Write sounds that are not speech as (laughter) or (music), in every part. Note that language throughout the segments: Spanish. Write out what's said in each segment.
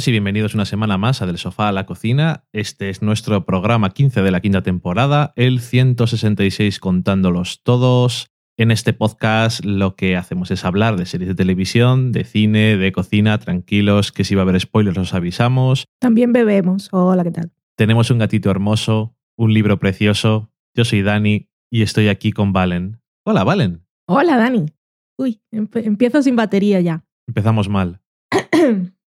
Todos y bienvenidos una semana más a Del Sofá a la Cocina. Este es nuestro programa 15 de la quinta temporada, el 166 contándolos todos. En este podcast lo que hacemos es hablar de series de televisión, de cine, de cocina, tranquilos, que si va a haber spoilers os avisamos. También bebemos. Hola, ¿qué tal? Tenemos un gatito hermoso, un libro precioso. Yo soy Dani y estoy aquí con Valen. Hola, Valen. Hola, Dani. Uy, empiezo sin batería ya. Empezamos mal. (clears throat)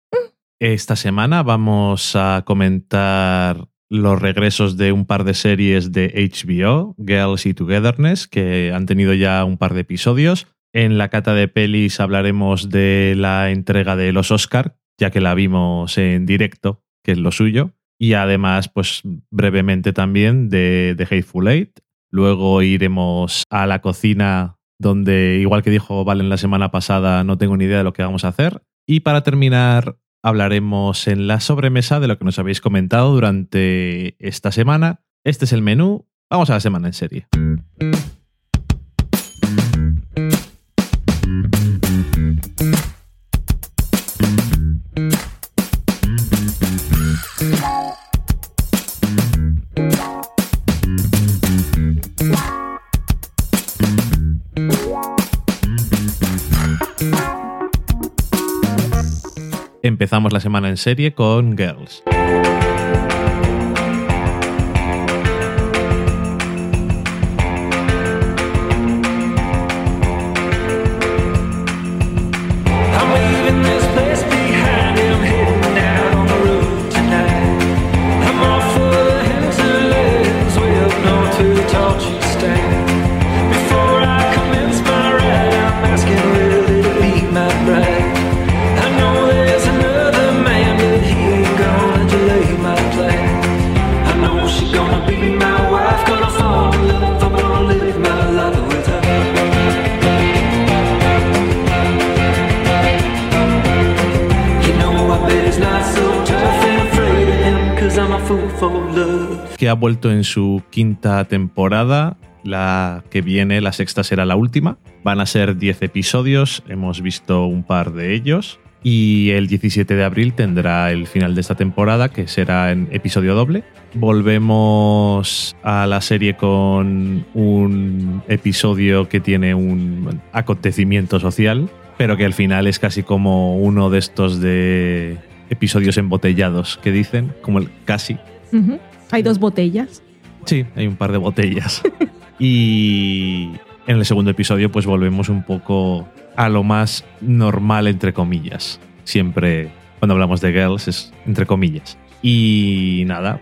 Esta semana vamos a comentar los regresos de un par de series de HBO, Girls y Togetherness, que han tenido ya un par de episodios. En la cata de pelis hablaremos de la entrega de los Oscar, ya que la vimos en directo, que es lo suyo. Y además, pues brevemente también de, de Hateful Eight. Luego iremos a la cocina, donde, igual que dijo Valen la semana pasada, no tengo ni idea de lo que vamos a hacer. Y para terminar, hablaremos en la sobremesa de lo que nos habéis comentado durante esta semana. Este es el menú. Vamos a la semana en serie. Empezamos la semana en serie con Girls. Ha vuelto en su quinta temporada. La que viene, la sexta, será la última. Van a ser 10 episodios, hemos visto un par de ellos. Y el 17 de abril tendrá el final de esta temporada, que será en episodio doble. Volvemos a la serie con un episodio que tiene un acontecimiento social, pero que al final es casi como uno de estos de episodios embotellados que dicen, como el casi, Ujú. Hay dos botellas. Sí, hay un par de botellas. (laughs) y en el segundo episodio pues volvemos un poco a lo más normal entre comillas. Siempre cuando hablamos de girls es entre comillas. Y nada,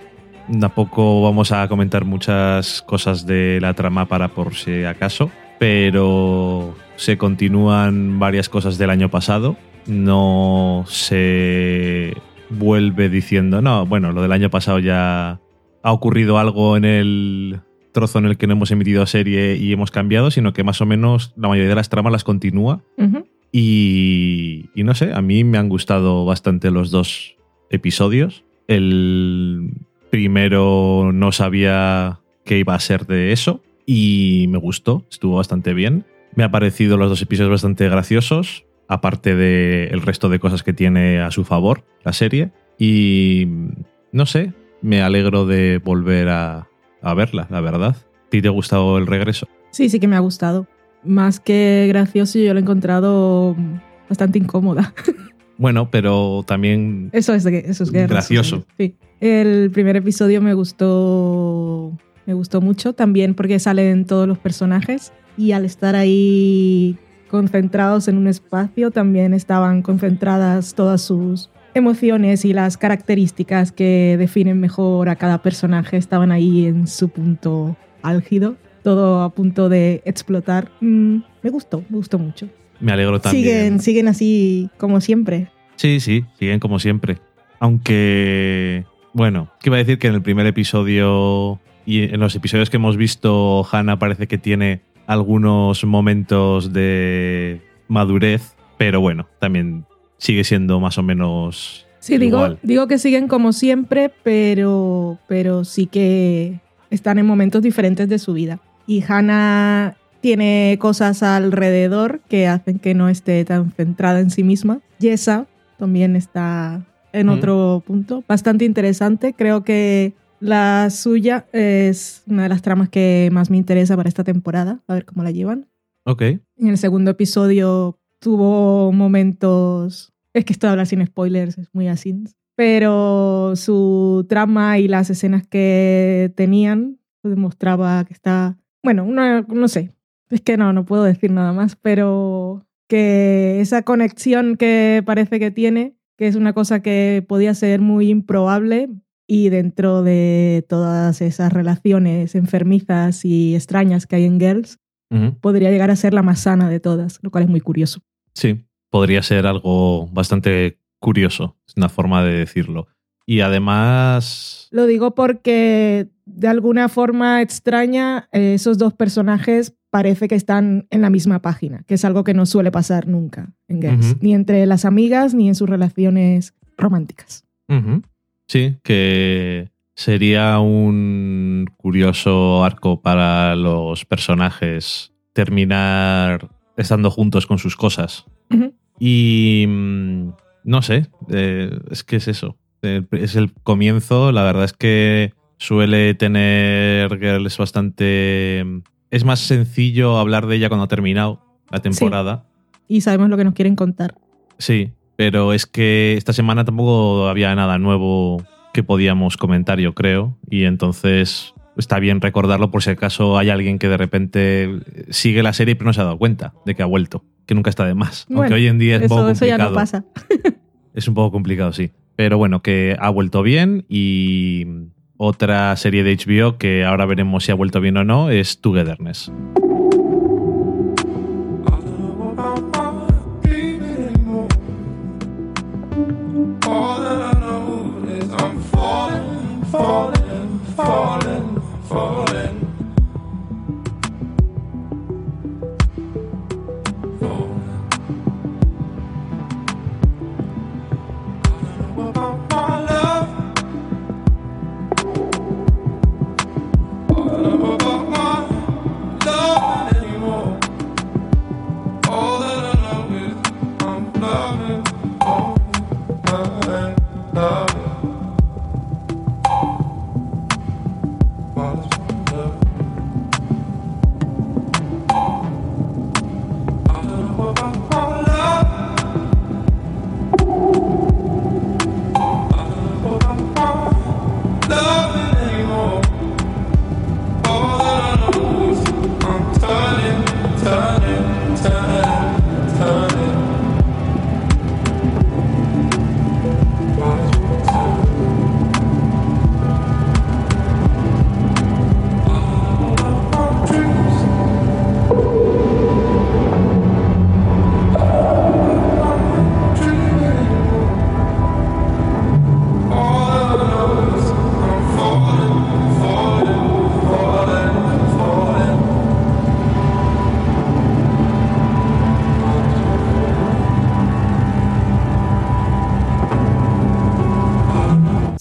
tampoco vamos a comentar muchas cosas de la trama para por si acaso, pero se continúan varias cosas del año pasado. No se vuelve diciendo, no, bueno, lo del año pasado ya ha ocurrido algo en el trozo en el que no hemos emitido serie y hemos cambiado, sino que más o menos la mayoría de las tramas las continúa. Y, y no sé, a mí me han gustado bastante los dos episodios. El primero no sabía qué iba a ser de eso y me gustó, estuvo bastante bien. Me ha parecido los dos episodios bastante graciosos, aparte del resto de cosas que tiene a su favor la serie. Y no sé, me alegro de volver a, a verla, la verdad. ¿A ti te ha gustado el regreso? Sí, sí que me ha gustado. Más que gracioso, yo lo he encontrado bastante incómoda. (laughs) Bueno, pero también Eso es, eso es guerra. Gracioso. Sí. El primer episodio me gustó, me gustó mucho también porque salen todos los personajes y al estar ahí concentrados en un espacio también estaban concentradas todas sus emociones y las características que definen mejor a cada personaje estaban ahí en su punto álgido, todo a punto de explotar. Mm, me gustó, me gustó mucho. me alegro también. Siguen, siguen así como siempre. Sí, sí, siguen como siempre. Aunque, bueno, que iba a decir que en el primer episodio y en los episodios que hemos visto, Hannah parece que tiene algunos momentos de madurez, pero bueno, también sigue siendo más o menos Sí, digo, igual. digo que siguen como siempre, pero, pero sí que están en momentos diferentes de su vida. Y Hannah tiene cosas alrededor que hacen que no esté tan centrada en sí misma. Yesa también está en Mm. otro punto. Bastante interesante. Creo que la suya es una de las tramas que más me interesa para esta temporada. A ver cómo la llevan. Ok. En el segundo episodio tuvo momentos. Es que esto de hablar sin spoilers es muy así. Pero su trama y las escenas que tenían pues, demostraba que está. Bueno, no, no sé. Es que no, no puedo decir nada más, pero que esa conexión que parece que tiene, que es una cosa que podía ser muy improbable y dentro de todas esas relaciones enfermizas y extrañas que hay en Girls, podría llegar a ser la más sana de todas, lo cual es muy curioso. Sí, podría ser algo bastante curioso, es una forma de decirlo. Y además, Lo digo porque de alguna forma extraña eh, esos dos personajes parece que están en la misma página, que es algo que no suele pasar nunca en Ujú. ni entre las amigas ni en sus relaciones románticas. sí, que sería un curioso arco para los personajes terminar estando juntos con sus cosas. Ujú. Y mm, no sé, eh, es que es eso. Eh, Es el comienzo. La verdad es que suele tener Girls bastante. Es más sencillo hablar de ella cuando ha terminado la temporada. Y sabemos lo que nos quieren contar. Sí, pero es que esta semana tampoco había nada nuevo que podíamos comentar, yo creo. Y entonces está bien recordarlo por si acaso hay alguien que de repente sigue la serie pero no se ha dado cuenta de que ha vuelto. Que nunca está de más. Aunque Bueno, hoy en día es un poco Eso, eso ya complicado. no pasa. (laughs) Es un poco complicado, sí. Pero bueno, que ha vuelto bien y otra serie de HBO que ahora veremos si ha vuelto bien o no es Togetherness.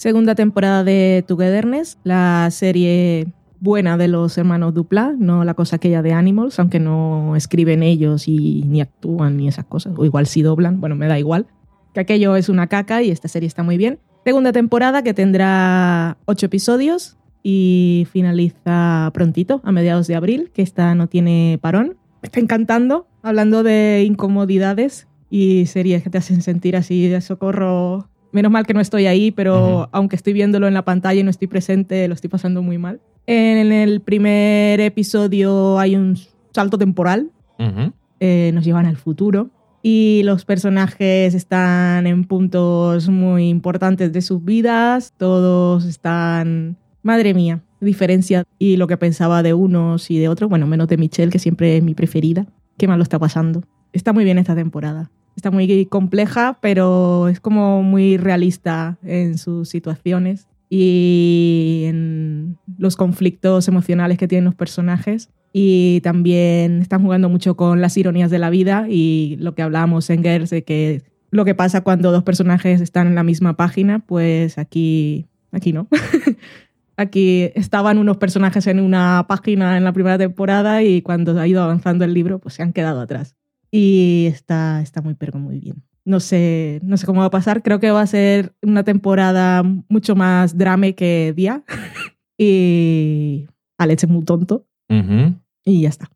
Segunda temporada de Togetherness, la serie buena de los hermanos Dupla, no la cosa aquella de Animals, aunque no escriben ellos y ni actúan ni esas cosas, o igual si doblan, bueno, me da igual. Que aquello es una caca y esta serie está muy bien. Segunda temporada que tendrá ocho episodios y finaliza prontito, a mediados de abril, que esta no tiene parón. Me está encantando, hablando de incomodidades y series que te hacen sentir así de socorro. Menos mal que no estoy ahí, pero aunque estoy viéndolo en la pantalla y no estoy presente, lo estoy pasando muy mal. En el primer episodio hay un salto temporal, eh, nos llevan al futuro. Y los personajes están en puntos muy importantes de sus vidas, todos están, madre mía, diferencia y lo que pensaba de unos y de otros, bueno, menos de Michelle, que siempre es mi preferida, qué mal lo está pasando. Está muy bien esta temporada. Está muy compleja, pero es como muy realista en sus situaciones y en los conflictos emocionales que tienen los personajes. Y también están jugando mucho con las ironías de la vida y lo que hablábamos en Girls de que lo que pasa cuando dos personajes están en la misma página, pues aquí, aquí no. (laughs) aquí estaban unos personajes en una página en la primera temporada y cuando ha ido avanzando el libro, pues se han quedado atrás. Y está, está muy, pero muy bien. no sé, no sé cómo va a pasar. Creo que va a ser una temporada mucho más drama que día. (laughs) y Alex es muy tonto y ya está.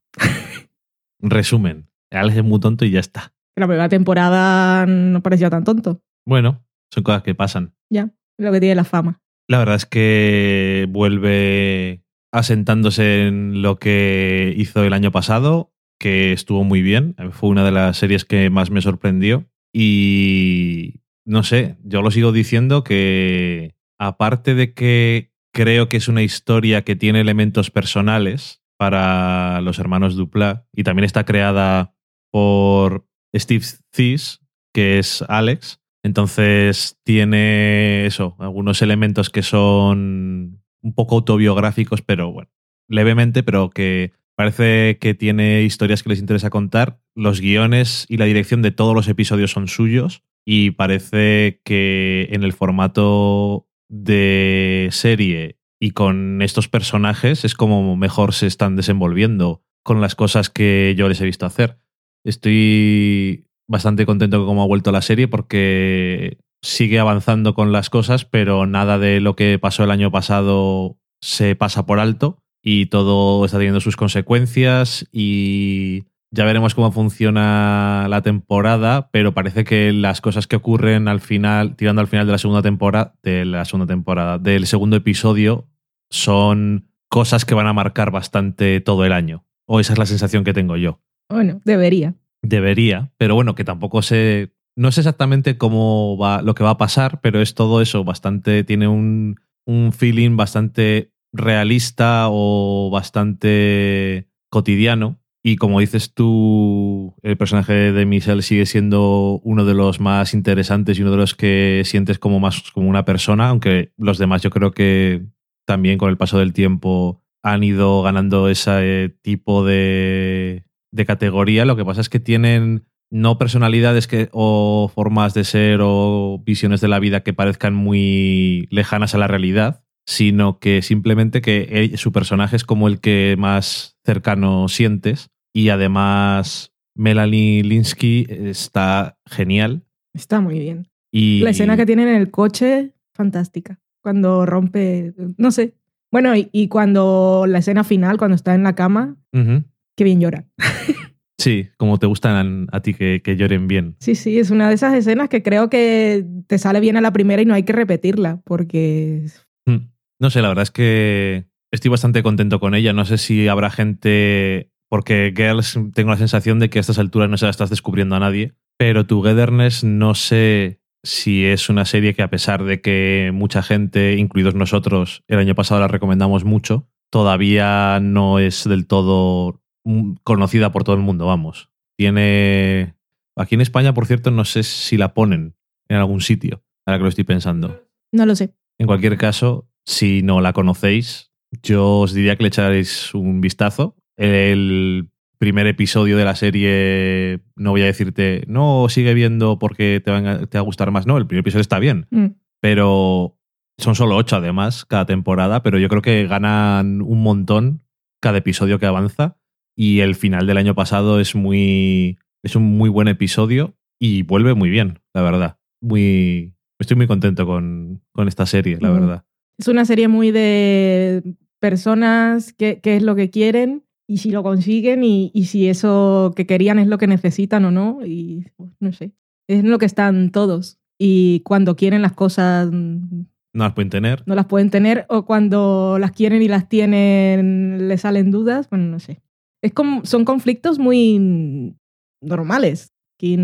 Resumen. Alex es muy tonto y ya está. La primera temporada no parecía tan tonto. Bueno, son cosas que pasan. Ya, lo que tiene la fama. La verdad es que vuelve asentándose en lo que hizo el año pasado, que estuvo muy bien. Fue una de las series que más me sorprendió. Y no sé, yo lo sigo diciendo que aparte de que creo que es una historia que tiene elementos personales para los hermanos Dupla y también está creada por Steve Thies, que es Alex, entonces tiene eso, algunos elementos que son un poco autobiográficos, pero bueno, levemente, pero que parece que tiene historias que les interesa contar. Los guiones y la dirección de todos los episodios son suyos y parece que en el formato de serie y con estos personajes es como mejor se están desenvolviendo con las cosas que yo les he visto hacer. Estoy bastante contento con cómo ha vuelto la serie porque sigue avanzando con las cosas, pero nada de lo que pasó el año pasado se pasa por alto y todo está teniendo sus consecuencias y ya veremos cómo funciona la temporada, pero parece que las cosas que ocurren al final, tirando al final de la segunda temporada, de la segunda temporada, del segundo episodio, son cosas que van a marcar bastante todo el año. O esa es la sensación que tengo yo. Bueno, debería. Debería, pero bueno, que tampoco sé. No sé exactamente cómo va lo que va a pasar, pero es todo eso bastante. Tiene un, un feeling bastante realista o bastante cotidiano. Y como dices tú, el personaje de Michelle sigue siendo uno de los más interesantes y uno de los que sientes como más como una persona, aunque los demás yo creo que también con el paso del tiempo han ido ganando ese tipo de, de categoría. Lo que pasa es que tienen no personalidades que, o formas de ser o visiones de la vida que parezcan muy lejanas a la realidad, sino que simplemente que su personaje es como el que más cercano sientes y además Melanie Linsky está genial. Está muy bien. Y La escena que tienen en el coche, fantástica. Cuando rompe, no sé. Bueno, y, y cuando la escena final, cuando está en la cama, qué bien llora. (laughs) Sí, como te gustan a ti que, que lloren bien. Sí, sí, es una de esas escenas que creo que te sale bien a la primera y no hay que repetirla, porque Mm. No sé, la verdad es que estoy bastante contento con ella. No sé si habrá gente. Porque Girls, tengo la sensación de que a estas alturas no se la estás descubriendo a nadie. Pero Togetherness no sé si es una serie que, a pesar de que mucha gente, incluidos nosotros, el año pasado la recomendamos mucho, todavía no es del todo mm, conocida por todo el mundo, vamos. Tiene. Aquí en España, por cierto, no sé si la ponen en algún sitio, ahora que lo estoy pensando. no lo sé. En cualquier caso, si no la conocéis, yo os diría que le echaréis un vistazo. El primer episodio de la serie, no voy a decirte, no, sigue viendo porque te va, a- te va a gustar más. No, el primer episodio está bien, Mm. pero son solo ocho además cada temporada, pero yo creo que ganan un montón cada episodio que avanza. Y el final del año pasado es muy. es un muy buen episodio y vuelve muy bien, la verdad. Muy. Estoy muy contento con, con esta serie, la Ujú. verdad. Es una serie muy de personas, qué, qué es lo que quieren y si lo consiguen y, y si eso que querían es lo que necesitan o no. Y pues, no sé, es en lo que están todos. Y cuando quieren las cosas mm, No las pueden tener. no las pueden tener o cuando las quieren y las tienen les salen dudas, bueno, no sé. Es como, son conflictos muy normales. Sí.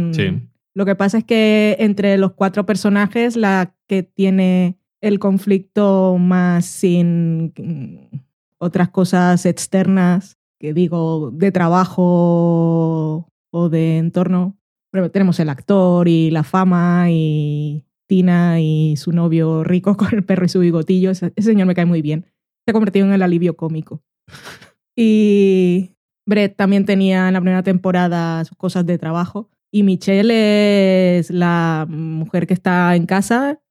Lo que pasa es que entre los cuatro personajes, la que tiene el conflicto más sin mm, otras cosas externas, que digo, de trabajo o de entorno, pero tenemos el actor y la fama y Tina y su novio rico (laughs) con el perro y su bigotillo. Ese, ese señor me cae muy bien. Se ha convertido en el alivio cómico. (laughs) Y Brett también tenía en la primera temporada sus cosas de trabajo. Y Michelle es la mujer que está en casa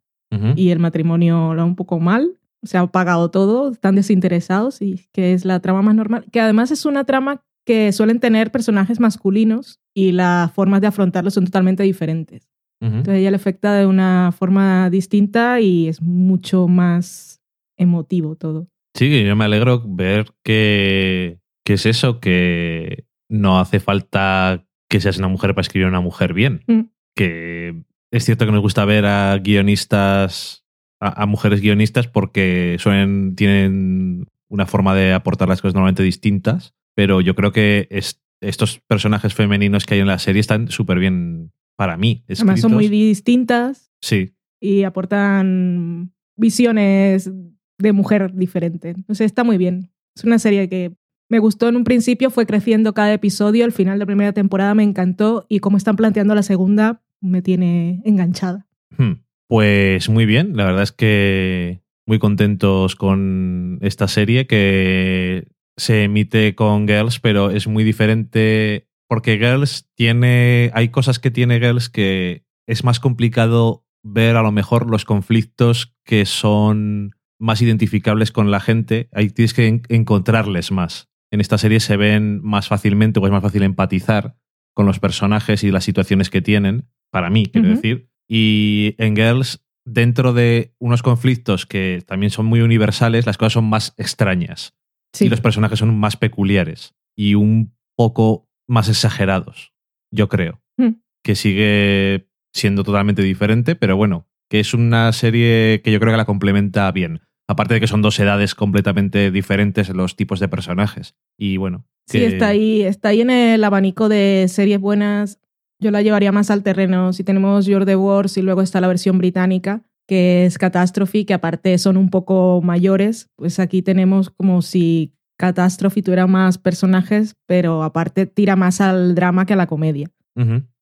Y el matrimonio lo va un poco mal. Se ha pagado todo, están desinteresados y que es la trama más normal. Que además es una trama que suelen tener personajes masculinos y las formas de afrontarlo son totalmente diferentes. Entonces ella le afecta de una forma distinta y es mucho más emotivo todo. Sí, que yo me alegro ver que, que es eso, que no hace falta que seas una mujer para escribir a una mujer bien. Mm. Que es cierto que nos gusta ver a guionistas, a, a mujeres guionistas, porque suelen, tienen una forma de aportar las cosas normalmente distintas, pero yo creo que es- estos personajes femeninos que hay en la serie están súper bien para mí. Además son muy distintas Sí, y aportan visiones de mujer diferentes. No sé, está muy bien. Es una serie que me gustó en un principio, fue creciendo cada episodio, el final de primera temporada me encantó y como están planteando la segunda me tiene enganchada. Hmm. Pues muy bien, la verdad es que muy contentos con esta serie que se emite con Girls, pero es muy diferente porque Girls tiene, hay cosas que tiene Girls que es más complicado ver a lo mejor los conflictos que son más identificables con la gente, ahí tienes que en- encontrarles más. En esta serie se ven más fácilmente o es más fácil empatizar con los personajes y las situaciones que tienen, para mí, quiero decir. Y en Girls, dentro de unos conflictos que también son muy universales, las cosas son más extrañas Sí. y los personajes son más peculiares y un poco más exagerados, yo creo. Mm. Que sigue siendo totalmente diferente, pero bueno, que es una serie que yo creo que la complementa bien. Aparte de que son dos edades completamente diferentes en los tipos de personajes. Y bueno. Sí, está ahí, está ahí en el abanico de series buenas. Yo la llevaría más al terreno. Si tenemos Your the Wars y luego está la versión británica, que es Catastrophe, que aparte son un poco mayores, pues aquí tenemos como si Catastrophe tuviera más personajes, pero aparte tira más al drama que a la comedia.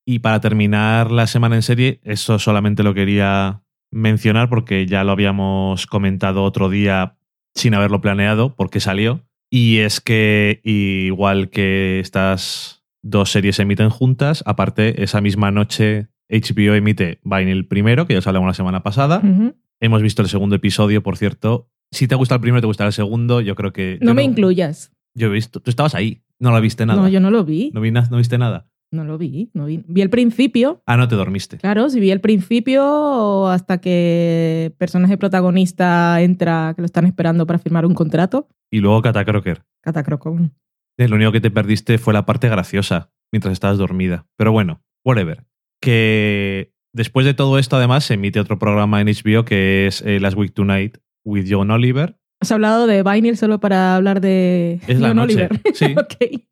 Y para terminar la semana en serie, eso solamente lo quería mencionar porque ya lo habíamos comentado otro día sin haberlo planeado, porque salió. Y es que igual que estas dos series se emiten juntas, aparte esa misma noche HBO emite Vinyl primero, que ya os hablamos la semana pasada. Hemos visto el segundo episodio, por cierto. Si te gusta el primero, te gusta el segundo. Yo creo que. No me incluyas. Yo he visto. Tú estabas ahí. No lo viste nada. No, yo no lo vi. ¿No, vi na- no viste nada. No lo vi. No vi. Vi el principio. Ah, no te dormiste. Claro, si vi el principio hasta que el personaje protagonista entra, que lo están esperando para firmar un contrato. Y luego Catacroker. Catacrocón. Eh, Lo único que te perdiste fue la parte graciosa mientras estabas dormida. Pero bueno, whatever. Que después de todo esto, además, se emite otro programa en HBO que es eh, Last Week Tonight with John Oliver. Has hablado de Vinyl solo para hablar de Es la John noche, Oliver. (laughs) sí.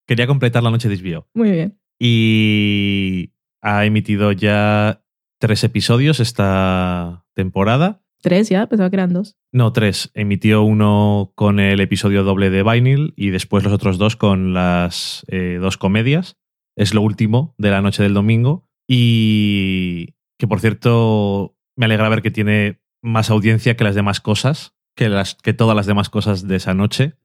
Quería completar la noche de HBO. muy bien. Y ha emitido ya tres episodios esta temporada. Tres ya, pensaba que eran dos. No, tres. Emitió uno con el episodio doble de Vinyl y después los otros dos con las eh, dos comedias. Es lo último de la noche del domingo. Y que, por cierto, me alegra ver que tiene más audiencia que las demás cosas, que, las, que todas las demás cosas de esa noche.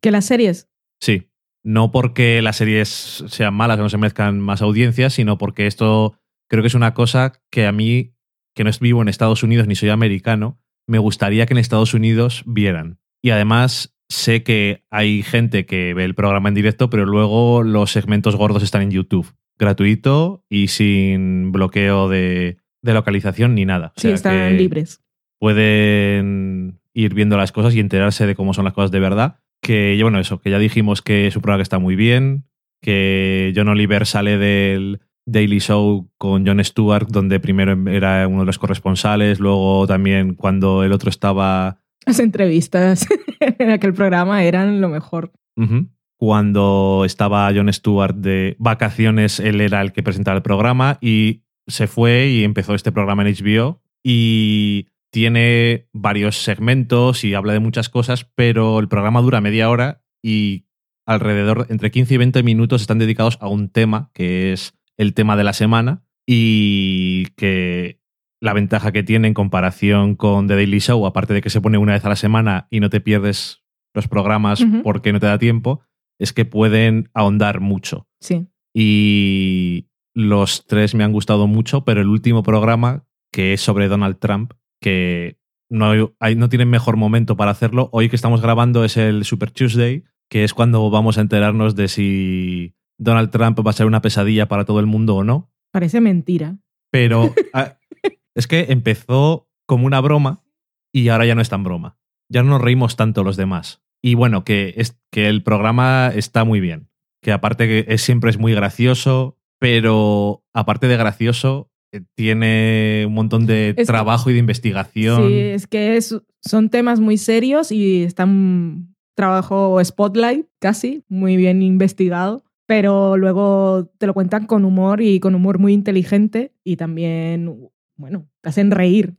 Que las series. Sí. No porque las series sean malas, que no se merezcan más audiencia, sino porque esto creo que es una cosa que a mí, que no vivo en Estados Unidos ni soy americano, me gustaría que en Estados Unidos vieran. Y además sé que hay gente que ve el programa en directo, pero luego los segmentos gordos están en YouTube, gratuito y sin bloqueo de, de localización ni nada. O Sí, están libres. Pueden ir viendo las cosas y enterarse de cómo son las cosas de verdad. Que, bueno, eso, que ya dijimos que es un programa que está muy bien, que John Oliver sale del Daily Show con Jon Stewart, donde primero era uno de los corresponsales, luego también cuando el otro estaba Las entrevistas (laughs) en aquel programa eran lo mejor. Cuando estaba Jon Stewart de vacaciones, él era el que presentaba el programa y se fue y empezó este programa en HBO y tiene varios segmentos y habla de muchas cosas, pero el programa dura media hora y alrededor entre 15 y 20 minutos están dedicados a un tema que es el tema de la semana y que la ventaja que tiene en comparación con The Daily Show, aparte de que se pone una vez a la semana y no te pierdes los programas porque no te da tiempo, es que pueden ahondar mucho. Sí. Y los tres me han gustado mucho, pero el último programa, que es sobre Donald Trump, que no, hay, no tienen mejor momento para hacerlo. Hoy que estamos grabando es el Super Tuesday, que es cuando vamos a enterarnos de si Donald Trump va a ser una pesadilla para todo el mundo o no. Parece mentira. Pero (laughs) ah, es que empezó como una broma y ahora ya no es tan broma. Ya no nos reímos tanto los demás. Y bueno, que, es, que el programa está muy bien. Que aparte que es, siempre es muy gracioso, pero aparte de gracioso, eh, tiene un montón de Es- trabajo y de investigación. Sí, es que es- son temas muy serios y están trabajo spotlight casi, muy bien investigado, pero luego te lo cuentan con humor y con humor muy inteligente y también, bueno, te hacen reír.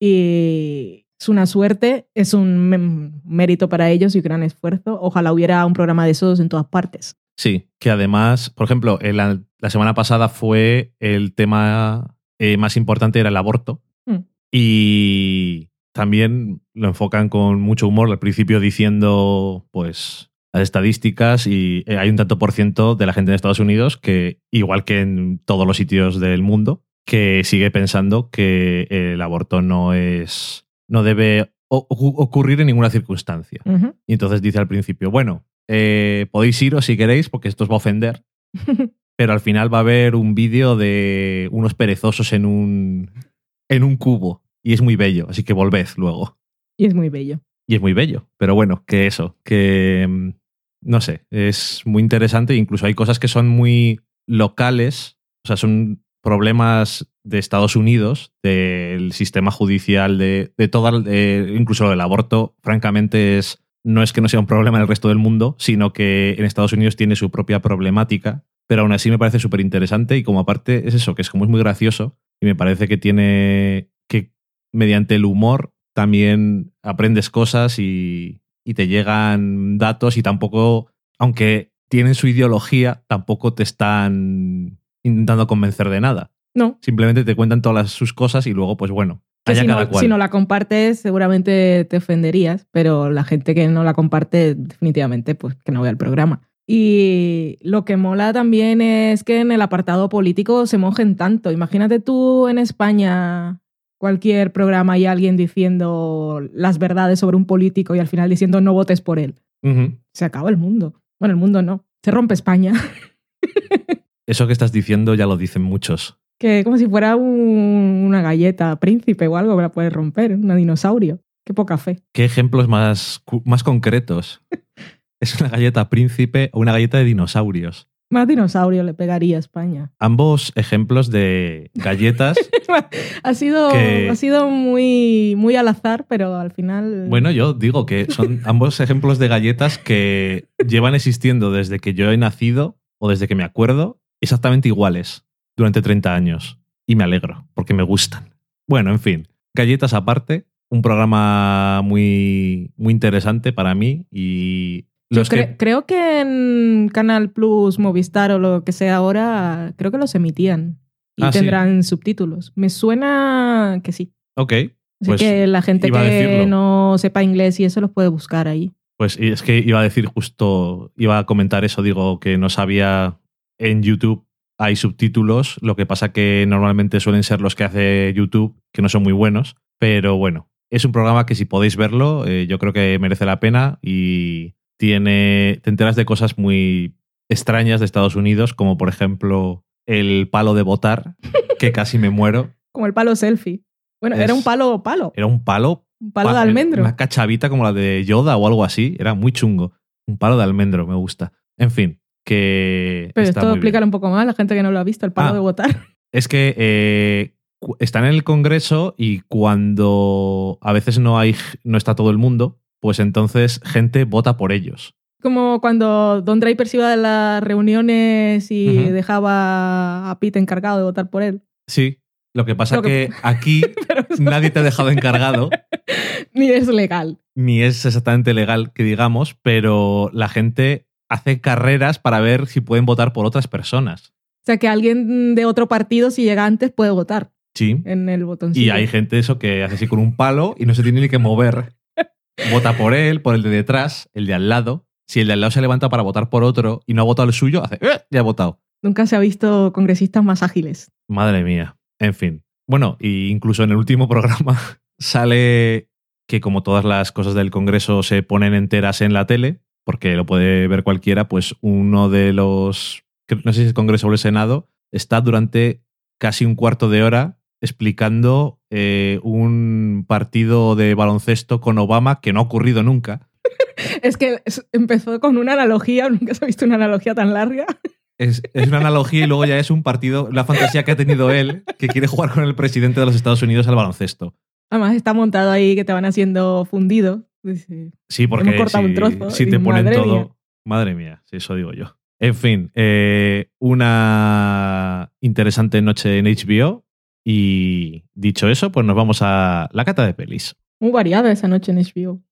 Y es una suerte, es un mérito para ellos y un gran esfuerzo. Ojalá hubiera un programa de esos en todas partes. Sí, que además, por ejemplo, en la, la semana pasada fue el tema eh, más importante era el aborto. Mm. Y también lo enfocan con mucho humor al principio diciendo, pues, las estadísticas y eh, hay un tanto por ciento de la gente en Estados Unidos que, igual que en todos los sitios del mundo, que sigue pensando que el aborto no es, no debe ocurrir en ninguna circunstancia. Y entonces dice al principio, bueno, eh, podéis iros si queréis porque esto os va a ofender, (laughs) pero al final va a haber un vídeo de unos perezosos en un, en un cubo y es muy bello, así que volved luego. y es muy bello. Y es muy bello, pero bueno, que eso, que mm, no sé, es muy interesante, incluso hay cosas que son muy locales, o sea, son problemas de Estados Unidos, del sistema judicial, de, de toda, de- incluso el aborto, francamente, es, no es que no sea un problema en el resto del mundo, sino que en Estados Unidos tiene su propia problemática, pero aún así me parece súper interesante y como aparte es eso, que es como es muy gracioso y me parece que tiene que mediante el humor también aprendes cosas y, y te llegan datos y tampoco, aunque tienen su ideología, tampoco te están intentando convencer de nada. No, Simplemente te cuentan todas las- sus cosas y luego, pues bueno, si cada no, cual. si no la compartes seguramente te ofenderías, pero la gente que no la comparte definitivamente pues que no vea el programa. Y lo que mola también es que en el apartado político se mojen tanto. Imagínate tú en España cualquier programa y alguien diciendo las verdades sobre un político y al final diciendo no votes por él. Se acaba el mundo. Bueno, el mundo no. Se rompe España. (laughs) Eso que estás diciendo ya lo dicen muchos. que como si fuera un- una galleta príncipe o algo que la puedes romper, un dinosaurio. Qué poca fe. ¿Qué ejemplos más, más concretos? (laughs) ¿Es una galleta príncipe o una galleta de dinosaurios? Más dinosaurio le pegaría a España. Ambos ejemplos de galletas. (laughs) ha sido, Que- ha sido muy, muy al azar, pero al final. bueno, yo digo que son ambos ejemplos de galletas que llevan existiendo desde que yo he nacido o desde que me acuerdo, exactamente iguales durante 30 años. Y me alegro, porque me gustan. Bueno, en fin, galletas aparte, un programa muy, muy interesante para mí y los cre- que... Creo que en Canal Plus, Movistar o lo que sea ahora, creo que los emitían y Ah, sí. tendrán subtítulos. Me suena que sí. Ok, Así Pues que la gente que no sepa inglés y eso los puede buscar ahí. Pues y es que iba a decir justo, iba a comentar eso, digo que no sabía en YouTube hay subtítulos, lo que pasa que normalmente suelen ser los que hace YouTube, que no son muy buenos, pero bueno, es un programa que si podéis verlo, eh, yo creo que merece la pena y tiene, te enteras de cosas muy extrañas de Estados Unidos, como por ejemplo el palo de votar, que (laughs) casi me muero. Como el palo selfie. Bueno, Es- era un palo palo. Era un palo Un palo de almendro. Una cachavita como la de Yoda o algo así. Era muy chungo. Un palo de almendro, me gusta. En fin, que. Pero está esto explícalo un poco más, la gente que no lo ha visto, el palo Ah. de votar. Es que eh, están en el Congreso y cuando a veces no hay, no está todo el mundo, pues entonces gente vota por ellos. Como cuando Don Draper se iba de las reuniones y dejaba a Pete encargado de votar por él. Sí. Lo que pasa Lo que- que aquí (laughs) nadie te ha dejado encargado, (laughs) ni es legal. ni es exactamente legal que digamos, pero la gente hace carreras para ver si pueden votar por otras personas. O sea, que alguien de otro partido, si llega antes, puede votar Sí. en el botoncillo. Y hay gente eso que hace así con un palo y no se tiene ni que mover. Vota por él, por el de detrás, el de al lado. Si el de al lado se levanta para votar por otro y no ha votado el suyo, hace "Eh, ya ha votado. Nunca se ha visto congresistas más ágiles. Madre mía. En fin. Bueno, y incluso en el último (laughs) programa sale que como todas las cosas del Congreso se ponen enteras en la tele, porque lo puede ver cualquiera, pues uno de los, no sé si es el Congreso o el Senado, está durante casi un cuarto de hora explicando eh, un partido de baloncesto con Obama que no ha ocurrido nunca. (laughs) Es que empezó con una analogía, nunca se ha visto una analogía tan larga. Es, es una analogía y luego ya es un partido, la fantasía que ha tenido él, que quiere jugar con el presidente de los Estados Unidos al baloncesto. Además está montado ahí que te van haciendo fundido. Sí, porque Hemos cortado si, un trozo si te ponen madre todo. mía. Madre mía, sí, eso digo yo. En fin, eh, una interesante noche en HBO. Y dicho eso, pues nos vamos a la cata de pelis. Muy variada esa noche en HBO.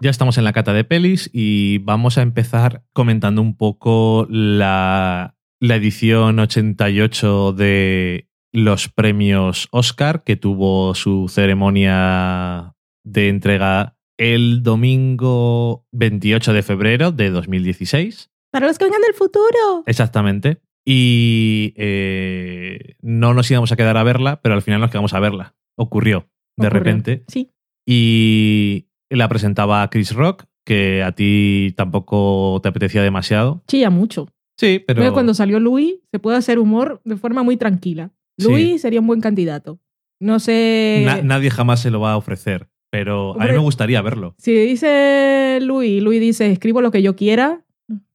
Ya estamos en la cata de pelis y vamos a empezar comentando un poco la, la edición 88 de los premios Oscar, que tuvo su ceremonia de entrega el domingo 28 de febrero de 2016. Para los que vengan del futuro. Exactamente. Y eh, no nos íbamos a quedar a verla, pero al final nos quedamos a verla. Ocurrió de Ocurrió. repente. Sí. Y la presentaba Chris Rock, que a ti tampoco te apetecía demasiado. Chilla mucho. Sí, pero. Cuando salió Louis, se puede hacer humor de forma muy tranquila. Sí. Louis sería un buen candidato. No sé. na- nadie jamás se lo va a ofrecer. Pero a mí me gustaría verlo. Si dice Louis, Louis dice, escribo lo que yo quiera,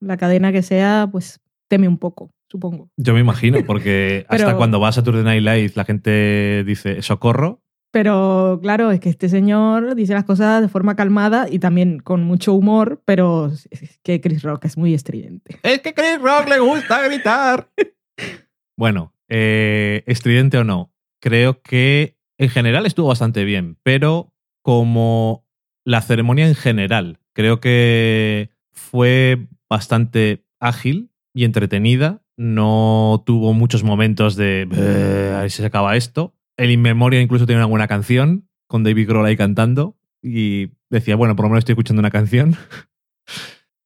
la cadena que sea, pues teme un poco, supongo. Yo me imagino, porque (laughs) Pero- hasta cuando vas a Saturday Night Live la gente dice socorro. Pero claro, es que este señor dice las cosas de forma calmada y también con mucho humor, pero es que Chris Rock es muy estridente. Es que Chris Rock le gusta gritar. (laughs) bueno, eh, estridente o no, creo que en general estuvo bastante bien, pero como la ceremonia en general, creo que fue bastante ágil y entretenida. No tuvo muchos momentos de "Beh, ahí se acaba esto. El In Memoria incluso tiene una buena canción con David Grohl ahí cantando y decía, bueno, por lo menos estoy escuchando una canción. (laughs)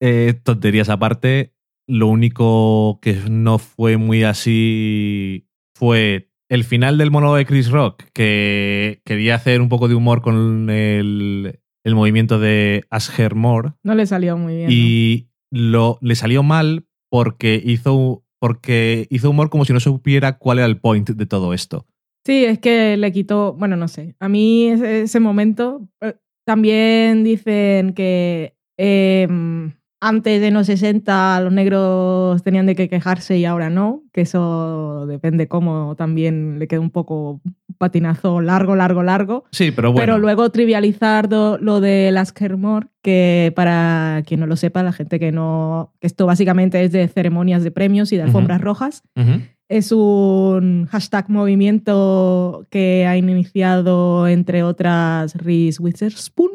Eh, tonterías aparte, lo único que no fue muy así fue el final del monólogo de Chris Rock, que quería hacer un poco de humor con el, el movimiento de Asher Moore No le salió muy bien. ¿no? y lo, le salió mal porque hizo, porque hizo humor como si no supiera cuál era el point de todo esto. Sí, es que le quitó, bueno, no sé, a mí ese, ese momento, eh, también dicen que eh, antes de los 60 los negros tenían de que quejarse y ahora no, que eso depende cómo también le queda un poco patinazo largo, largo, largo. Sí, pero bueno. Pero luego trivializar do- lo de las Kermor, que para quien no lo sepa, la gente que no, que esto básicamente es de ceremonias de premios y de alfombras rojas, Ujú. Es un hashtag movimiento que ha iniciado, entre otras, Reese Witherspoon.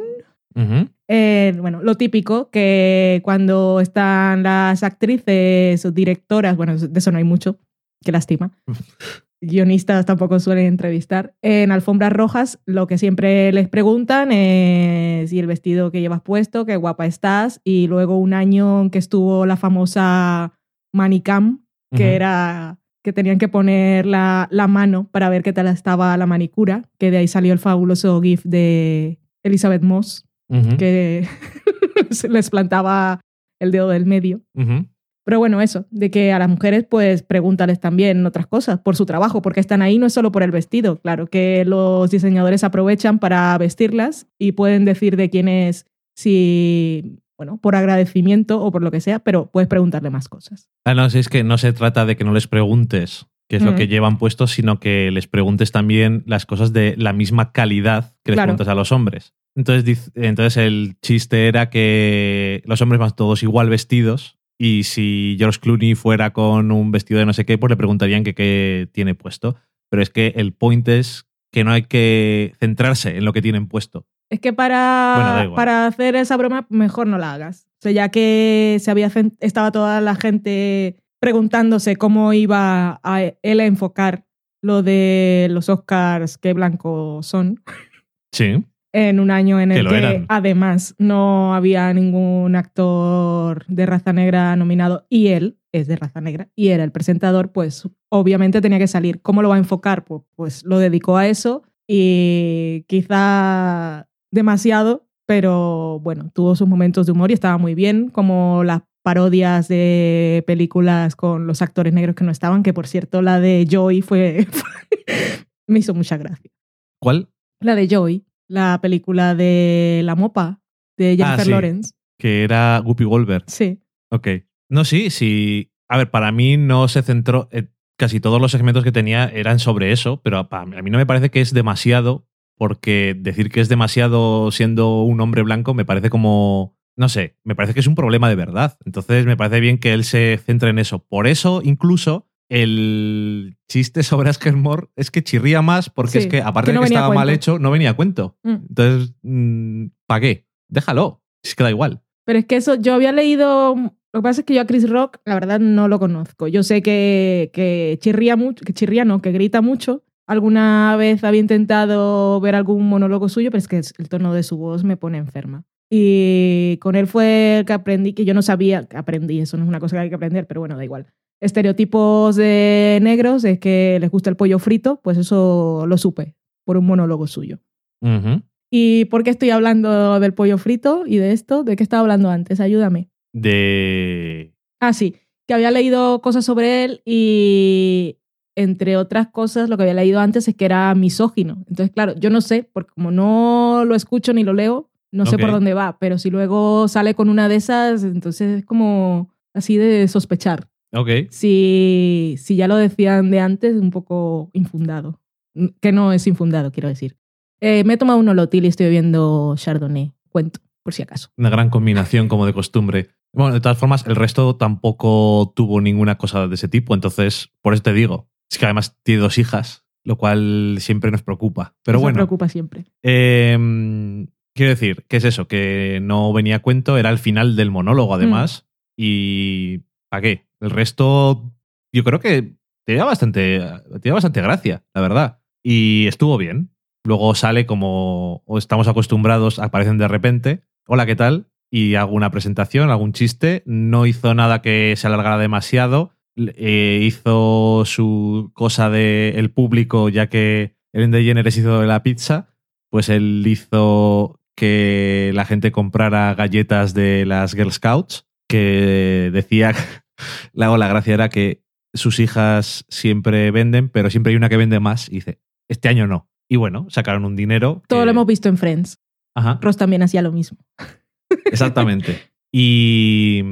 Eh, bueno, lo típico, que cuando están las actrices o directoras, bueno, de eso no hay mucho, qué lástima. (laughs) Guionistas tampoco suelen entrevistar. En alfombras rojas, lo que siempre les preguntan es si el vestido que llevas puesto, qué guapa estás, y luego un año en que estuvo la famosa Manicam, que era que tenían que poner la, la mano para ver qué tal estaba la manicura, que de ahí salió el fabuloso GIF de Elizabeth Moss, Ujú. que (laughs) se les plantaba el dedo del medio. Pero bueno, eso, de que a las mujeres pues pregúntales también otras cosas por su trabajo, porque están ahí no es solo por el vestido, claro que los diseñadores aprovechan para vestirlas y pueden decir de quién es si, bueno, por agradecimiento o por lo que sea, pero puedes preguntarle más cosas. Ah, no, sí, es que no se trata de que no les preguntes qué es lo que llevan puesto, sino que les preguntes también las cosas de la misma calidad que les Claro. preguntas a los hombres. Entonces, entonces el chiste era que los hombres van todos igual vestidos y si George Clooney fuera con un vestido de no sé qué, pues le preguntarían que qué tiene puesto. Pero es que el point es que no hay que centrarse en lo que tienen puesto. Es que para, Bueno, para hacer esa broma mejor no la hagas. O sea, ya que se había estaba toda la gente preguntándose cómo iba a él a enfocar lo de los Oscars que blancos son Sí. en un año en Que el que, eran. además no había ningún actor de raza negra nominado y él es de raza negra y era el presentador, pues obviamente tenía que salir. ¿Cómo lo va a enfocar? Pues, pues lo dedicó a eso y quizá demasiado, pero bueno, tuvo sus momentos de humor y estaba muy bien, como las parodias de películas con los actores negros que no estaban, que por cierto la de Joy (laughs) fue... me hizo mucha gracia. ¿Cuál? La de Joy, la película de La Mopa, de Jennifer Ah, sí. Lawrence. Que era Guppy Goldberg. Sí. Ok. No, sí, sí. A ver, para mí no se centró. eh, casi todos los segmentos que tenía eran sobre eso, pero a mí no me parece que es demasiado, porque decir que es demasiado siendo un hombre blanco me parece como. No sé, me parece que es un problema de verdad. Entonces me parece bien que él se centre en eso. Por eso, incluso, el chiste sobre Askermore es que chirría más, porque Sí, es que, aparte que no de que estaba mal hecho, no venía a cuento. Mm. Entonces, ¿para qué? Déjalo. Es que da igual. Pero es que eso, yo había leído. Lo que pasa es que yo a Chris Rock, la verdad, no lo conozco. Yo sé que, que chirría mucho, que chirría no, que grita mucho. Alguna vez había intentado ver algún monólogo suyo, pero es que el tono de su voz me pone enferma. Y con él fue el que aprendí, que yo no sabía, que aprendí, eso no es una cosa que hay que aprender, pero bueno, da igual. Estereotipos de negros es que les gusta el pollo frito, pues eso lo supe por un monólogo suyo. ¿Y por qué estoy hablando del pollo frito y de esto? ¿De qué estaba hablando antes? Ayúdame. De. Ah, sí, que había leído cosas sobre él y entre otras cosas lo que había leído antes es que era misógino. Entonces, claro, yo no sé, porque como no lo escucho ni lo leo, no sé por dónde va, pero si luego sale con una de esas, entonces es como así de sospechar. Ok. Si, si ya lo decían de antes, un poco infundado. Que no es infundado, quiero decir. Eh, me he tomado un olotil y estoy bebiendo Chardonnay. Cuento, por si acaso. Una gran combinación, como de costumbre. Bueno, de todas formas, el resto tampoco tuvo ninguna cosa de ese tipo. Entonces, por eso te digo. Es que además tiene dos hijas, lo cual siempre nos preocupa. Pero Eso bueno. Me preocupa siempre. Eh, quiero decir, ¿qué es eso? Que no venía a cuento, era el final del monólogo, además. Y. ¿Para qué? El resto, yo creo que tenía bastante, tenía bastante gracia, la verdad. Y estuvo bien. Luego sale como o estamos acostumbrados, aparecen de repente. Hola, ¿qué tal? Y hago una presentación, algún chiste. No hizo nada que se alargara demasiado. Eh, hizo su cosa del el público, ya que Ellen DeGeneres hizo de la pizza pues él hizo que la gente comprara galletas de las Girl Scouts, que decía, (laughs) la, la gracia era que sus hijas siempre venden, pero siempre hay una que vende más, y dice, este año no. Y bueno, sacaron un dinero. Todo que- lo hemos visto en Friends. Ajá, Ross también hacía lo mismo. exactamente. y,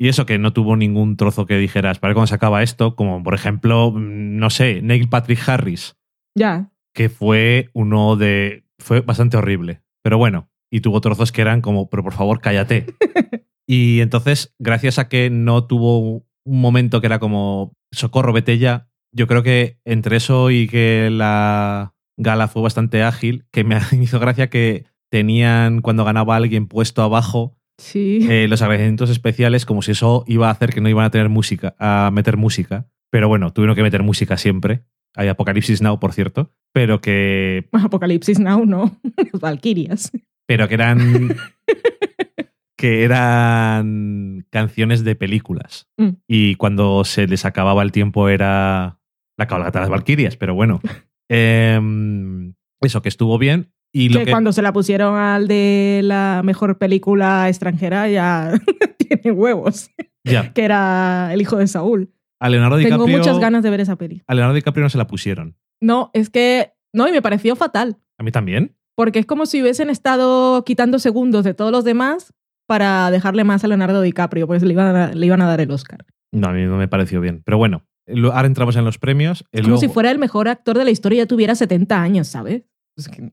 y eso que no tuvo ningún trozo que dijeras, para ver cuándo se acaba esto, como por ejemplo, no sé, Neil Patrick Harris, Ya. que fue uno de. fue bastante horrible. Pero bueno, y tuvo trozos que eran como, pero por favor, cállate. (laughs) y entonces, gracias a que no tuvo un momento que era como, socorro, vete ya, yo creo que entre eso y que la gala fue bastante ágil, que me (laughs) hizo gracia que tenían, cuando ganaba alguien puesto abajo, Sí. eh, los agradecimientos especiales, como si eso iba a hacer que no iban a tener música, a meter música. Pero bueno, tuvieron que meter música siempre. Hay Apocalipsis Now, por cierto. Pero que, (laughs) Apocalipsis Now, no. (laughs) Los Valkyrias. pero que eran. (laughs) que eran canciones de películas. Mm. Y cuando se les acababa el tiempo era la cabalgata de las Valquirias. Pero bueno. Em, eso, que estuvo bien. Y lo que, que. cuando se la pusieron al de la mejor película extranjera ya (laughs) tiene huevos. Ya. Que era El hijo de Saúl. A Leonardo Tengo DiCaprio. muchas ganas de ver esa peli. A Leonardo DiCaprio no se la pusieron. No, es que. No, y me pareció fatal. A mí también. Porque es como si hubiesen estado quitando segundos de todos los demás para dejarle más a Leonardo DiCaprio, pues le iban a, le iban a dar el Oscar. No, a mí no me pareció bien. Pero bueno, ahora entramos en los premios. Es como luego- si fuera el mejor actor de la historia y ya tuviera 70 años, ¿sabes? Es que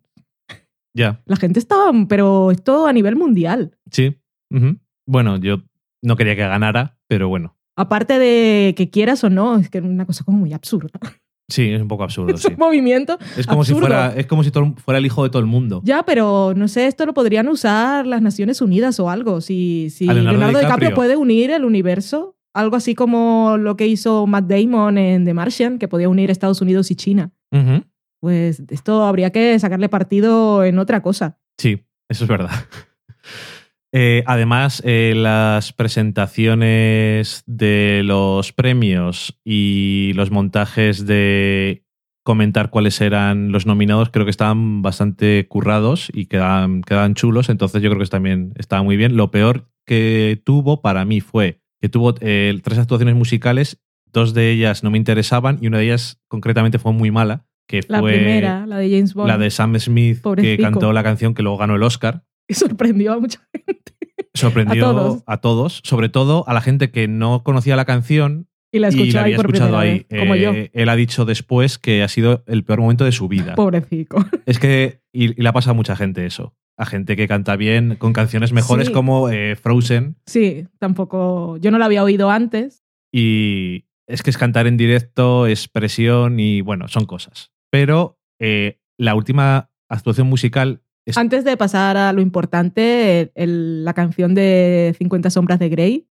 Ya, la gente estaba, pero esto a nivel mundial. sí. Bueno, yo no quería que ganara, pero bueno. Aparte de que quieras o no, es que es una cosa como muy absurda. Sí, es un poco absurdo, (laughs) Es sí. un movimiento. Es como si fuera, es como si todo- fuera el hijo de todo el mundo. Ya, pero no sé, esto lo podrían usar las Naciones Unidas o algo. Si, Leonardo Leonardo, DiCaprio. DiCaprio. puede unir el universo, algo así como lo que hizo Matt Damon en The Martian, que podía unir Estados Unidos y China. Ujú. Pues esto habría que sacarle partido en otra cosa. Sí, eso es verdad. (laughs) Eh, además, eh, las presentaciones de los premios y los montajes de comentar cuáles eran los nominados creo que estaban bastante currados y quedaban, chulos, entonces yo creo que también estaba muy bien. Lo peor que tuvo para mí fue que tuvo eh, tres actuaciones musicales, dos de ellas no me interesaban y una de ellas concretamente fue muy mala, que La fue primera, la de James Bond, la de Sam Smith, que cantó la canción que luego ganó el Oscar. que sorprendió a mucha gente. Sorprendió A todos. a todos, sobre todo a la gente que no conocía la canción Y la y la había escuchado ahí. vez, como Eh, yo. Él ha dicho después que ha sido el peor momento de su vida. Pobrecico. (laughs) Es que, y, y le ha pasado a mucha gente eso. A gente que canta bien, con canciones mejores Sí. como eh, Frozen. Sí, tampoco. Yo no la había oído antes. Y es que es cantar en directo, es presión y bueno, son cosas. Pero eh, la última actuación musical es Antes de pasar a lo importante, el- el- la canción de 50 Sombras de Grey,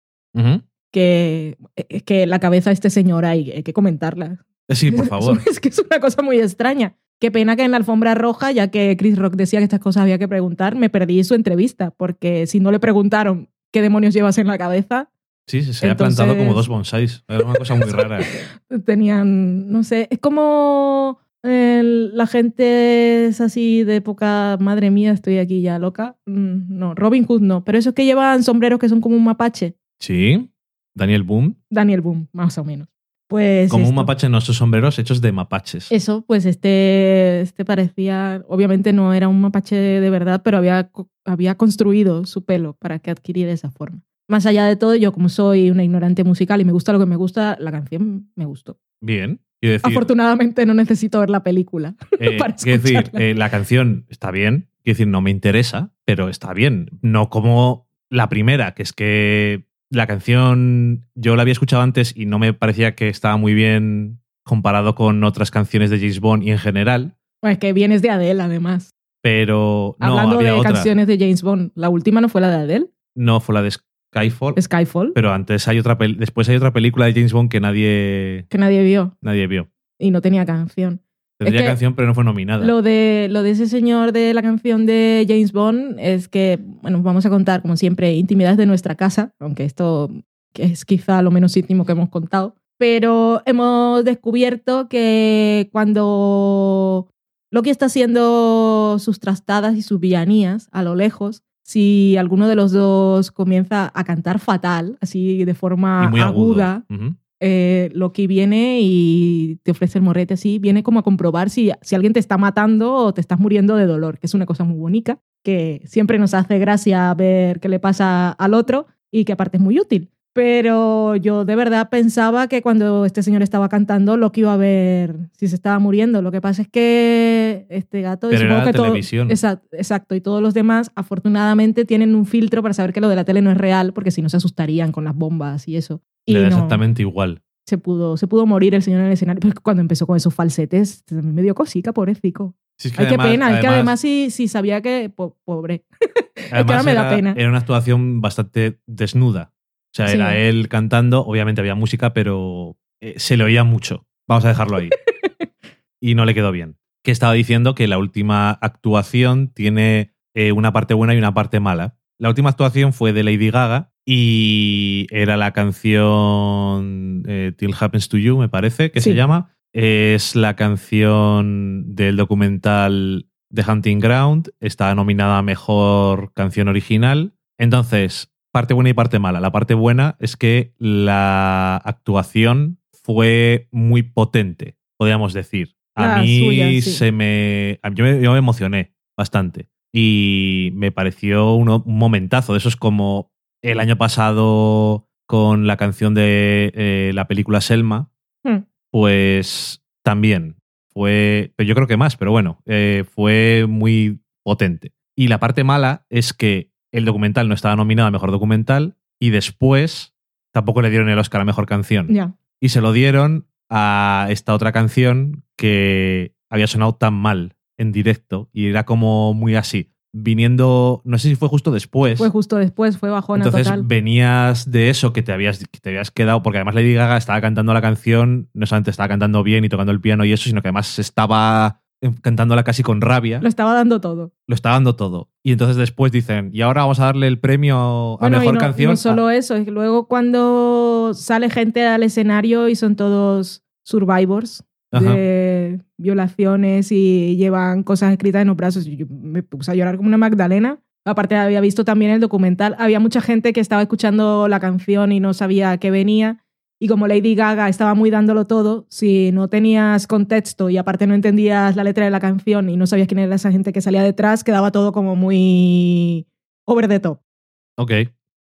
que es que la cabeza de este señor hay, hay que comentarla. Sí, por (laughs) favor. Es que es una cosa muy extraña. Qué pena que en la alfombra roja, ya que Chris Rock decía que estas cosas había que preguntar, me perdí su entrevista, porque si no le preguntaron qué demonios llevas en la cabeza, Sí, se, se ha plantado como dos bonsáis. Era una cosa muy rara. (laughs) tenían, no sé, es como el- la gente es así de época, madre mía, estoy aquí ya loca. Mm, No, Robin Hood no, pero esos que llevan sombreros que son como un mapache, Sí, Daniel Boom. Daniel Boom, más o menos. Pues Como un mapache en nuestros sombreros hechos de mapaches. Eso, pues este, este parecía, obviamente no era un mapache de verdad, pero había, había construido su pelo para que adquiriera esa forma. Más allá de todo, yo como soy una ignorante musical y me gusta lo que me gusta, la canción me gustó. Bien. Decir, Afortunadamente no necesito ver la película. (laughs) eh, para quiero decir eh, la canción está bien. Quiero decir, no me interesa, pero está bien. No como la primera, que es que la canción yo la había escuchado antes y no me parecía que estaba muy bien comparado con otras canciones de James Bond y en general. Pues que vienes de Adele, además. Pero no, Hablando había de otra. canciones de James Bond, la última no fue la de Adele, No fue la de Skyfall. Skyfall, Pero antes hay otra después hay otra película de James Bond que nadie, que nadie vio nadie vio. y no tenía canción. Tendría que canción, pero no fue nominada. Lo de, lo de ese señor de la canción de James Bond es que, bueno, vamos a contar, como siempre, intimidades de nuestra casa, aunque esto es quizá lo menos íntimo que hemos contado. Pero hemos descubierto que cuando Loki está haciendo sus trastadas y sus villanías a lo lejos, si alguno de los dos comienza a cantar fatal, así de forma aguda, Ujú. eh, Loki viene y te ofrece el morrete así, viene como a comprobar si, si alguien te está matando o te estás muriendo de dolor, que es una cosa muy bonita, que siempre nos hace gracia ver qué le pasa al otro y que aparte es muy útil. Pero yo de verdad pensaba que cuando este señor estaba cantando, Loki iba a ver si se estaba muriendo. Lo que pasa es que este gato... Pero era que todo- televisión. exacto, exacto, y todos los demás afortunadamente tienen un filtro para saber que lo de la tele no es real, porque si no se asustarían con las bombas y eso. Y Le da no exactamente igual. se pudo, se pudo morir el señor en el escenario. Pero cuando empezó con esos falsetes, me dio cosica, pobrecito. Sí, es que Ay, qué además- pena. es que además sí, sí sabía que. po- pobre. (laughs) además ahora me da era, pena. era una actuación bastante desnuda. O sea, Sí. era él cantando, obviamente había música, pero eh, se le oía mucho. Vamos a dejarlo ahí. (laughs) y no le quedó bien. Que estaba diciendo que la última actuación tiene eh, una parte buena y una parte mala. La última actuación fue de Lady Gaga y era la canción eh, Till Happens to You, me parece, que Sí. se llama. Es la canción del documental The Hunting Ground. Está nominada a Mejor Canción Original. Entonces, parte buena y parte mala. La parte buena es que la actuación fue muy potente, podríamos decir. A La mí suya, sí. se me. yo, me, yo me emocioné bastante. Y me pareció uno- un momentazo. De eso es como el año pasado con la canción de eh, la película Selma. Hmm. Pues también fue. Pero yo creo que más, pero bueno, eh, fue muy potente. Y la parte mala es que el documental no estaba nominado a mejor documental y después tampoco le dieron el Oscar a mejor canción y se lo dieron a esta otra canción que había sonado tan mal en directo y era como muy así. Viniendo, no sé si fue justo después. Fue justo después, fue bajona Entonces total. venías de eso que te, habías, que te habías quedado, porque además Lady Gaga estaba cantando la canción, no solamente estaba cantando bien y tocando el piano y eso, sino que además estaba cantándola casi con rabia. Lo estaba dando todo. Lo está dando todo. Y entonces después dicen, y ahora vamos a darle el premio a Bueno, y mejor no, canción. no solo eso, es que luego cuando sale gente al escenario y son todos survivors Ajá. de violaciones y llevan cosas escritas en los brazos, y yo me puse a llorar como una Magdalena. Aparte había visto también el documental, había mucha gente que estaba escuchando la canción y no sabía a qué venía. Y como Lady Gaga estaba muy dándolo todo, si no tenías contexto y aparte no entendías la letra de la canción y no sabías quién era esa gente que salía detrás, quedaba todo como muy over the top Ok.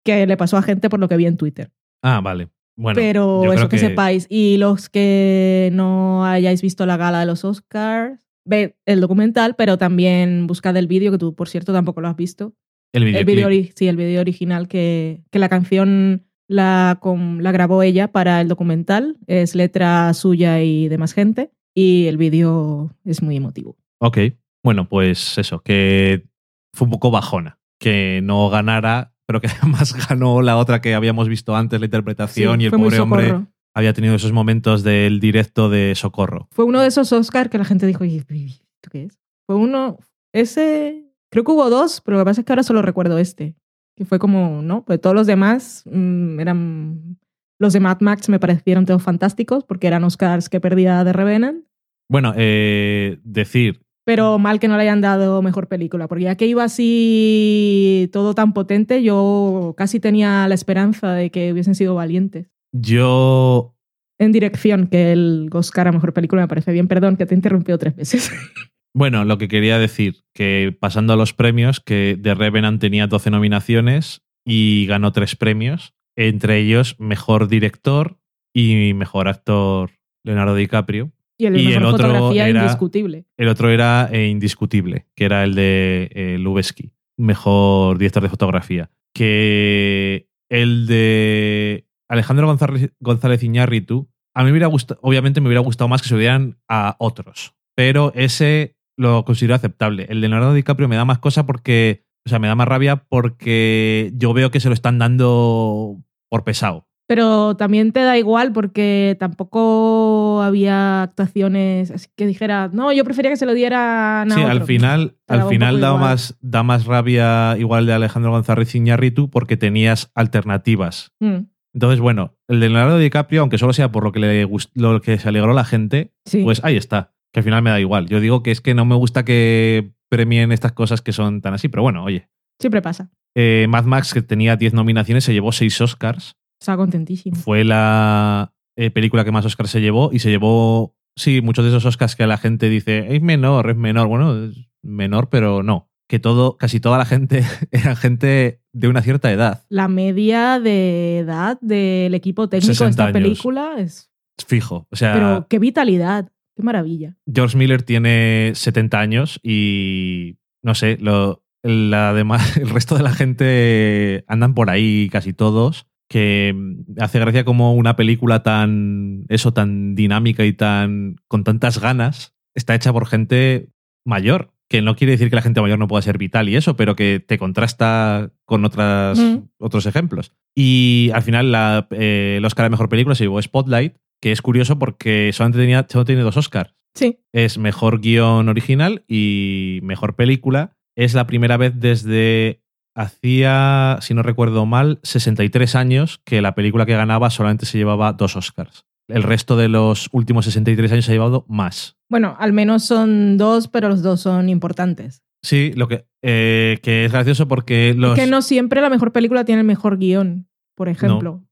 que le pasó a gente por lo que vi en Twitter. Ah, vale. Bueno, Pero yo eso creo que, sepáis. Y los que no hayáis visto la gala de los Oscars, ve el documental, pero también buscad el vídeo, que tú, por cierto, tampoco lo has visto. El vídeo, sí, el vídeo original que, que la canción la, con- la grabó ella para el documental. Es letra suya y de más gente. Y el vídeo es muy emotivo. Ok. Bueno, pues eso, que fue un poco bajona. Que no ganara, pero que (laughs) además ganó la otra que habíamos visto antes, la interpretación, Sí, y el pobre hombre había tenido esos momentos del directo de socorro. Fue uno de esos Oscars que la gente dijo, "¿Y ¿esto qué es? Fue uno, ese, creo que hubo dos, pero lo que pasa es que ahora solo recuerdo este. Que fue como, ¿no? Pues todos los demás mm, eran, los de Mad Max me parecieron todos fantásticos porque eran Oscars que perdía de Revenant. Bueno, eh, decir, Pero mal que no le hayan dado mejor película, porque ya que iba así todo tan potente, yo casi tenía la esperanza de que hubiesen sido valientes. yo En dirección, que el Oscar a mejor película me parece bien. Perdón, que te he interrumpido tres veces. (laughs) Bueno, lo que quería decir, que pasando a los premios, que The Revenant tenía 12 nominaciones y ganó tres premios, entre ellos Mejor Director y Mejor Actor Leonardo DiCaprio. Y el Y mejor el otro fotografía era- indiscutible. El otro era eh, Indiscutible, que era el de eh, Lubeski, Mejor Director de Fotografía. Que el de Alejandro González, González Iñárritu, a mí me hubiera gustado, obviamente me hubiera gustado más que se hubieran a otros, pero ese lo considero aceptable. El de Leonardo DiCaprio me da más cosa porque, o sea, me da más rabia porque yo veo que se lo están dando por pesado. Pero también te da igual porque tampoco había actuaciones así que dijera, no, yo prefería que se lo dieran a Sí, al otro". final, Te al final da igual. más, da más rabia igual de Alejandro González Iñárritu porque tenías alternativas. Mm, Entonces, bueno, el de Leonardo DiCaprio, aunque solo sea por lo que le gust- lo que se alegró la gente, sí. pues ahí está. Que al final me da igual. Yo digo que es que no me gusta que premien estas cosas que son tan así, pero bueno, oye. Siempre pasa. Eh, Mad Max, que tenía 10 nominaciones, se llevó 6 Oscars. Estaba contentísimo. Fue la eh, película que más Oscars se llevó y se llevó, sí, muchos de esos Oscars que la gente dice, es menor, es menor. Bueno, es menor, pero no. Que todo, casi toda la gente (laughs) era gente de una cierta edad. La media de edad del equipo técnico de 60 esta años. película es... Fijo. O sea, Pero qué vitalidad, qué maravilla. George Miller tiene 70 años y no sé, lo, la demás, (laughs) el resto de la gente andan por ahí casi todos que hace gracia como una película tan eso tan dinámica y tan con tantas ganas está hecha por gente mayor que no quiere decir que la gente mayor no pueda ser vital y eso pero que te contrasta con otras Mm. otros ejemplos y al final la, eh, el Oscar de mejor película se llevó Spotlight que es curioso porque solamente tenía solo tiene dos Oscars Sí. es mejor guion original y mejor película. Es la primera vez desde hacía, si no recuerdo mal, 63 años que la película que ganaba solamente se llevaba dos Oscars. El resto de los últimos 63 años se ha llevado más. Bueno, al menos son dos, pero los dos son importantes. Sí, lo que, eh, que es gracioso porque los... Es que no siempre la mejor película tiene el mejor guion, por ejemplo.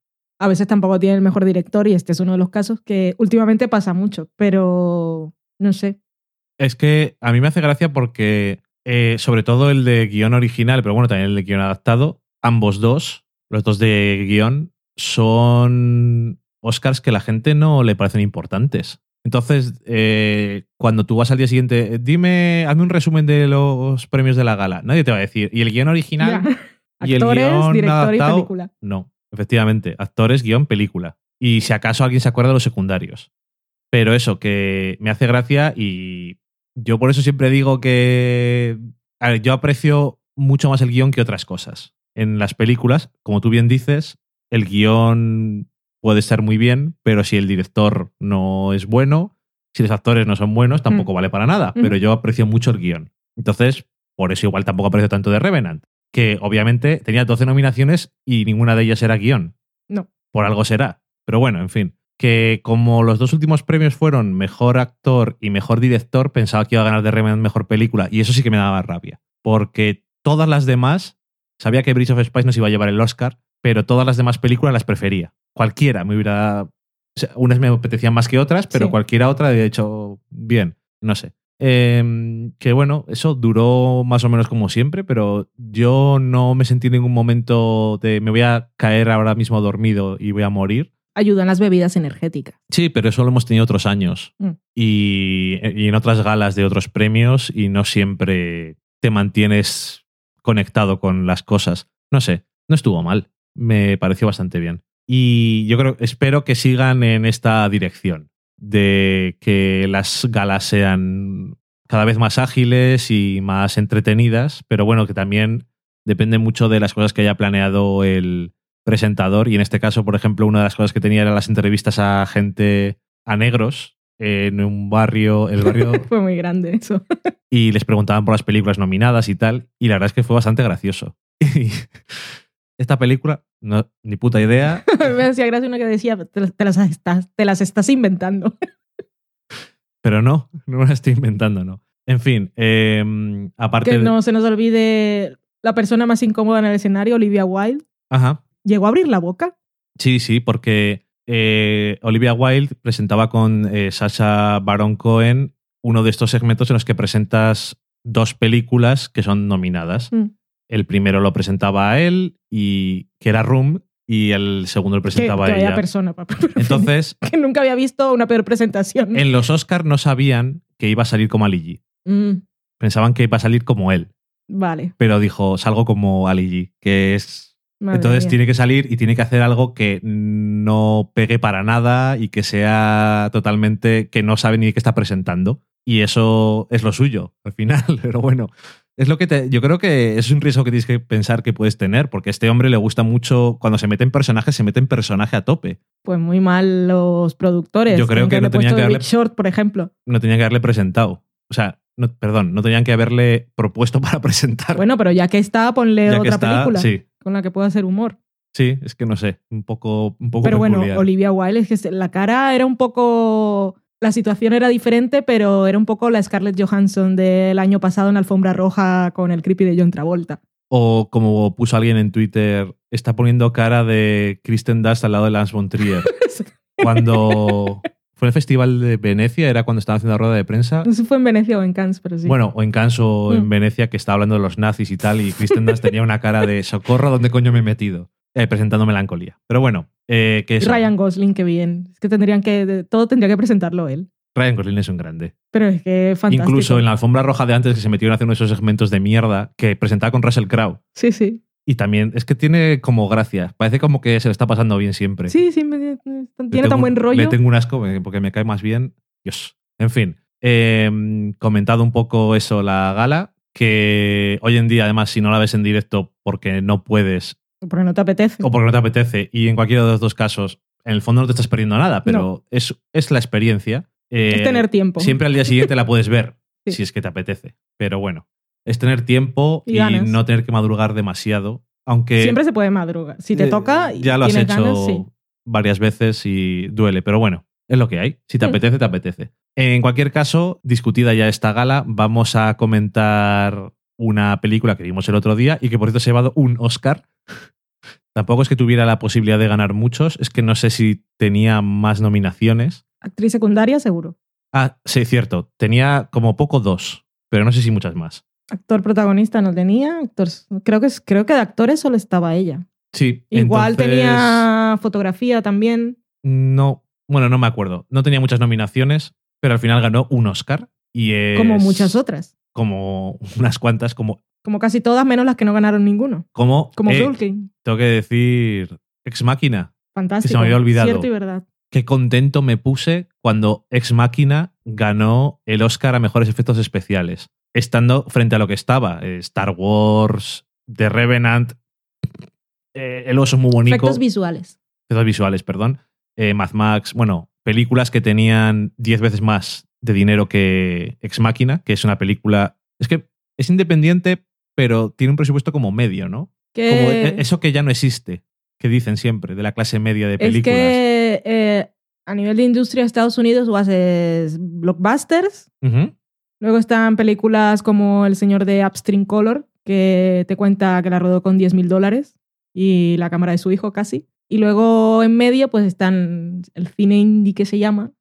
A veces tampoco tiene el mejor director y este es uno de los casos que últimamente pasa mucho, pero no sé. Es que a mí me hace gracia porque, eh, sobre todo el de guion original, pero bueno, también el de guion adaptado, ambos dos, los dos de guion, son Oscars que a la gente no le parecen importantes. Entonces, eh, cuando tú vas al día siguiente, dime, hazme un resumen de los premios de la gala, nadie te va a decir. ¿Y el guion original? ¿Y el Actores, guion director adaptado? y película. No, efectivamente, actores, guion, película. Y si acaso alguien se acuerda de los secundarios. Pero eso, que me hace gracia y yo por eso siempre digo que a ver, yo aprecio mucho más el guion que otras cosas. En las películas, como tú bien dices, el guion puede estar muy bien, pero si el director no es bueno, Si los actores no son buenos, tampoco Mm. vale para nada, pero yo aprecio mucho el guion. Entonces, por eso igual tampoco aprecio tanto de Revenant, que obviamente tenía 12 nominaciones y ninguna de ellas era guion. No. Por algo será. Pero bueno, en fin. Que como los dos últimos premios fueron mejor actor y mejor director, pensaba que iba a ganar de Revenant mejor película. Y eso sí que me daba rabia. Porque todas las demás, sabía que Bridge of Spice nos iba a llevar el Oscar, pero todas las demás películas las prefería. Cualquiera me hubiera. o sea, unas me apetecían más que otras, pero Sí. cualquiera otra había hecho bien. No sé. Eh, que bueno, eso duró más o menos como siempre, pero yo no me sentí en ningún momento de me voy a caer ahora mismo dormido y voy a morir. Ayudan las bebidas energéticas. Sí, pero eso lo hemos tenido otros años. Mm. Y, y en otras galas de otros premios y no siempre te mantienes conectado con las cosas. No sé, no estuvo mal. Me pareció bastante bien. Y yo creo, espero que sigan en esta dirección, de que las galas sean cada vez más ágiles y más entretenidas, pero bueno, que también depende mucho de las cosas que haya planeado el presentador. Y en este caso, por ejemplo, una de las cosas que tenía eran las entrevistas a gente, a negros, en un barrio, el barrio (laughs) Fue muy grande eso. y les preguntaban por las películas nominadas y tal, y la verdad es que fue bastante gracioso. (laughs) Esta película, no, ni puta idea, (laughs) Me hacía gracia una que decía, te las, te las estás, te las estás inventando. (laughs) pero no, no me la estoy inventando, no. En fin, eh, aparte Que de- no se nos olvide la persona más incómoda en el escenario, Olivia Wilde. Ajá, Llegó a abrir la boca. sí, sí, porque eh, Olivia Wilde presentaba con eh, Sasha Baron Cohen uno de estos segmentos en los que presentas dos películas que son nominadas. Mm. El primero lo presentaba a él, y que era Room, y el segundo lo Que, presentaba que a vaya ella. persona. papá. Entonces, (laughs) que nunca había visto una peor presentación. En los Oscars no sabían que iba a salir como Ali G. Mm, Pensaban que iba a salir como él. vale. Pero dijo, salgo como Ali G, que es... madre Entonces mía. tiene que salir y tiene que hacer algo que no pegue para nada y que sea totalmente... que no sabe ni qué está presentando. Y eso es lo suyo, al final. (laughs) Pero bueno, es lo que te... Yo creo que es un riesgo que tienes que pensar que puedes tener, porque a este hombre le gusta mucho... Cuando se mete en personaje, se mete en personaje a tope. Pues muy mal los productores. Yo creo que no tenían que darle- Short, por ejemplo. No tenían que haberle presentado. O sea, no, perdón, no tenían que haberle propuesto para (laughs) presentar. Bueno, pero ya que está, ponle Ya otra está, película Sí, con la que pueda hacer humor. sí, es que no sé, un poco, un poco Pero bueno. Olivia Wilde, es que la cara era un poco. La situación era diferente, pero era un poco la Scarlett Johansson del año pasado en Alfombra Roja con el creepy de John Travolta. O como puso alguien en Twitter, está poniendo cara de Kristen Dust al lado de Lance von Trier. (laughs) Cuando fue el festival de Venecia, era cuando estaba haciendo la rueda de prensa. No sé si fue en Venecia o en Cannes, pero sí. Bueno, o en Canso, en Mm. Venecia, que estaba hablando de los nazis y tal, y Kristen Dust tenía una cara de socorro, ¿dónde coño me he metido? Eh, presentando melancolía. Pero bueno, eh, que. Ryan Gosling, qué bien. Es que tendrían que. de- Todo tendría que presentarlo él. Ryan Gosling es un grande. Pero es que fantástico. Incluso en la alfombra roja de antes que se metieron a hacer uno de esos segmentos de mierda que presentaba con Russell Crowe. Sí, sí. Y también es que tiene como gracia. Parece como que se le está pasando bien siempre. Sí, sí, me- Le tiene tengo tan un- buen rollo. Le tengo un asco eh, porque me cae más bien. Dios. En fin. eh, comentado un poco eso, la gala. Que hoy en día, además, si no la ves en directo porque no puedes Porque no te apetece. o porque no te apetece, y en cualquiera de los dos casos, en el fondo no te estás perdiendo nada, pero es, es la experiencia. Eh, es tener tiempo. Siempre al día siguiente la puedes ver, (laughs) Sí. si es que te apetece. Pero bueno, es tener tiempo Y no tener que madrugar demasiado. Aunque Siempre se puede madrugar. Si te eh, toca y ya lo has hecho ganas, sí. varias veces y duele, pero bueno, es lo que hay. Si te Mm. apetece, te apetece. En cualquier caso, discutida ya esta gala, vamos a comentar una película que vimos el otro día y que por cierto se ha llevado un Oscar. (laughs) Tampoco es que tuviera la posibilidad de ganar muchos, es que no sé si tenía más nominaciones. Actriz secundaria, seguro. Ah, sí, cierto, tenía como poco dos, pero no sé si muchas más. Actor protagonista no tenía. Actor, creo, que, creo que de actores solo estaba ella. Sí, Igual entonces, tenía fotografía también. No, bueno, no me acuerdo. No tenía muchas nominaciones, pero al final ganó un Oscar. Y es Como muchas otras. Como (laughs) unas cuantas, como. Como casi todas, menos las que no ganaron ninguno. Como, Como eh, tengo que decir, Ex Máquina. Fantástico. se me había olvidado. Cierto y verdad. Qué contento me puse cuando Ex Máquina ganó el Oscar a mejores efectos especiales. Estando frente a lo que estaba: eh, Star Wars, The Revenant, eh, El oso muy bonito. Efectos visuales. efectos visuales, perdón. eh, Mad Max, bueno, películas que tenían 10 veces más de dinero que Ex Máquina, que es una película. Es que es independiente, pero tiene un presupuesto como medio, ¿no? Que- Como e- eso que ya no existe, que dicen siempre, de la clase media de es películas. que eh, a nivel de industria Estados Unidos o haces blockbusters, luego están películas como El Señor de Upstream Color, que te cuenta que la rodó con 10 mil dólares y la cámara de su hijo casi. Y luego en medio pues están el cine indie que se llama,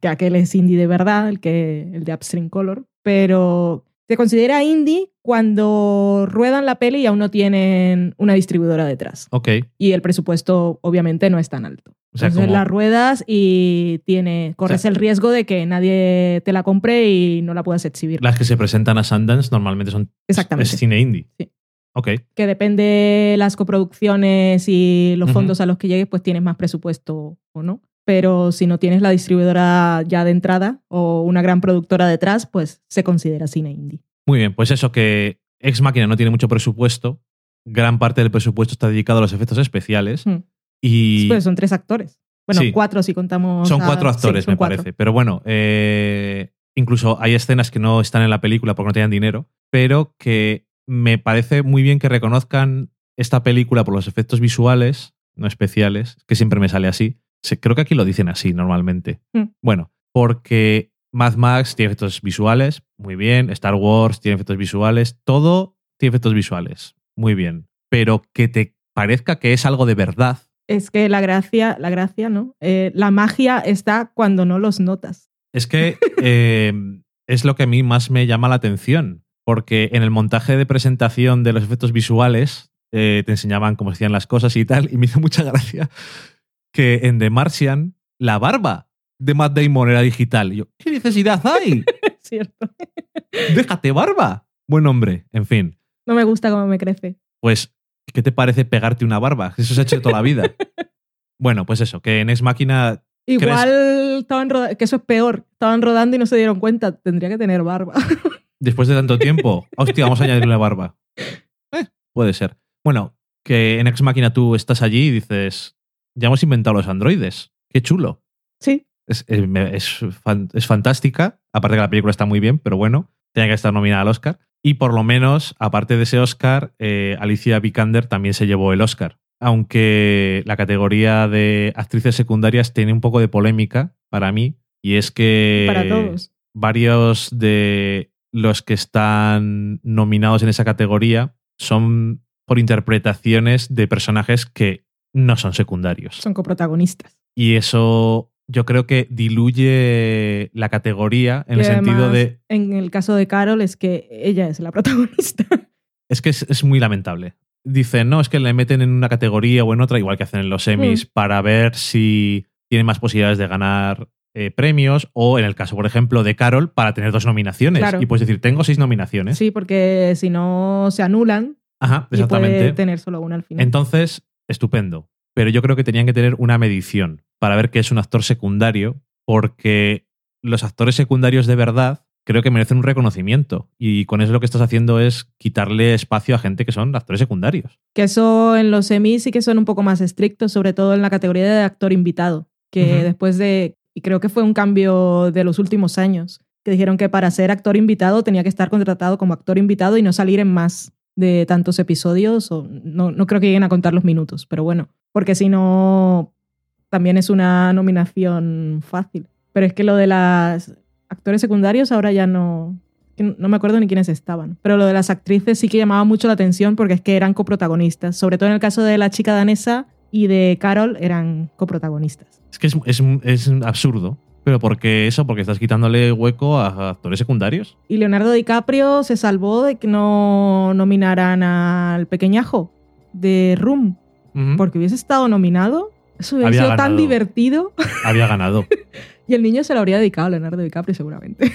Que aquel es indie de verdad, el, que, el de Upstream Color, pero se considera indie cuando ruedan la peli y aún no tienen una distribuidora detrás. Ok. Y el presupuesto obviamente no es tan alto. O sea, Entonces como- la ruedas y tiene, corres sea- el riesgo de que nadie te la compre y no la puedas exhibir. Las que se presentan a Sundance normalmente son Exactamente. es cine indie. Sí. Ok. Que depende las coproducciones y los fondos a los que llegues, pues tienes más presupuesto o no. Pero si no tienes la distribuidora ya de entrada o una gran productora detrás, pues se considera cine indie. Muy bien, pues eso que Ex Máquina no tiene mucho presupuesto, gran parte del presupuesto está dedicado a los efectos especiales Hmm. y Pues son tres actores. Bueno, Sí. cuatro si contamos. son a- cuatro sí, actores, son me cuatro. parece. Pero bueno, eh, incluso hay escenas que no están en la película porque no tenían dinero, pero que me parece muy bien que reconozcan esta película por los efectos visuales, no especiales, que siempre me sale así. Creo que aquí lo dicen así normalmente. Hmm. Bueno, porque Mad Max tiene efectos visuales, muy bien. Star Wars tiene efectos visuales, todo tiene efectos visuales, muy bien. Pero que te parezca que es algo de verdad. Es que la gracia, la gracia, ¿no? Eh, la magia está cuando no los notas. Es que (laughs) eh, es lo que a mí más me llama la atención, porque en el montaje de presentación de los efectos visuales eh, te enseñaban cómo se hacían las cosas y tal, y me hizo mucha (laughs) gracia que en The Martian la barba de Matt Damon era digital. Y yo, ¿qué necesidad hay? (laughs) Cierto. (laughs) Déjate barba. Buen hombre, en fin. No me gusta cómo me crece. Pues, ¿qué te parece pegarte una barba? Eso se ha hecho toda la vida. (laughs) Bueno, pues eso, que en Ex Máquina Igual estaban roda- que eso es peor. Estaban rodando y no se dieron cuenta. Tendría que tener barba. después de tanto tiempo, hostia, vamos a añadirle barba. Eh, puede ser. Bueno, que en Ex Máquina tú estás allí y dices, ya hemos inventado los androides. Qué chulo. sí. Es, es, me- es fan- es fantástica. Aparte que la película está muy bien, pero bueno, tenía que estar nominada al Oscar. Y por lo menos, aparte de ese Oscar, eh, Alicia Vikander también se llevó el Oscar. Aunque la categoría de actrices secundarias tiene un poco de polémica para mí. Y es que Para todos. varios de los que están nominados en esa categoría son por interpretaciones de personajes que no son secundarios. Son coprotagonistas. Y eso yo creo que diluye la categoría en Y el sentido de... En el caso de Carol es que ella es la protagonista. (laughs) Es que es, es muy lamentable. Dicen, no, es que le meten en una categoría o en otra, igual que hacen en los semis, Mm. para ver si tienen más posibilidades de ganar eh, premios, o en el caso, por ejemplo, de Carol, para tener dos nominaciones. Claro. Y puedes decir, tengo seis nominaciones. Sí, porque si no se anulan Ajá, y puede tener solo una al final. Entonces, estupendo. Pero yo creo que tenían que tener una medición para ver qué es un actor secundario, porque los actores secundarios de verdad creo que merecen un reconocimiento. Y con eso lo que estás haciendo es quitarle espacio a gente que son actores secundarios. Que eso en los semis sí que son un poco más estrictos, sobre todo en la categoría de actor invitado, que después de, y creo que fue un cambio de los últimos años, que dijeron que para ser actor invitado tenía que estar contratado como actor invitado y no salir en más de tantos episodios, o no, no creo que lleguen a contar los minutos, pero bueno, porque si no, también es una nominación fácil. Pero es que lo de las actores secundarios ahora ya no, no me acuerdo ni quiénes estaban, pero lo de las actrices sí que llamaba mucho la atención porque es que eran coprotagonistas, sobre todo en el caso de la chica danesa y de Carol eran coprotagonistas. Es que es, es- es absurdo. ¿Pero por qué eso? Porque estás quitándole hueco a actores secundarios. Y Leonardo DiCaprio se salvó de que no nominaran al pequeñajo de Room, porque hubiese estado nominado. Eso hubiera sido tan divertido (laughs) Había ganado. (laughs) y el niño se lo habría dedicado a Leonardo DiCaprio seguramente.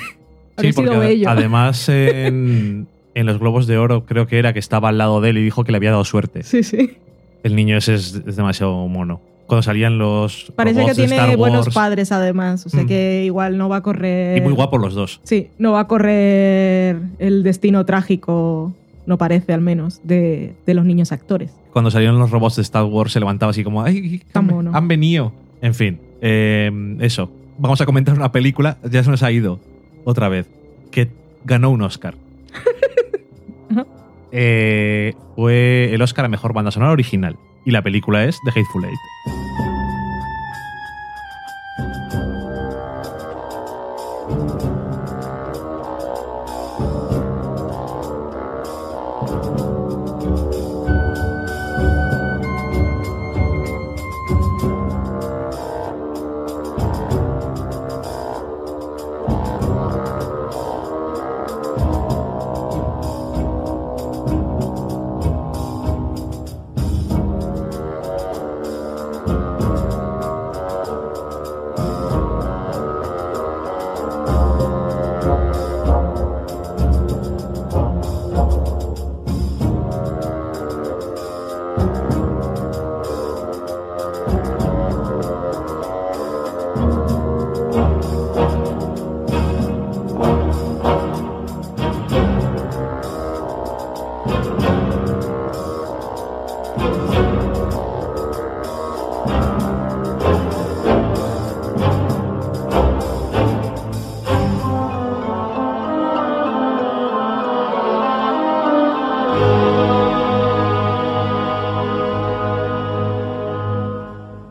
Habría porque sido bello. además (laughs) en, en los Globos de Oro creo que era que estaba al lado de él y dijo que le había dado suerte. Sí, sí. El niño ese es, es demasiado mono. Cuando salían los Parece que robots de tiene Star buenos Wars, padres además, o sea Mm. que igual no va a correr... y muy guapos los dos. Sí, no va a correr el destino trágico, no parece al menos, de, de los niños actores. Cuando salieron los robots de Star Wars se levantaba así como ¡ay! Han- mono. Han venido. En fin, Eh, eso. Vamos a comentar una película, ya se nos ha ido otra vez, que ganó un Oscar. (laughs) Eh, fue el Oscar a Mejor Banda Sonora Original. Y la película es The Hateful Eight.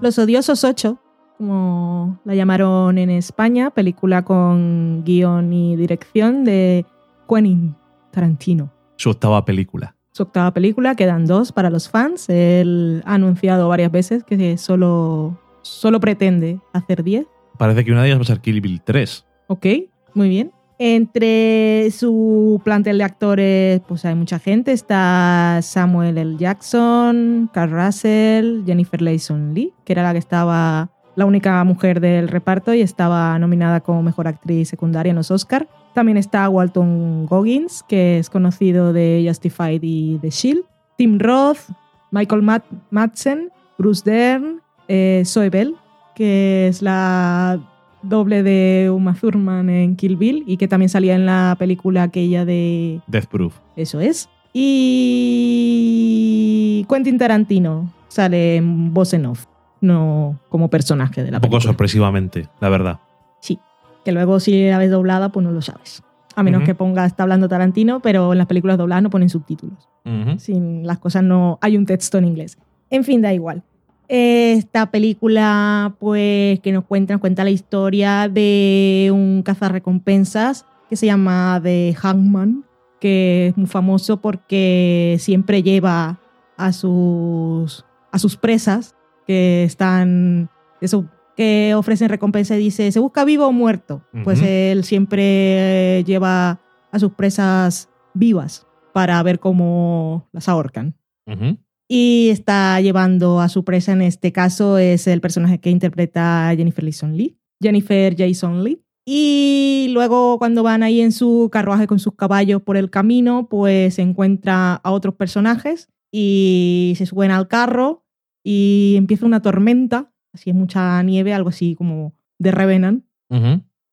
Los Odiosos 8, como la llamaron en España, película con guion y dirección de Quentin Tarantino. Su octava película. Su octava película, quedan dos para los fans. Él ha anunciado varias veces que solo, solo pretende hacer 10. Parece que una de ellas va a ser Kill Bill 3. Ok, muy bien. Entre su plantel de actores, pues hay mucha gente. Está Samuel L. Jackson, Carl Russell, Jennifer Layson Lee, que era la que estaba la única mujer del reparto y estaba nominada como mejor actriz secundaria en los Oscar. También está Walton Goggins, que es conocido de Justified y The Shield. Tim Roth, Michael Madsen, Bruce Dern, eh, Zoe Bell, que es la doble de Uma Thurman en Kill Bill y que también salía en la película aquella de... Death Proof. Eso es. Y Quentin Tarantino sale en voz en off, no como personaje de la Un poco película. sorpresivamente, la verdad. Sí, que luego si la ves doblada pues no lo sabes. A menos que ponga está hablando Tarantino, pero en las películas dobladas no ponen subtítulos. Sin las cosas no hay un texto en inglés. En fin, da igual. Esta película, pues, que nos cuenta, nos cuenta la historia de un cazarrecompensas que se llama The Hangman, que es muy famoso porque siempre lleva a sus, a sus presas que están, eso, que ofrecen recompensa y dice, ¿se busca vivo o muerto? Pues él siempre lleva a sus presas vivas para ver cómo las ahorcan. Y está llevando a su presa, en este caso es el personaje que interpreta Jennifer Jason Lee. Jennifer Jason Lee. Y luego cuando van ahí en su carruaje con sus caballos por el camino, pues se encuentra a otros personajes y se suben al carro y empieza una tormenta, así es mucha nieve, algo así como de Revenant,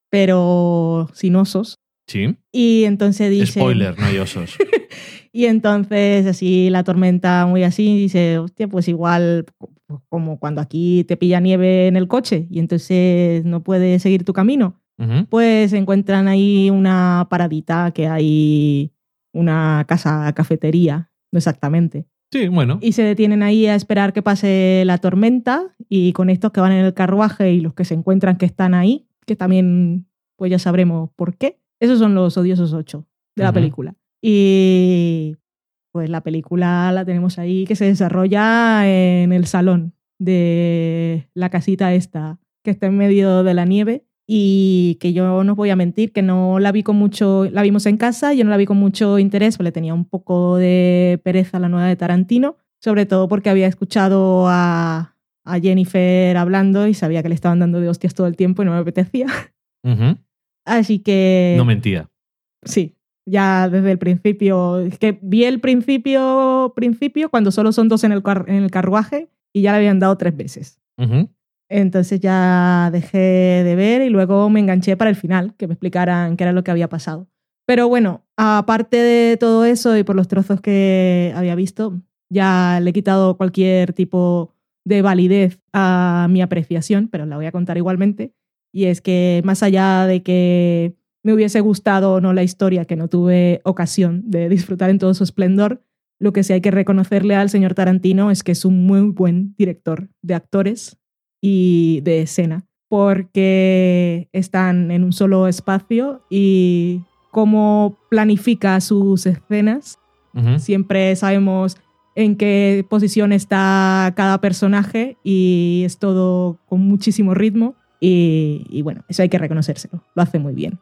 pero sin osos. Sí. Y entonces dice... Spoiler, no hay osos. (laughs) Y entonces, así la tormenta muy así, dice, hostia, pues igual pues, como cuando aquí te pilla nieve en el coche y entonces no puedes seguir tu camino. Ujú. Pues encuentran ahí una paradita que hay una casa cafetería, no exactamente. Sí, bueno. Y se detienen ahí a esperar que pase la tormenta y con estos que van en el carruaje y los que se encuentran que están ahí, que también pues ya sabremos por qué. Esos son los odiosos ocho de la película. Y pues la película la tenemos ahí que se desarrolla en el salón de la casita esta que está en medio de la nieve y que yo no os voy a mentir que no la vi con mucho, la vimos en casa, yo no la vi con mucho interés, porque le tenía un poco de pereza a la nueva de Tarantino, sobre todo porque había escuchado a, a Jennifer hablando y sabía que le estaban dando de hostias todo el tiempo y no me apetecía. Así que No mentía. sí, ya desde el principio, es que vi el principio, principio cuando solo son dos en el, car- en el carruaje y ya le habían dado tres veces. Entonces ya dejé de ver y luego me enganché para el final, que me explicaran qué era lo que había pasado. Pero bueno, aparte de todo eso y por los trozos que había visto, ya le he quitado cualquier tipo de validez a mi apreciación, pero la voy a contar igualmente. Y es que más allá de que me hubiese gustado o no la historia, que no tuve ocasión de disfrutar en todo su esplendor, lo que sí hay que reconocerle al señor Tarantino es que es un muy buen director de actores y de escena, porque están en un solo espacio y cómo planifica sus escenas. Ujú. Siempre sabemos en qué posición está cada personaje y es todo con muchísimo ritmo. Y, y bueno, eso hay que reconocérselo. Lo hace muy bien.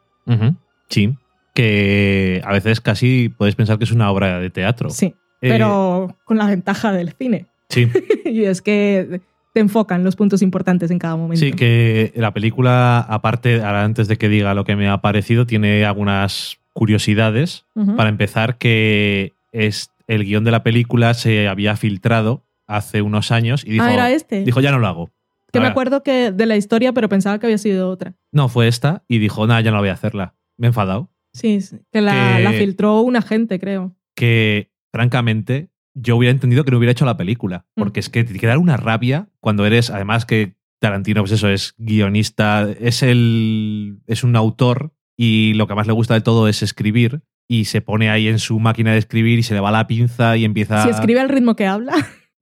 Sí. Que a veces casi puedes pensar que es una obra de teatro. Sí, Eh, pero con la ventaja del cine. sí. (laughs) y es que te enfocan los puntos importantes en cada momento. Sí, que la película, aparte, ahora antes de que diga lo que me ha parecido, tiene algunas curiosidades. Para empezar, que es, el guion de la película se había filtrado hace unos años y dijo, ah, era este. dijo ya no lo hago. Que me Ahora- acuerdo que de la historia, pero pensaba que había sido otra. No, fue esta y dijo, nada, ya no voy a hacerla. Me he enfadado. Sí, sí, que la, Que- la filtró un agente, creo. Que, francamente, yo hubiera entendido que no hubiera hecho la película. Porque es que te queda una rabia cuando eres, además que Tarantino, pues eso, es guionista, es el. es un autor y lo que más le gusta de todo es escribir. Y se pone ahí en su máquina de escribir y se le va la pinza y empieza. Si escribe al ritmo que habla.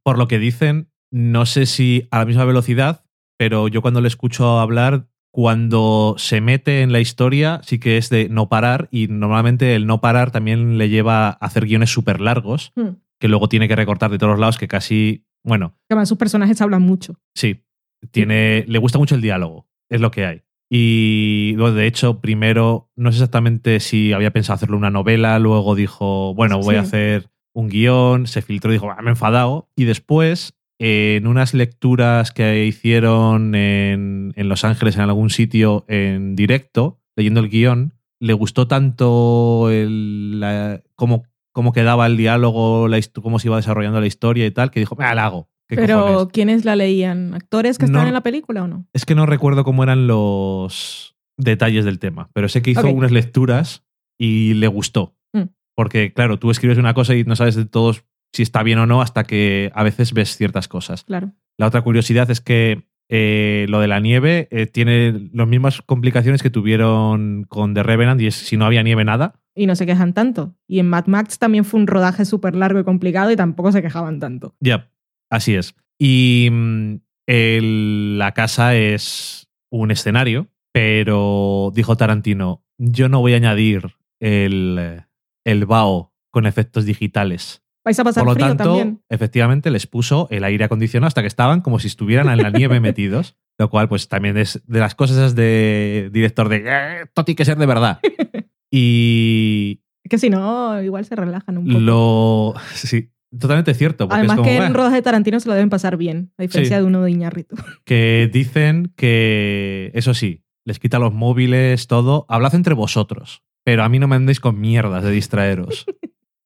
Por lo que dicen, no sé si a la misma velocidad, pero yo cuando le escucho hablar, cuando se mete en la historia, sí que es de no parar y normalmente el no parar también le lleva a hacer guiones súper largos Hmm. que luego tiene que recortar de todos lados que casi, bueno, Que además sus personajes hablan mucho. sí, tiene, le gusta mucho el diálogo, es lo que hay. Y bueno, de hecho, primero, no sé exactamente si había pensado hacerlo una novela, luego dijo, bueno, voy a hacer un guion, se filtró y dijo, "Ah, me he enfadado. Y después, en unas lecturas que hicieron en, en Los Ángeles, en algún sitio en directo, leyendo el guion, le gustó tanto el, la- cómo, cómo quedaba el diálogo, la cómo se iba desarrollando la historia y tal, que dijo, me la hago. ¿Qué Pero cojones?". ¿quiénes la leían? ¿Actores que están No. en la película o no? Es que no recuerdo cómo eran los detalles del tema, pero sé que hizo unas lecturas y le gustó. Mm. Porque, claro, tú escribes una cosa y no sabes de todos si está bien o no hasta que a veces ves ciertas cosas. Claro. La otra curiosidad es que eh, lo de la nieve eh, tiene las mismas complicaciones que tuvieron con The Revenant y es si no había nieve nada. Y no se quejan tanto. Y en Mad Max también fue un rodaje súper largo y complicado y tampoco se quejaban tanto. Ya, así es. Y mm, el- la casa es un escenario, pero dijo Tarantino, yo no voy a añadir el, el BAO con efectos digitales. Vais a pasar Por lo frío tanto, también. efectivamente les puso el aire acondicionado hasta que estaban como si estuvieran en la (laughs) nieve metidos, lo cual pues también es de las cosas esas de director de "Eh, tiene que ser de verdad. (laughs) Y Es que si no, igual se relajan un poco. lo... Sí, totalmente cierto. Además es como, que en rodaje de Tarantino se lo deben pasar bien, a diferencia Sí. de uno de Iñárritu. (laughs) que dicen que, eso sí, les quita los móviles, todo. Hablad entre vosotros, pero a mí no me andéis con mierdas de distraeros.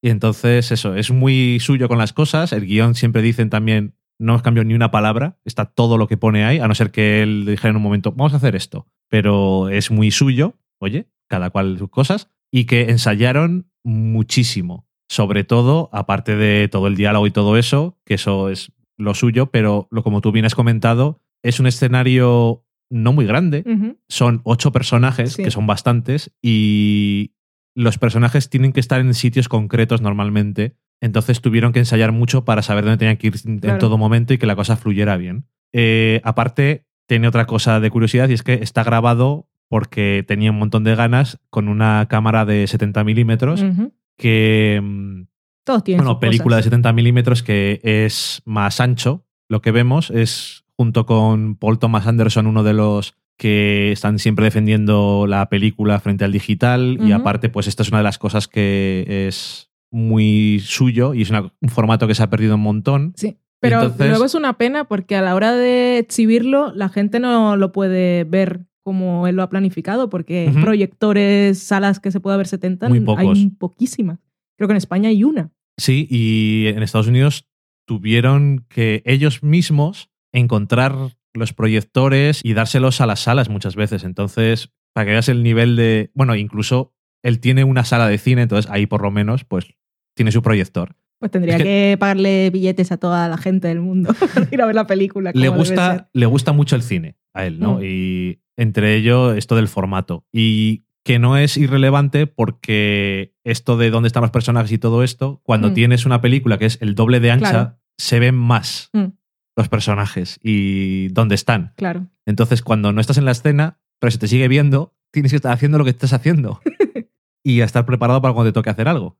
Y entonces, eso, es muy suyo con las cosas. El guion siempre dicen también, no os cambio ni una palabra, está todo lo que pone ahí, a no ser que él dijera en un momento, vamos a hacer esto. Pero es muy suyo, oye, cada cual sus cosas, y que ensayaron muchísimo. Sobre todo, aparte de todo el diálogo y todo eso, que eso es lo suyo, pero lo como tú bien has comentado, es un escenario no muy grande. Son ocho personajes, Sí. que son bastantes, y los personajes tienen que estar en sitios concretos normalmente. Entonces tuvieron que ensayar mucho para saber dónde tenían que ir en Claro. todo momento y que la cosa fluyera bien. Eh, aparte, tiene otra cosa de curiosidad y es que está grabado porque tenía un montón de ganas con una cámara de 70 milímetros que... mm, Todos tienen bueno, película de cosas. 70 milímetros que es más ancho. Lo que vemos es, junto con Paul Thomas Anderson, uno de los que están siempre defendiendo la película frente al digital. Y aparte, pues esta es una de las cosas que es muy suyo y es una- un formato que se ha perdido un montón. Sí. Pero Entonces- luego es una pena porque a la hora de exhibirlo, la gente no lo puede ver como él lo ha planificado, porque proyectores, salas que se pueda ver 70, Muy pocos. hay poquísimas. Creo que en España hay una. Sí, y en Estados Unidos tuvieron que ellos mismos encontrar los proyectores y dárselos a las salas muchas veces. Entonces, para que veas el nivel de. Bueno, incluso él tiene una sala de cine, entonces ahí por lo menos, pues tiene su proyector. Pues tendría Es que... que- pagarle billetes a toda la gente del mundo (laughs) para ir a ver la película. le gusta, le gusta mucho el cine a él, ¿no? Mm. Y entre ello esto del formato. Y que no es irrelevante porque esto de dónde están los personajes y todo esto, cuando Mm. tienes una película que es el doble de ancha, Claro. se ven más Mm. Los personajes y dónde están. Claro. Entonces, cuando no estás en la escena, pero se te sigue viendo, tienes que estar haciendo lo que estás haciendo. (laughs) y a estar preparado para cuando te toque hacer algo.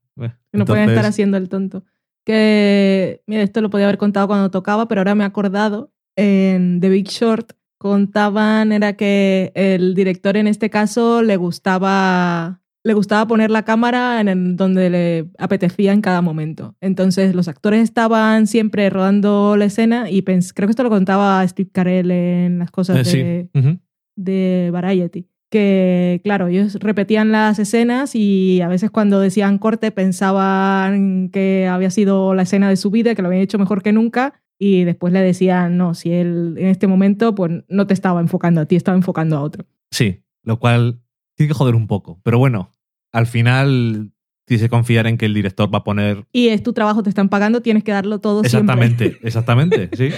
No pueden estar haciendo el tonto. Que, mira, esto lo podía haber contado cuando tocaba, pero ahora me he acordado. En The Big Short contaban, era que el director en este caso le gustaba, le gustaba poner la cámara en donde le apetecía en cada momento. Entonces los actores estaban siempre rodando la escena y creo que esto lo contaba Steve Carell en las cosas Eh, de, sí. Ujú. de Variety. Que, claro, ellos repetían las escenas y a veces cuando decían corte pensaban que había sido la escena de su vida, que lo habían hecho mejor que nunca, y después le decían, no, si él en este momento pues no te estaba enfocando a ti, estaba enfocando a otro. Sí, lo cual tiene que joder un poco. Pero bueno, al final tienes que confiar en que el director va a poner Y es tu trabajo, te están pagando, tienes que darlo todo Exactamente, siempre. (laughs) exactamente, sí.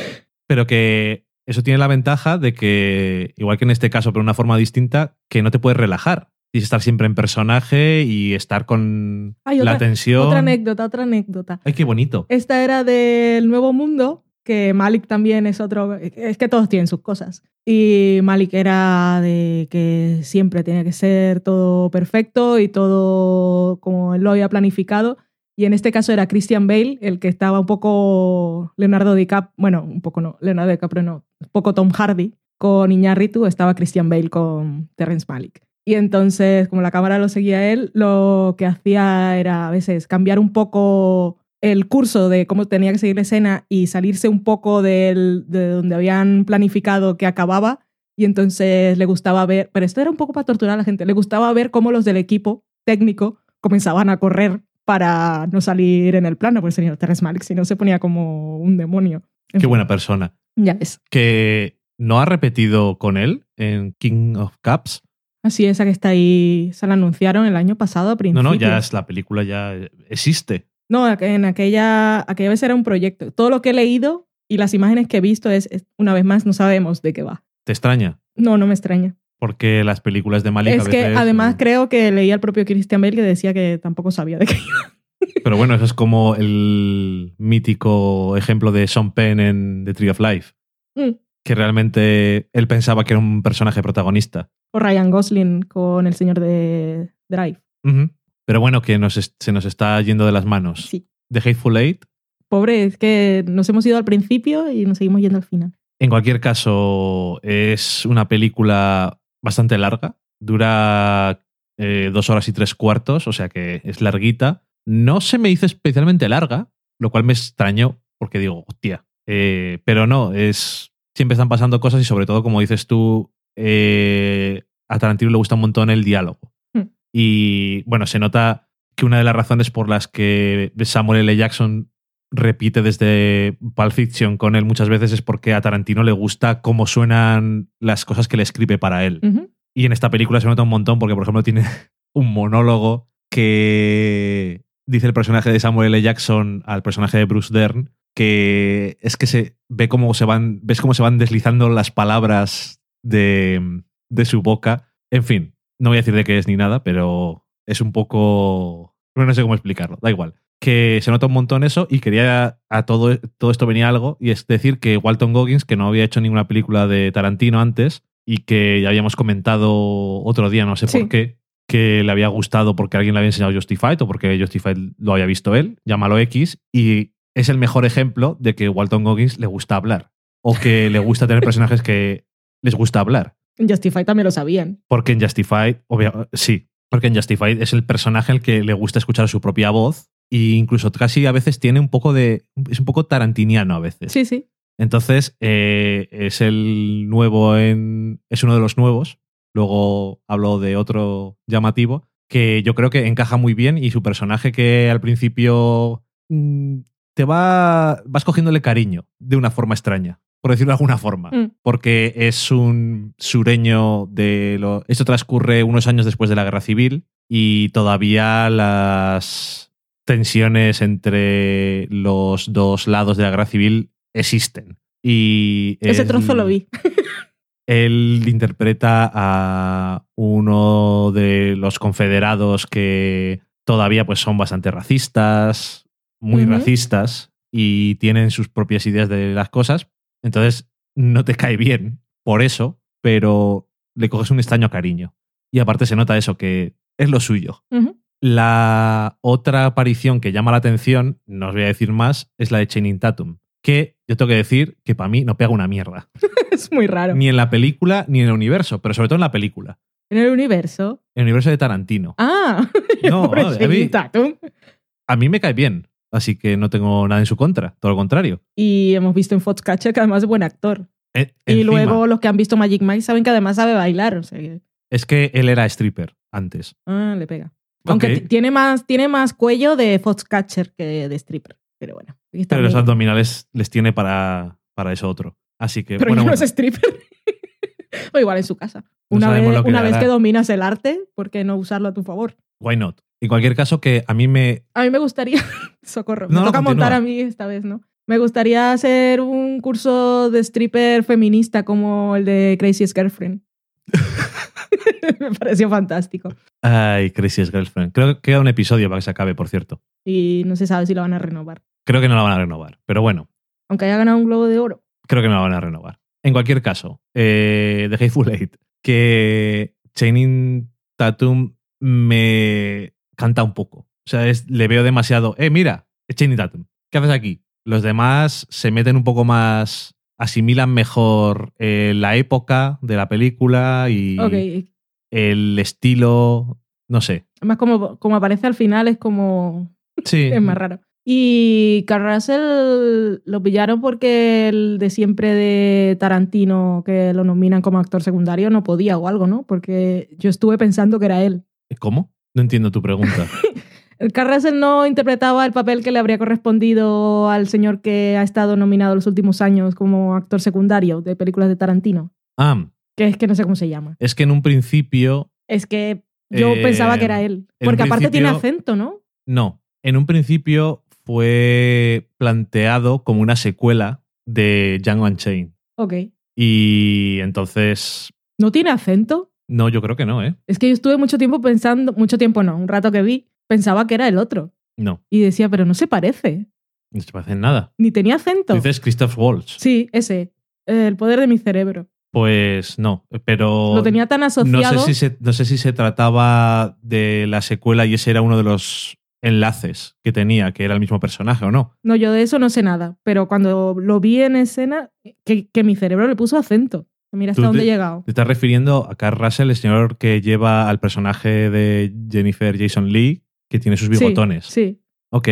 Pero que eso tiene la ventaja de que, igual que en este caso, pero de una forma distinta, que no te puedes relajar. Tienes que estar siempre en personaje y estar con Hay la otra- tensión. Otra anécdota, otra anécdota. Ay, qué bonito. Esta era del Nuevo Mundo, que Malik también es otro. Es que todos tienen sus cosas. Y Malik era de que siempre tenía que ser todo perfecto y todo como él lo había planificado. Y en este caso era Christian Bale, el que estaba un poco Leonardo DiCaprio, bueno, un poco no, Leonardo DiCaprio no, un poco Tom Hardy con Iñárritu, estaba Christian Bale con Terrence Malick. Y entonces, como la cámara lo seguía él, lo que hacía era a veces cambiar un poco el curso de cómo tenía que seguir la escena y salirse un poco del, de donde habían planificado que acababa. Y entonces le gustaba ver, pero esto era un poco para torturar a la gente, le gustaba ver cómo los del equipo técnico comenzaban a correr para no salir en el plano, porque el señor Terrence Malick si no se ponía como un demonio. Qué buena persona. Ya ves. Que no ha repetido con él en King of Cups. Así esa que está ahí, se la anunciaron el año pasado a No, principios. no, ya es la película, ya existe. No, en aquella, aquella vez era un proyecto. Todo lo que he leído y las imágenes que he visto es, es- una vez más, no sabemos de qué va. ¿Te extraña? No, no me extraña. Porque las películas de Malik a es que además creo que leía al propio Christian Bale que decía que tampoco sabía de qué iba. (laughs) Pero bueno, eso es como el mítico ejemplo de Sean Penn en The Tree of Life. Mm. Que realmente él pensaba que era un personaje protagonista. O Ryan Gosling con el señor de Drive. Pero bueno, que nos se nos está yendo de las manos. Sí. The Hateful Eight, Pobre, es que nos hemos ido al principio y nos seguimos yendo al final. en cualquier caso, es una película bastante larga. Dura eh, dos horas y tres cuartos, o sea que es larguita. No se me hizo especialmente larga, lo cual me extrañó, porque digo, hostia. Eh, pero no, es. Siempre están pasando cosas y, sobre todo, como dices tú, eh, a Tarantino le gusta un montón el diálogo. Y bueno, se nota que una de las razones por las que Samuel L. Jackson repite desde Pulp Fiction con él muchas veces es porque a Tarantino le gusta cómo suenan las cosas que le escribe para él. Y en esta película se nota un montón porque, por ejemplo, tiene (laughs) un monólogo que dice el personaje de Samuel L. Jackson al personaje de Bruce Dern, que es que se ve cómo se van, ves cómo se van deslizando las palabras de, de su boca. En fin, no voy a decir de qué es ni nada, pero es un poco... Bueno, no sé cómo explicarlo, da igual. Que se nota un montón eso y quería a todo, todo esto venía algo y es decir que Walton Goggins, que no había hecho ninguna película de Tarantino antes y que ya habíamos comentado otro día, no sé Sí. por qué, que le había gustado porque alguien le había enseñado Justified o porque Justified lo había visto él, llámalo X, y es el mejor ejemplo de que Walton Goggins le gusta hablar o que le gusta tener personajes que les gusta hablar. En Justify también lo sabían. Porque en Justified, obvia- sí, porque en Justified es el personaje al que le gusta escuchar su propia voz e incluso casi a veces tiene un poco de... es un poco tarantiniano a veces. Sí, sí. Entonces, eh, es el nuevo en. Es uno de los nuevos. Luego hablo de otro llamativo. Que yo creo que encaja muy bien. Y su personaje que al principio. mm, te va. vas cogiéndole cariño de una forma extraña. Por decirlo de alguna forma. Mm. Porque es un sureño de lo. Esto transcurre unos años después de la guerra civil. Y todavía las. tensiones entre los dos lados de la guerra civil existen. Y Ese él- trozo lo vi. (laughs) Él interpreta a uno de los confederados que todavía pues, son bastante racistas, muy racistas, y tienen sus propias ideas de las cosas. Entonces, no te cae bien por eso, pero le coges un extraño cariño. Y aparte se nota eso, que es lo suyo. La otra aparición que llama la atención, no os voy a decir más, es la de Channing Tatum. Que yo tengo que decir que para mí no pega una mierda. (laughs) Es muy raro. Ni en la película ni en el universo, pero sobre todo en la película. En el universo. En el universo de Tarantino. Ah, (laughs) No, a mí- Tatum. A mí me cae bien, así que no tengo nada en su contra, todo lo contrario. Y hemos visto en Foxcatcher que además es buen actor. E- Y encima, luego los que han visto Magic Mike saben que además sabe bailar. O sea que, Es que él era stripper antes. ah, le pega. Aunque tiene más, tiene más cuello de Foxcatcher que de stripper. Pero bueno. pero los abdominales les tiene para, para eso otro. Así que, Pero bueno, no bueno, es stripper. (laughs) o igual en su casa. No Una, vez, una que dominas el arte, ¿por qué no usarlo a tu favor? why not? En cualquier caso, que a mí me. A mí me gustaría, (laughs) socorro, No, me toca montar a mí esta vez, ¿no? Me gustaría hacer un curso de stripper feminista como el de Crazy's Girlfriend. (laughs) me pareció fantástico. Ay, Crazy's Girlfriend. Creo que queda un episodio para que se acabe, por cierto. Y no se sabe si lo van a renovar. Creo que no la van a renovar. Pero bueno, Aunque haya ganado un globo de oro. creo que no la van a renovar. En cualquier caso, eh, The Hateful Eight, que Channing Tatum me canta un poco. O sea, es- le veo demasiado. Eh, mira, es Channing Tatum. ¿Qué haces aquí? Los demás se meten un poco más, asimilan mejor eh, la época de la película y el estilo, no sé. Además, como, como aparece al final, es como. Sí. (laughs) Es más raro. Y Carl Russell lo pillaron porque el de siempre de Tarantino, que lo nominan como actor secundario, no podía o algo, ¿no? Porque yo estuve pensando que era él. ¿Cómo? No entiendo tu pregunta. (laughs) Carl Russell no interpretaba el papel que le habría correspondido al señor que ha estado nominado los últimos años como actor secundario de películas de Tarantino. ah, Que es que no sé cómo se llama. es que en un principio Es que yo Eh, pensaba que era él. Porque aparte tiene acento, ¿no? No, en un principio fue planteado como una secuela de Django Unchained. Ok. Y entonces, ¿No tiene acento? No, yo creo que no, ¿eh? Es que yo estuve mucho tiempo pensando, mucho tiempo no, un rato que vi, pensaba que era el otro. No, Y decía, pero no se parece. no se parece en nada. Ni tenía acento. Dices Christoph Waltz. Sí, ese. El poder de mi cerebro. Pues no, pero Lo tenía tan no asociado. sé, si se, no sé si se trataba de la secuela y ese era uno de los enlaces que tenía, que era el mismo personaje o no. No, yo de eso no sé nada. Pero cuando lo vi en escena, que, que mi cerebro le puso acento. Mira hasta dónde te- he llegado. Te estás refiriendo a Carl Russell, el señor que lleva al personaje de Jennifer Jason Lee, que tiene sus Sí, bigotones. Sí, Ok,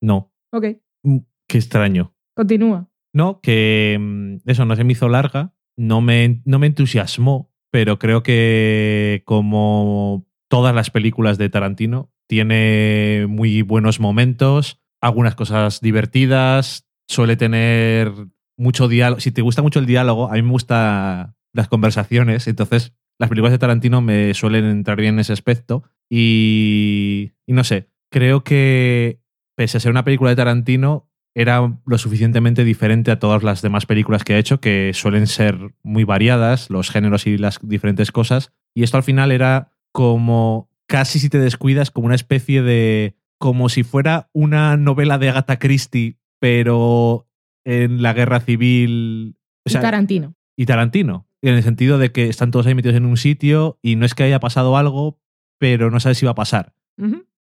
no. ok. Mm, Qué extraño. Continúa. No, que mm, eso no se me hizo larga, no me, no me entusiasmó, pero creo que como todas las películas de Tarantino, tiene muy buenos momentos, algunas cosas divertidas, suele tener mucho diálogo. Si te gusta mucho el diálogo, a mí me gustan las conversaciones, entonces las películas de Tarantino me suelen entrar bien en ese aspecto y, y no sé, creo que pese a ser una película de Tarantino, era lo suficientemente diferente a todas las demás películas que ha hecho, que suelen ser muy variadas, los géneros y las diferentes cosas. Y esto al final era como, casi si te descuidas, como una especie de, como si fuera una novela de Agatha Christie, pero en la guerra civil. O sea, y Tarantino. y Tarantino. En el sentido de que están todos ahí metidos en un sitio y no es que haya pasado algo, pero no sabes si va a pasar.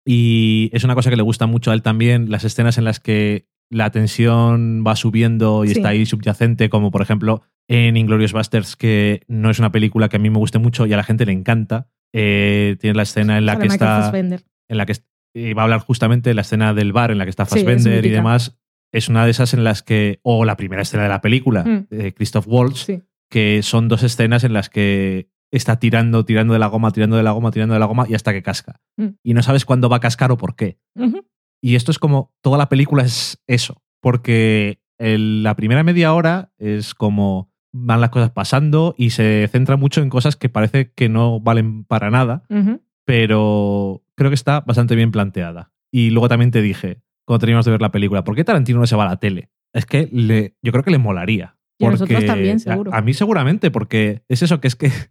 Y es una cosa que le gusta mucho a él también, las escenas en las que la tensión va subiendo y Sí. está ahí subyacente, como por ejemplo en Inglorious Basterds, que no es una película que a mí me guste mucho y a la gente le encanta. Eh, tiene la escena en la que Michael está. Fassbender. En la que y va a hablar justamente de la escena del bar en la que está Sí, es Fassbender y demás. Es una de esas en las que. O la primera escena de la película, Mm. de Christoph Waltz, Sí. que son dos escenas en las que está tirando, tirando de la goma, tirando de la goma, tirando de la goma y hasta que casca. Mm. Y no sabes cuándo va a cascar o por qué. Y esto es como, toda la película es eso, porque el- la primera media hora es como van las cosas pasando y se centra mucho en cosas que parece que no valen para nada, pero creo que está bastante bien planteada. Y luego también te dije, cuando teníamos de ver la película, ¿por qué Tarantino no se va a la tele? Es que le, yo creo que le molaría. Y a nosotros también, seguro. A, a mí seguramente, porque es eso que es que... (laughs)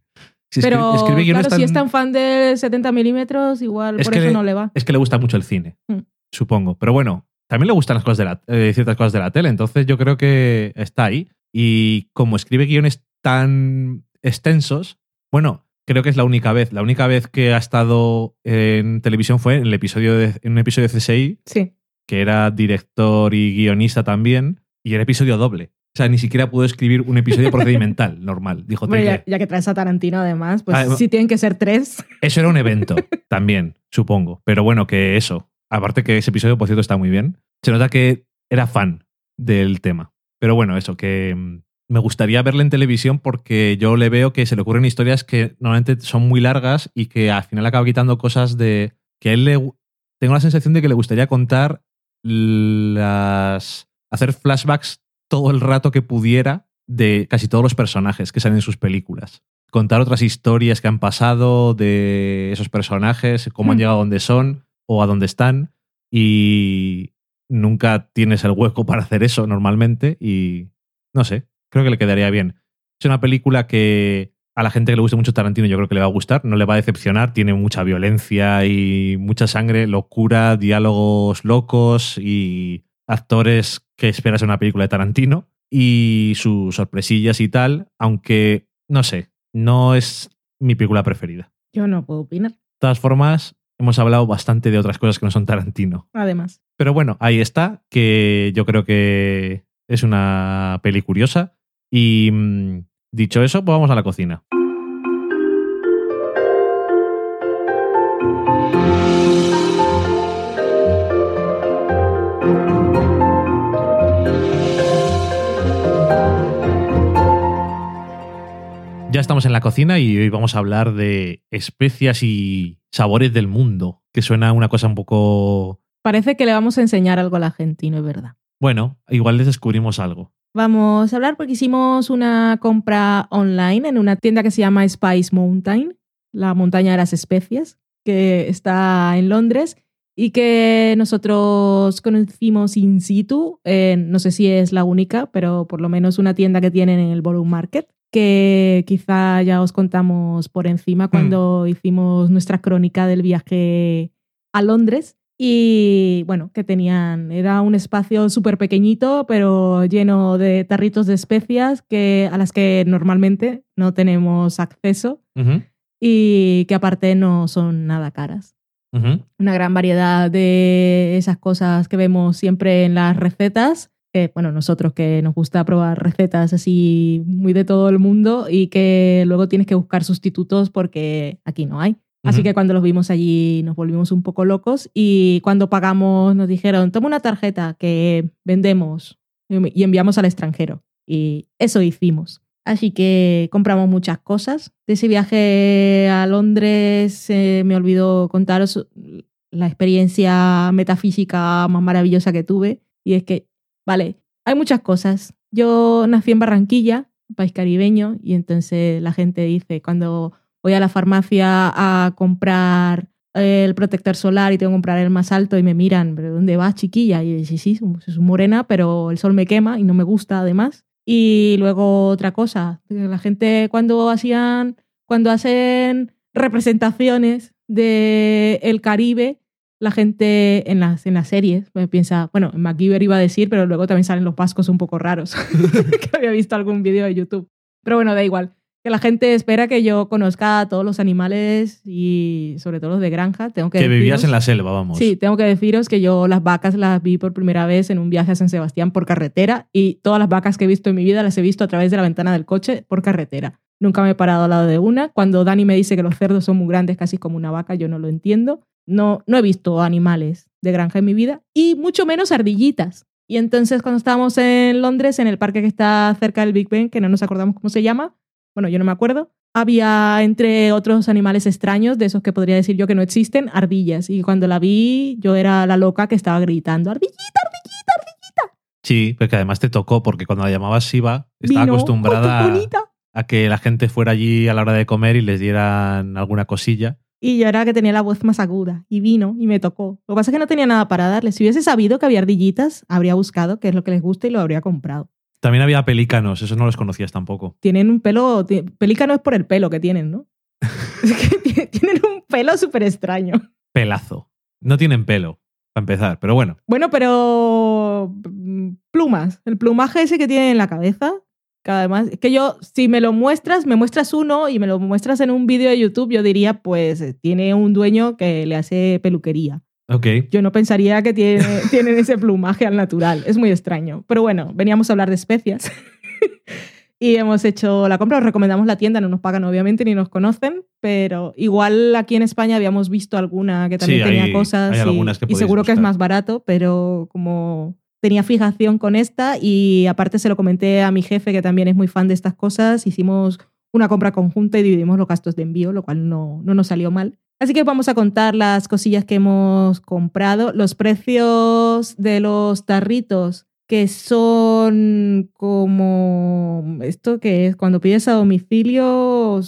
Si Pero escribe claro, si es tan fan de 70 milímetros, igual Es por que eso le- no le va. es que le gusta mucho el cine, Mm. supongo. Pero bueno, también le gustan las cosas de la, eh, ciertas cosas de la tele, entonces yo creo que está ahí. Y como escribe guiones tan extensos, bueno, creo que es la única vez. La única vez que ha estado en televisión fue en el episodio de, en un episodio de CSI, Sí. Que era director y guionista también, y era episodio doble. O sea, ni siquiera pudo escribir un episodio procedimental (laughs) normal. Dijo, Hombre, "Tengo que- ya, ya que traes a Tarantino además, pues Ah, sí tienen que ser tres. Eso era un evento (laughs) también, supongo. Pero bueno, que eso. Aparte que ese episodio, por cierto, está muy bien. Se nota que era fan del tema. Pero bueno, eso, que mm, me gustaría verle en televisión porque yo le veo que se le ocurren historias que normalmente son muy largas y que al final acaba quitando cosas de... que a él le... Tengo la sensación de que le gustaría contar las... hacer flashbacks todo el rato que pudiera de casi todos los personajes que salen en sus películas contar otras historias que han pasado de esos personajes, cómo han Hmm. llegado a donde son o a dónde están. Y nunca tienes el hueco para hacer eso normalmente. Y no sé, creo que le quedaría bien. Es una película que a la gente que le guste mucho Tarantino yo creo que le va a gustar, no le va a decepcionar, tiene mucha violencia y mucha sangre, locura, diálogos locos y actores que esperas en una película de Tarantino y sus sorpresillas y tal, aunque no sé, no es mi película preferida. Yo no puedo opinar. De todas formas, hemos hablado bastante de otras cosas que no son Tarantino. Además. Pero bueno, ahí está, que yo creo que es una peli curiosa. Y mm, dicho eso, pues vamos a la cocina. Ya estamos en la cocina y hoy vamos a hablar de especias y sabores del mundo, que suena una cosa un poco... Parece que le vamos a enseñar algo a la gente no es verdad. Bueno, igual les descubrimos algo. Vamos a hablar porque hicimos una compra online en una tienda que se llama Spice Mountain, la montaña de las especias, que está en Londres y que nosotros conocimos in situ. eh, no sé si es la única, pero por lo menos una tienda que tienen en el Borough Market, que quizá ya os contamos por encima cuando hicimos nuestra crónica del viaje a Londres. Y bueno, que tenían, era un espacio súper pequeñito, pero lleno de tarritos de especias que, a las que normalmente no tenemos acceso y que aparte no son nada caras. Una gran variedad de esas cosas que vemos siempre en las recetas. Que, bueno, nosotros que nos gusta probar recetas así muy de todo el mundo y que luego tienes que buscar sustitutos porque aquí no hay. Así que cuando los vimos allí nos volvimos un poco locos y cuando pagamos nos dijeron, toma una tarjeta que vendemos y enviamos al extranjero. Y eso hicimos. Así que compramos muchas cosas. De ese viaje a Londres eh, me olvidó contaros la experiencia metafísica más maravillosa que tuve. Y es que, vale, hay muchas cosas. Yo nací en Barranquilla, país caribeño, y entonces la gente dice, cuando voy a la farmacia a comprar el protector solar y tengo que comprar el más alto y me miran, ¿pero dónde vas, chiquilla? Y yo sí, sí, soy morena, pero el sol me quema y no me gusta además. Y luego otra cosa, la gente cuando hacían, cuando hacen representaciones de el Caribe, la gente en las, en las series pues, piensa, bueno, en MacGyver iba a decir, pero luego también salen los vascos un poco raros, (laughs) que había visto algún vídeo de YouTube. Pero bueno, da igual. Que la gente espera que yo conozca a todos los animales y sobre todo los de granja. Tengo que, Que vivías deciros- en la selva, vamos. Sí, tengo que deciros que yo las vacas las vi por primera vez en un viaje a San Sebastián por carretera y todas las vacas que he visto en mi vida las he visto a través de la ventana del coche por carretera. Nunca me he parado al lado de una. Cuando Dani me dice que los cerdos son muy grandes, casi como una vaca, yo no lo entiendo. No, no he visto animales de granja en mi vida y mucho menos ardillitas. Y entonces cuando estábamos en Londres, en el parque que está cerca del Big Ben, que no nos acordamos cómo se llama, bueno, yo no me acuerdo, había entre otros animales extraños, de esos que podría decir yo que no existen, ardillas. Y cuando la vi, yo era la loca que estaba gritando, ardillita, ardillita, ardillita. Sí, porque además te tocó, porque cuando la llamabas Siva, estaba Vino, acostumbrada a que la gente fuera allí a la hora de comer y les dieran alguna cosilla. Y yo era la que tenía la voz más aguda. Y vino y me tocó. Lo que pasa es que no tenía nada para darle. Si hubiese sabido que había ardillitas, habría buscado qué es lo que les gusta y lo habría comprado. También había pelícanos, eso no los conocías tampoco. Tienen un pelo. Pelícano es por el pelo que tienen, ¿no? (laughs) es que ti- tienen un pelo súper extraño. Pelazo. No tienen pelo, para empezar, pero bueno. Bueno, pero. mm, Plumas. El plumaje ese que tienen en la cabeza. Que además, es que yo, si me lo muestras, me muestras uno y me lo muestras en un vídeo de YouTube, yo diría, pues eh, tiene un dueño que le hace peluquería. Ok. Yo no pensaría que tiene, (laughs) tienen ese plumaje al natural. Es muy extraño. Pero bueno, veníamos a hablar de especias. (laughs) y hemos hecho la compra. Os recomendamos la tienda. No nos pagan, obviamente, ni nos conocen. Pero igual aquí en España habíamos visto alguna que también Sí, tenía hay- cosas. hay y- y, seguro que es buscar. más barato, pero como tenía fijación con esta y aparte se lo comenté a mi jefe que también es muy fan de estas cosas, hicimos una compra conjunta y dividimos los gastos de envío, lo cual no, no nos salió mal. Así que vamos a contar las cosillas que hemos comprado, los precios de los tarritos que son como esto que es cuando pides a domicilio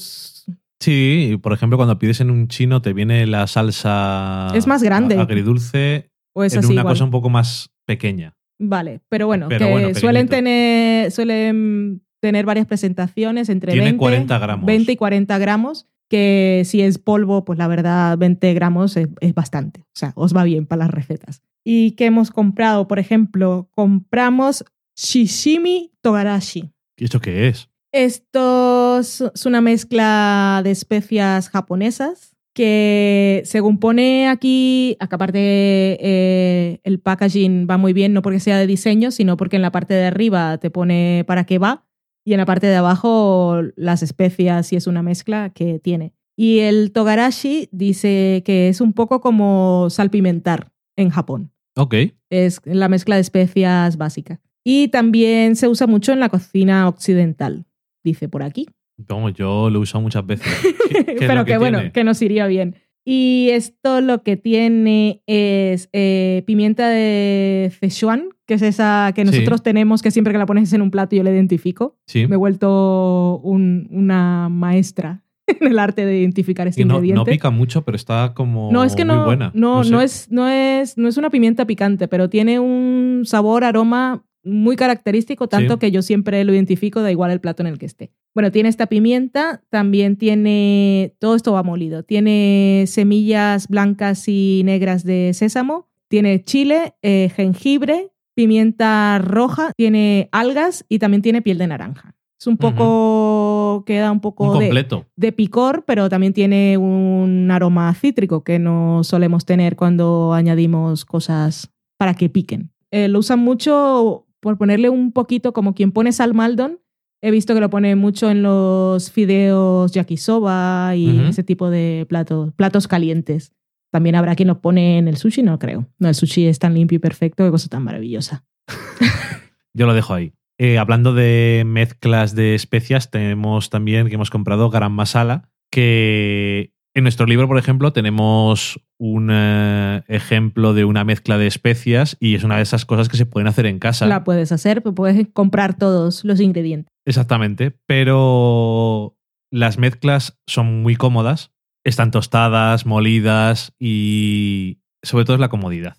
Sí, por ejemplo, cuando pides en un chino te viene la salsa Es más grande. agridulce o es en así una igual. cosa un poco más pequeña. Vale, pero bueno, Pero que bueno, suelen tener suelen tener varias presentaciones entre Tiene 20, 40 gramos. 20 y 40 gramos, que si es polvo, pues la verdad 20 gramos es, es bastante. O sea, os va bien para las recetas. ¿Y qué hemos comprado? Por ejemplo, compramos shishimi togarashi. ¿Y esto qué es? Esto es una mezcla de especias japonesas que según pone aquí, acá aparte eh, el packaging va muy bien, no porque sea de diseño, sino porque en la parte de arriba te pone para qué va y en la parte de abajo las especias y es una mezcla que tiene. Y el togarashi dice que es un poco como salpimentar en Japón Ok. es la mezcla de especias básica. Y también se usa mucho en la cocina occidental, dice por aquí. Vamos, yo lo he usado muchas veces. (laughs) ¿Qué- Pero que, que bueno, que nos iría bien. Y esto lo que tiene es eh, pimienta de Szechuan, que es esa que Sí. nosotros tenemos, que siempre que la pones en un plato yo la identifico. Sí. Me he vuelto un- una maestra (laughs) en el arte de identificar este Y no, ingrediente. no pica mucho, pero está como No, es que muy no, buena. no, sé. no, es, no, es, no es una pimienta picante, pero tiene un sabor, aroma muy característico, tanto Sí. que yo siempre lo identifico, da igual el plato en el que esté. Bueno, tiene esta pimienta, también tiene, todo esto va molido, tiene semillas blancas y negras de sésamo, tiene chile, eh, jengibre, pimienta roja, tiene algas y también tiene piel de naranja. Es un poco, queda un poco Un de, completo. de picor, pero también tiene un aroma cítrico que no solemos tener cuando añadimos cosas para que piquen. Eh, lo usan mucho por ponerle un poquito, como quien pone sal maldon. He visto que lo pone mucho en los fideos yakisoba y ese tipo de platos, platos calientes. También habrá quien lo pone en el sushi, no creo. No, el sushi es tan limpio y perfecto, qué cosa tan maravillosa. (laughs) Yo lo dejo ahí. Eh, hablando de mezclas de especias, tenemos también que hemos comprado garam masala, que en nuestro libro, por ejemplo, tenemos un eh, ejemplo de una mezcla de especias y es una de esas cosas que se pueden hacer en casa. La puedes hacer, puedes comprar todos los ingredientes. Exactamente, pero las mezclas son muy cómodas, están tostadas, molidas y sobre todo es la comodidad.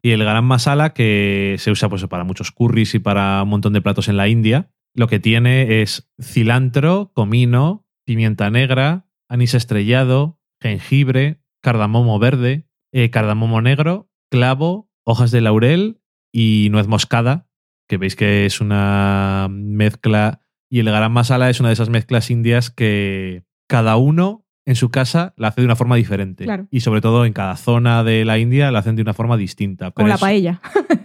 Y el garam masala, que se usa pues, para muchos curries y para un montón de platos en la India, lo que tiene es cilantro, comino, pimienta negra, anís estrellado, jengibre, cardamomo verde, eh, cardamomo negro, clavo, hojas de laurel y nuez moscada, que veis que es una mezcla. Y el garam masala es una de esas mezclas indias que cada uno en su casa la hace de una forma diferente. Claro. Y sobre todo en cada zona de la India la hacen de una forma distinta. Como la es- paella. (laughs)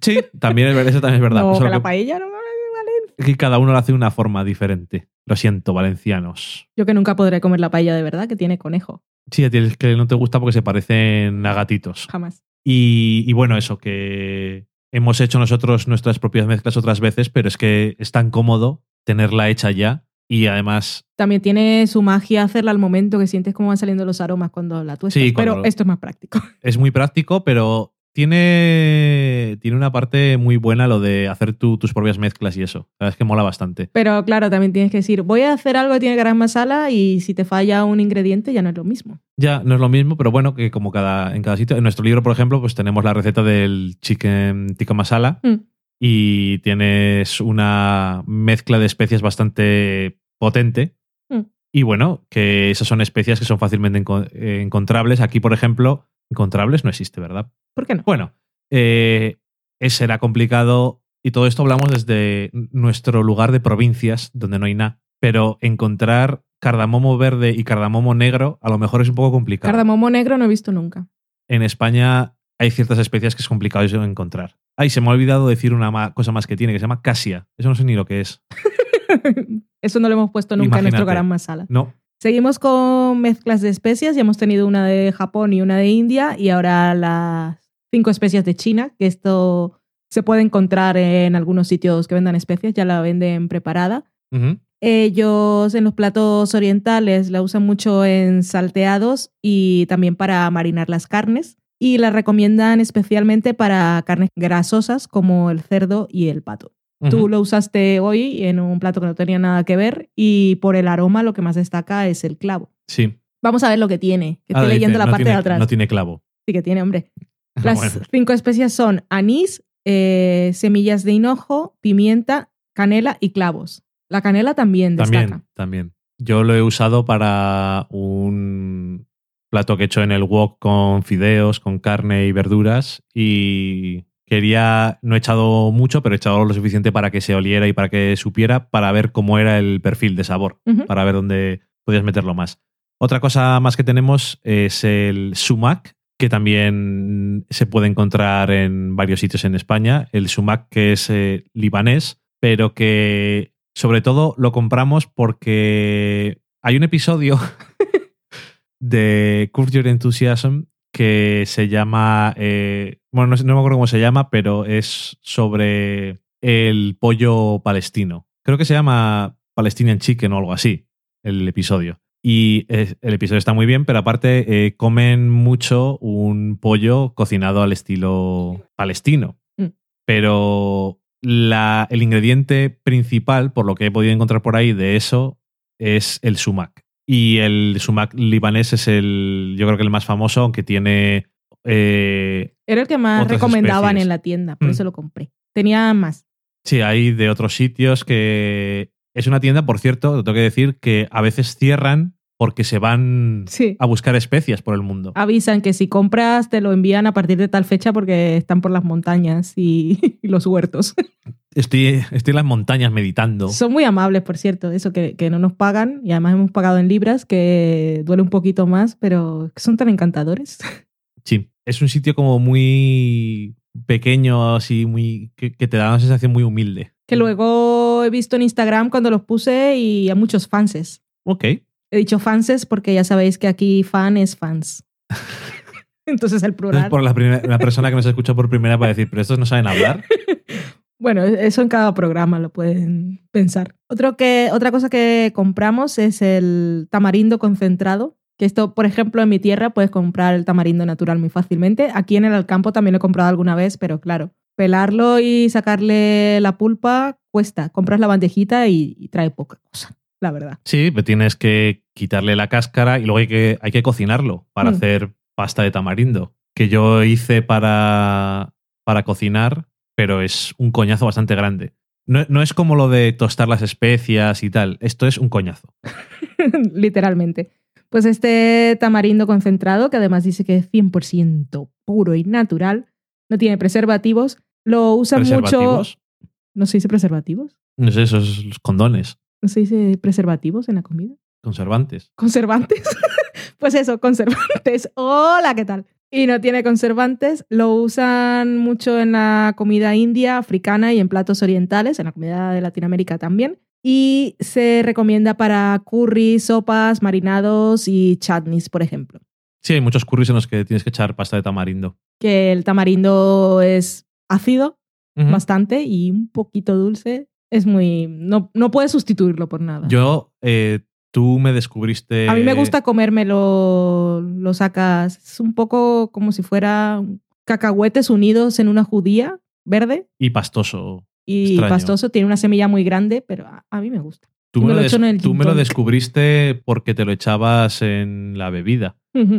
Sí, también es, eso también es verdad. No, que la que- paella no vale. que cada uno lo hace de una forma diferente. Lo siento, valencianos. Yo que nunca podré comer la paella de verdad, que tiene conejo. Sí, a ti es que no te gusta porque se parecen a gatitos. Jamás. Y, y bueno, eso, que hemos hecho nosotros nuestras propias mezclas otras veces, pero es que es tan cómodo tenerla hecha ya y además También tiene su magia hacerla al momento que sientes cómo van saliendo los aromas cuando la tuestas. Sí, pero esto es más práctico. (laughs) es muy práctico, pero tiene, tiene una parte muy buena lo de hacer tú tus propias mezclas y eso. La verdad es que mola bastante. Pero claro, también tienes que decir, voy a hacer algo que tiene garam masala y si te falla un ingrediente ya no es lo mismo. Ya, no es lo mismo, pero bueno, que como cada, en cada sitio. En nuestro libro, por ejemplo, pues tenemos la receta del chicken tikka masala Mm. Y tienes una mezcla de especias bastante potente. Mm. Y bueno, que esas son especias que son fácilmente eh, encontrables. Aquí, por ejemplo, encontrables no existe, ¿verdad? ¿Por qué no? Bueno, eh, será complicado y todo esto hablamos desde nuestro lugar de provincias donde no hay nada. Pero encontrar cardamomo verde y cardamomo negro a lo mejor es un poco complicado. Cardamomo negro no he visto nunca. En España hay ciertas especias que es complicado eso encontrar. Ay, se me ha olvidado decir una ma- cosa más que tiene, que se llama casia. Eso no sé ni lo que es. (laughs) Eso no lo hemos puesto nunca en nuestro garam masala. No. Seguimos con mezclas de especias. Ya hemos tenido una de Japón y una de India y ahora las cinco especias de China, que esto se puede encontrar en algunos sitios que vendan especias, ya la venden preparada. Ellos en los platos orientales la usan mucho en salteados y también para marinar las carnes. Y la recomiendan especialmente para carnes grasosas como el cerdo y el pato. Tú lo usaste hoy en un plato que no tenía nada que ver y por el aroma lo que más destaca es el clavo. Sí. Vamos a ver lo que tiene, que Ah, estoy dice, leyendo la no parte tiene- de atrás. No tiene clavo. Sí que tiene, hombre. (laughs) Las Bueno. cinco especias son anís, eh, semillas de hinojo, pimienta, canela y clavos. La canela también destaca. También, también. Yo lo he usado para un plato que he hecho en el wok con fideos, con carne y verduras y quería, no he echado mucho, pero he echado lo suficiente para que se oliera y para que supiera, para ver cómo era el perfil de sabor, para ver dónde podías meterlo más. Otra cosa más que tenemos es el sumac, que también se puede encontrar en varios sitios en España. El sumac que es eh, libanés, pero que sobre todo lo compramos porque hay un episodio (laughs) de Curve Your Enthusiasm que se llama, eh, bueno, no, me acuerdo cómo se llama, pero es sobre el pollo palestino. Creo que se llama Palestinian Chicken o algo así, el episodio. Y el episodio está muy bien, pero aparte eh, comen mucho un pollo cocinado al estilo palestino. Mm. Pero la- el ingrediente principal, por lo que he podido encontrar por ahí de eso, es el sumac. Y el sumac libanés es el, yo creo que el más famoso, aunque tiene... eh, Era el que más recomendaban especies. en la tienda, por Mm. eso lo compré. Tenía más. Sí, hay de otros sitios que. Es una tienda, por cierto, te tengo que decir que a veces cierran porque se van Sí. a buscar especias por el mundo. Avisan que si compras te lo envían a partir de tal fecha porque están por las montañas y, (laughs) y los huertos. Estoy, estoy en las montañas meditando. Son muy amables, por cierto, eso que, que no nos pagan y además hemos pagado en libras, que duele un poquito más, pero son tan encantadores. (laughs) Sí, es un sitio como muy pequeño, así, muy. que, que te da una sensación muy humilde. Que luego he visto en Instagram cuando los puse y a muchos fanses. Ok. He dicho fanses porque ya sabéis que aquí fan es fans. (laughs) Entonces el Entonces, plural. por la, primera- la persona que nos escucha por primera vez va a decir, pero estos no saben hablar. (laughs) Bueno, eso en cada programa lo pueden pensar. Otro que, otra cosa que compramos es el tamarindo concentrado. Que esto, por ejemplo, en mi tierra puedes comprar el tamarindo natural muy fácilmente. Aquí en el Alcampo también lo he comprado alguna vez, pero claro, pelarlo y sacarle la pulpa cuesta. Compras la bandejita y, y trae poca cosa, la verdad. Sí, pero tienes que quitarle la cáscara y luego hay que, hay que cocinarlo para Mm. hacer pasta de tamarindo. Que yo hice para, para cocinar, pero es un coñazo bastante grande. No, no es como lo de tostar las especias y tal. Esto es un coñazo. (laughs) Literalmente. Pues este tamarindo concentrado, que además dice que es 100% puro y natural, no tiene preservativos, lo usan mucho... ¿No se dice preservativos? No sé, esos los condones, ¿No se dice preservativos en la comida? conservantes. ¿Conservantes? (laughs) pues eso, conservantes. (laughs) Hola, ¿qué tal? Y no tiene conservantes. Lo usan mucho en la comida india, africana y en platos orientales, en la comida de Latinoamérica también. Y se recomienda para curry, sopas, marinados y chutneys, por ejemplo. Sí, hay muchos curries en los que tienes que echar pasta de tamarindo. Que el tamarindo es ácido bastante y un poquito dulce. Es muy... No, no puedes sustituirlo por nada. Yo, eh, tú me descubriste... A mí me gusta comérmelo, lo sacas. Es un poco como si fuera cacahuetes unidos en una judía verde Y pastoso. y Extraño. pastoso. Tiene una semilla muy grande, pero a, a mí me gusta. Tú me, me lo, tú me lo descubriste porque te lo echabas en la bebida.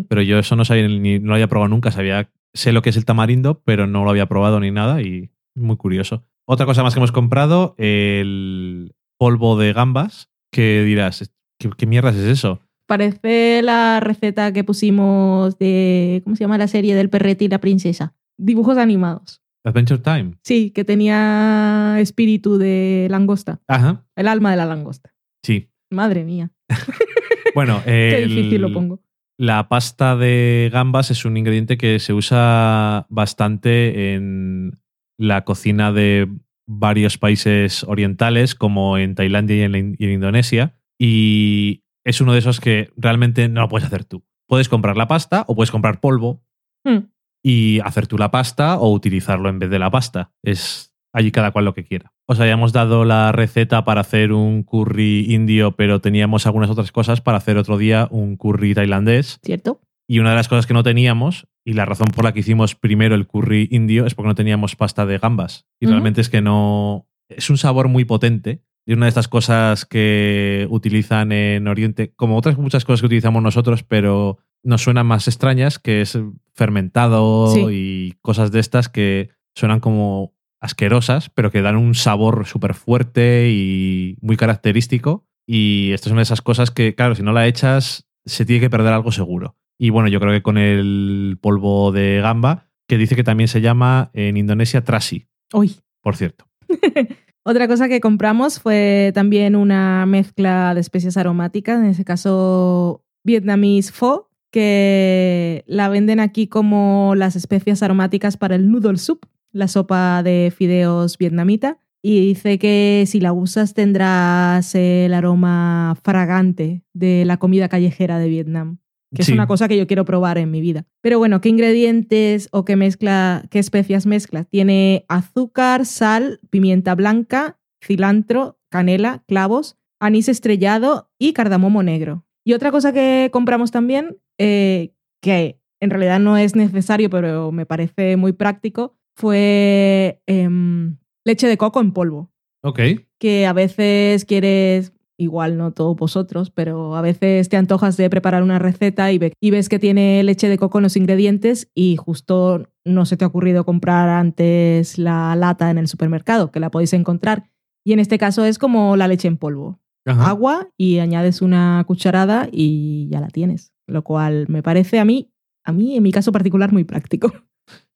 Pero yo eso no sabía ni no lo había probado nunca. Sabía, sé lo que es el tamarindo, pero no lo había probado ni nada y muy curioso. Otra cosa más que hemos comprado, el polvo de gambas, que dirás, ¿qué, qué mierdas es eso? Parece la receta que pusimos de. ¿Cómo se llama la serie del perrete y la princesa? Dibujos animados. Adventure Time. Sí, que tenía espíritu de langosta. Ajá, El alma de la langosta. sí. Madre mía. (laughs) Bueno, (laughs) Qué difícil lo pongo. La pasta de gambas es un ingrediente que se usa bastante en la cocina de varios países orientales, como en Tailandia y en, la In- y en Indonesia. Y es uno de esos que realmente no lo puedes hacer tú. Puedes comprar la pasta o puedes comprar polvo Hmm. y hacer tú la pasta o utilizarlo en vez de la pasta. Es allí cada cual lo que quiera. Os habíamos dado la receta para hacer un curry indio, pero teníamos algunas otras cosas para hacer otro día un curry tailandés. ¿Cierto? Y una de las cosas que no teníamos, y la razón por la que hicimos primero el curry indio, es porque no teníamos pasta de gambas. Y realmente es que no. Es un sabor muy potente. Y una de estas cosas que utilizan en Oriente, como otras muchas cosas que utilizamos nosotros, pero nos suenan más extrañas, que es fermentado Sí. y cosas de estas que suenan como asquerosas, pero que dan un sabor súper fuerte y muy característico. Y esto es una de esas cosas que, claro, si no la echas, se tiene que perder algo seguro. Y bueno, yo creo que con el polvo de gamba, que dice que también se llama en Indonesia trasi, Uy. por cierto. (laughs) Otra cosa que compramos fue también una mezcla de especias aromáticas, en ese caso Vietnamese pho, que la venden aquí como las especias aromáticas para el noodle soup, la sopa de fideos vietnamita. Y dice que si la usas tendrás el aroma fragante de la comida callejera de Vietnam, que Sí. es una cosa que yo quiero probar en mi vida. Pero bueno, ¿qué ingredientes o qué mezcla, qué especias mezcla? Tiene azúcar, sal, pimienta blanca, cilantro, canela, clavos, anís estrellado y cardamomo negro. Y otra cosa que compramos también, eh, que en realidad no es necesario, pero me parece muy práctico, fue em, leche de coco en polvo Ok. que a veces quieres, igual no todos vosotros, pero a veces te antojas de preparar una receta y, ve- y ves que tiene leche de coco en los ingredientes y justo no se te ha ocurrido comprar antes la lata en el supermercado, que la podéis encontrar. Y en este caso es como la leche en polvo. Ajá. Agua y añades una cucharada y ya la tienes. Lo cual me parece a mí, a mí en mi caso particular, muy práctico.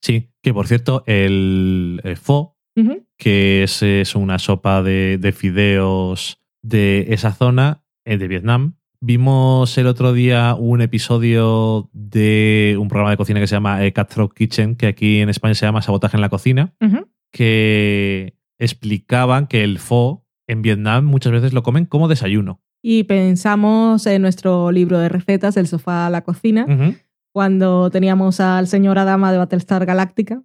Sí, que por cierto, el eh, pho, Ujú. que es, es una sopa de, de fideos de esa zona, eh, de Vietnam. Vimos el otro día un episodio de un programa de cocina que se llama eh, Cutthroat Kitchen, que aquí en España se llama Sabotaje en la Cocina, que explicaban que el pho en Vietnam muchas veces lo comen como desayuno. Y pensamos en nuestro libro de recetas, El sofá a la cocina, cuando teníamos al señor Adama de Battlestar Galáctica,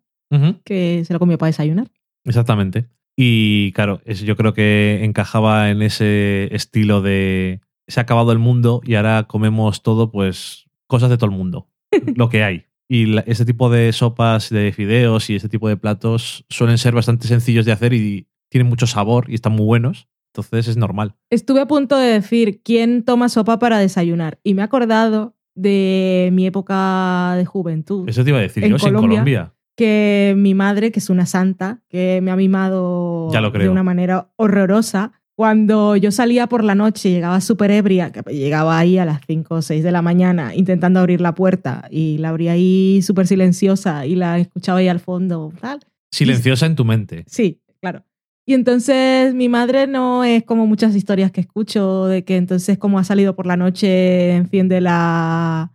que se lo comió para desayunar. Exactamente. Y claro, es- yo creo que encajaba en ese estilo de se ha acabado el mundo y ahora comemos todo, pues cosas de todo el mundo, (laughs) lo que hay. Y la- este tipo de sopas de fideos y este tipo de platos suelen ser bastante sencillos de hacer y tienen mucho sabor y están muy buenos. Entonces es normal. Estuve a punto de decir quién toma sopa para desayunar y me he acordado de mi época de juventud. Eso te iba a decir En yo, si en Colombia. Que mi madre, que es una santa, que me ha mimado Ya lo creo. de una manera horrorosa, cuando yo salía por la noche, llegaba súper ebria, que llegaba ahí a las 5 o 6 de la mañana intentando abrir la puerta y la abría ahí súper silenciosa y la escuchaba ahí al fondo, tal. Silenciosa en tu mente. Sí, claro. Y entonces mi madre no es como muchas historias que escucho de que entonces como ha salido por la noche enciende la-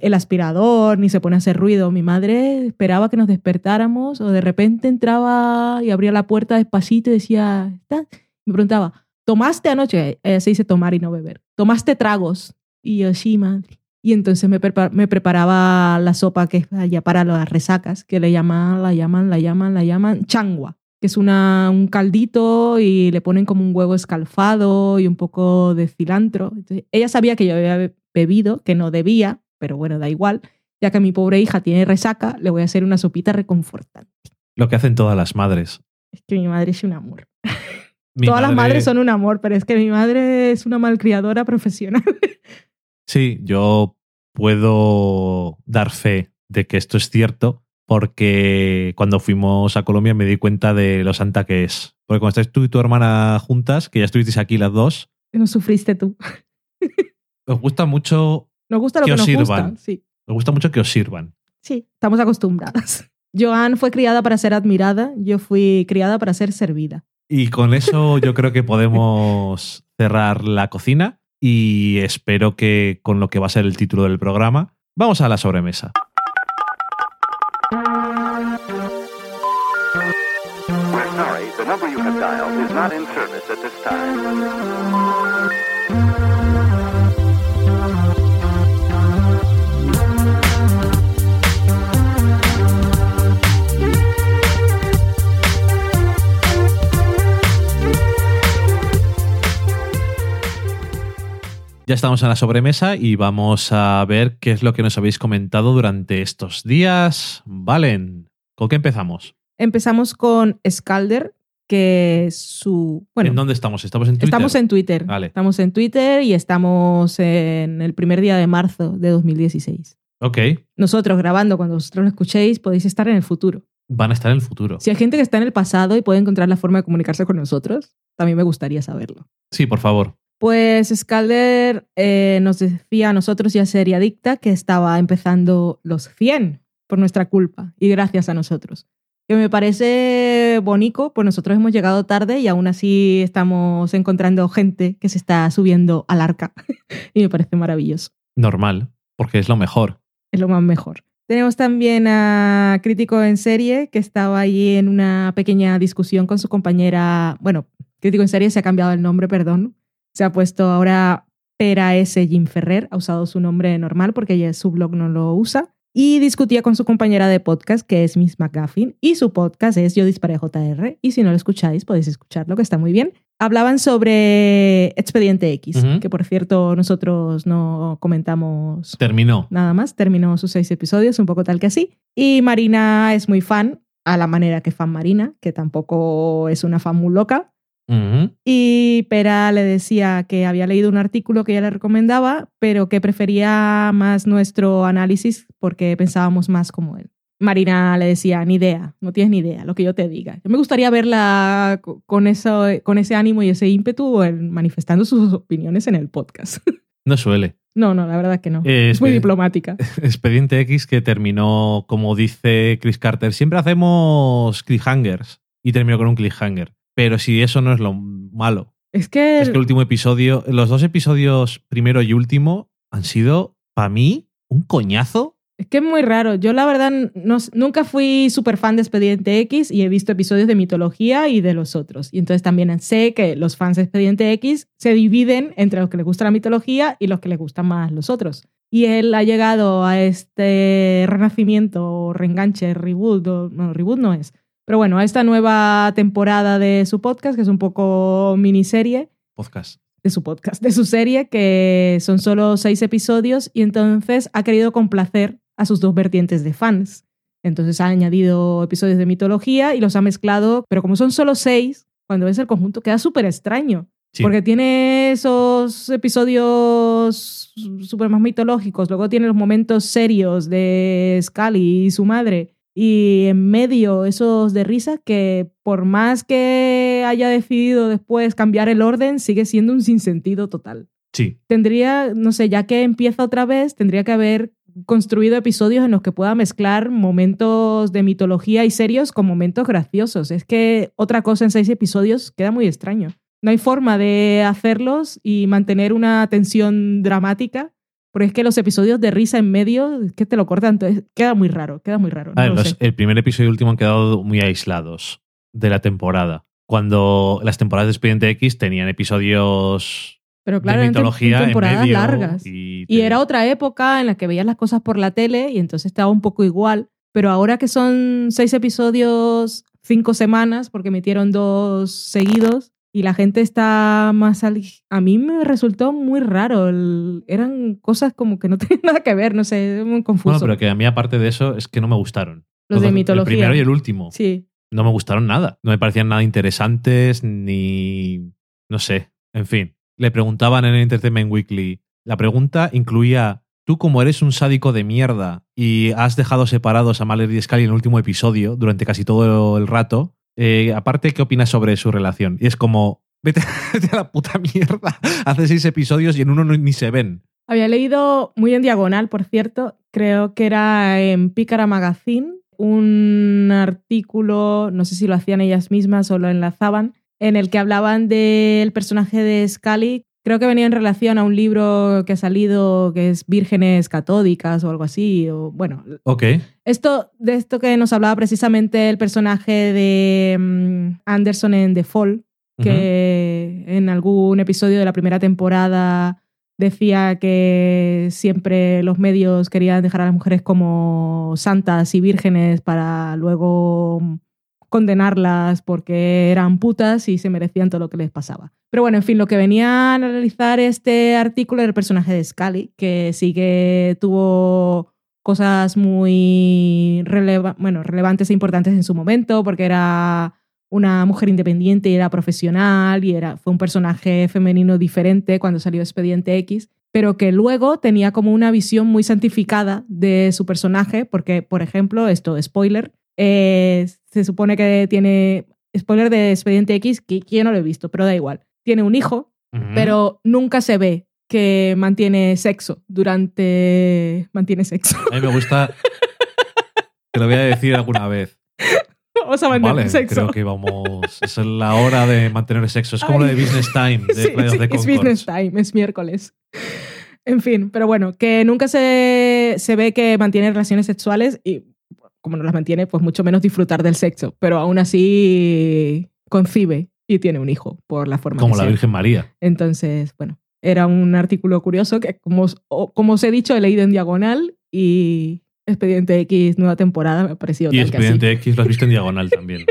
el aspirador ni se pone a hacer ruido. Mi madre esperaba que nos despertáramos o de repente entraba y abría la puerta despacito y decía, ¿estás? Me preguntaba, ¿tomaste anoche? Eh, se dice tomar y no beber. ¿Tomaste tragos? Y yo, sí, madre. Y entonces me, prepa- me preparaba la sopa que es allá para las resacas, que le llaman, la llaman, la llaman, la llaman changua que es una, un caldito y le ponen como un huevo escalfado y un poco de cilantro. Ella sabía que yo había be- bebido, que no debía, pero bueno, da igual. Ya que mi pobre hija tiene resaca, le voy a hacer una sopita reconfortante. Lo que hacen todas las madres. Es que mi madre es un amor. Mi Todas las madre- madres son un amor, pero es que mi madre es una malcriadora profesional. (laughs) Sí, yo puedo dar fe de que esto es cierto porque cuando fuimos a Colombia me di cuenta de lo santa que es. Porque cuando estáis tú y tu hermana juntas, que ya estuvisteis aquí las dos, no sufriste tú. os gusta mucho, Nos gusta lo Que que, os nos sirvan. gusta. Sí. os gusta mucho que os sirvan. sí, estamos acostumbradas. (laughs) Joan fue criada para ser admirada, yo fui criada para ser servida. Y con eso yo creo que podemos (laughs) cerrar la cocina y espero que con lo que va a ser el título del programa, vamos a la sobremesa. We're sorry, the number you have dialed is not in service at this time. Ya estamos en la sobremesa y vamos a ver qué es lo que nos habéis comentado durante estos días. Valen, ¿con qué empezamos? Empezamos con Scalder, que es su... Bueno, ¿En dónde estamos? ¿Estamos en Twitter? estamos en Twitter. Vale. Estamos en Twitter y estamos en el primer día de marzo de 2016. Ok, Nosotros grabando, cuando vosotros lo escuchéis, podéis estar en el futuro. van a estar en el futuro. Si hay gente que está en el pasado y puede encontrar la forma de comunicarse con nosotros, también me gustaría saberlo. Sí, por favor. Pues Scalder eh, nos decía a nosotros y a Serie Adicta que estaba empezando los 100 por nuestra culpa y gracias a nosotros. Que me parece bonito, pues nosotros hemos llegado tarde y aún así estamos encontrando gente que se está subiendo al arca (laughs) y me parece maravilloso. Normal, porque es lo mejor. Es lo más mejor. Tenemos también a Crítico en Serie, que estaba allí en una pequeña discusión con su compañera. Bueno, Crítico en Serie se ha cambiado el nombre, perdón. Se ha puesto ahora Pera S. Jim Ferrer, ha usado su nombre normal porque ella su blog no lo usa. Y discutía con su compañera de podcast, que es Miss McGuffin, y su podcast es Yo Disparé JR. Y si no lo escucháis, podéis escucharlo, que está muy bien. Hablaban sobre Expediente X, que por cierto nosotros no comentamos Terminó. nada más. Terminó sus seis episodios, un poco tal que así. Y Marina es muy fan, a la manera que fan Marina, que tampoco es una fan muy loca. Y Pera le decía que había leído un artículo que ella le recomendaba, pero que prefería más nuestro análisis porque pensábamos más como él. Marina le decía, ni idea, no tienes ni idea, lo que yo te diga. Yo me gustaría verla co- con, eso, con ese ánimo y ese ímpetu en- manifestando sus opiniones en el podcast. (laughs) No suele. No, no, la verdad que no. Eh, es muy diplomática. (laughs) Expediente X que terminó, como dice Chris Carter, siempre hacemos cliffhangers y terminó con un cliffhanger. Pero si eso no es lo malo. Es que, Es que el último episodio, los dos episodios, primero y último, han sido, para mí, un coñazo. es que es muy raro. Yo la verdad no- nunca fui súper fan de Expediente X y he visto episodios de mitología y de los otros. Y entonces también sé que los fans de Expediente X se dividen entre los que les gusta la mitología y los que les gustan más los otros. Y él ha llegado a este renacimiento, o reenganche, reboot, o- no, reboot no es. Pero bueno, a esta nueva temporada de su podcast, que es un poco miniserie, Podcast. de su podcast, de su serie, que son solo seis episodios, y entonces ha querido complacer a sus dos vertientes de fans. Entonces ha añadido episodios de mitología y los ha mezclado, pero como son solo seis, cuando ves el conjunto queda súper extraño. Sí. Porque tiene esos episodios súper más mitológicos, luego tiene los momentos serios de Scully y su madre, y en medio esos de risa que por más que haya decidido después cambiar el orden, sigue siendo un sinsentido total. Sí. Tendría, no sé, ya que empieza otra vez, tendría que haber construido episodios en los que pueda mezclar momentos de mitología y serios con momentos graciosos. Es que otra cosa en seis episodios queda muy extraño. No hay forma de hacerlos y mantener una tensión dramática, porque es que los episodios de risa en medio, es que te lo cortan, entonces queda muy raro, queda muy raro. A ver, no lo los- el primer episodio y el último han quedado muy aislados de la temporada. Cuando las temporadas de Expediente X tenían episodios Pero claro, de mitología en temporadas medio largas. Y, Y era otra época en la que veías las cosas por la tele y entonces estaba un poco igual. Pero ahora que son seis episodios, cinco semanas, porque metieron dos seguidos, y la gente está más... al- A mí me resultó muy raro. el- Eran cosas como que no (laughs) tenían nada que ver, no sé, muy confuso. Bueno, pero que a mí, aparte de eso, es que no me gustaron. Los de mitología. El primero y el último. Sí. No me gustaron nada. No me parecían nada interesantes ni. No sé. En fin. Le preguntaban en el Entertainment Weekly. La pregunta incluía: Tú, como eres un sádico de mierda y has dejado separados a Mallory y Scully en el último episodio durante casi todo el rato, eh, aparte, ¿qué opinas sobre su relación? Y es como. Vete, (laughs) vete a la puta mierda. (laughs) Hace seis episodios y en uno no- ni se ven. Había leído muy en diagonal, por cierto, creo que era en Pícara Magazine, un artículo, no sé si lo hacían ellas mismas o lo enlazaban, en el que hablaban del personaje de Scully. Creo que venía en relación a un libro que ha salido que es Vírgenes Catódicas o algo así. O, bueno, esto, de esto que nos hablaba precisamente el personaje de mm, Anderson en The Fall, que en algún episodio de la primera temporada decía que siempre los medios querían dejar a las mujeres como santas y vírgenes para luego condenarlas porque eran putas y se merecían todo lo que les pasaba. Pero bueno, en fin, lo que venía a analizar este artículo era el personaje de Scully, que sí que tuvo cosas muy bueno, relevantes e importantes en su momento, porque era una mujer independiente y era profesional y era, fue un personaje femenino diferente cuando salió Expediente X, pero que luego tenía como una visión muy santificada de su personaje, porque, por ejemplo, esto, spoiler, eh, se supone que tiene, spoiler de Expediente X, que, que yo no lo he visto, pero da igual, tiene un hijo, pero nunca se ve que mantiene sexo durante... mantiene sexo. A mí me gusta. (laughs) Te lo voy a decir alguna vez. Vamos a mantener Vale, sexo. creo que vamos. Es la hora de mantener sexo. Es como lo de. Business Time, de (laughs) Sí, sí, es business time, es miércoles. En fin, pero bueno, que nunca se, se ve que mantiene relaciones sexuales y como no las mantiene, pues mucho menos disfrutar del sexo, pero aún así concibe y tiene un hijo por la forma Como que la sea. Virgen María. Entonces, bueno, era un artículo curioso que, como, como os he dicho, he leído en diagonal y Expediente X, nueva temporada, me ha parecido Y así. Expediente X lo has visto en diagonal también.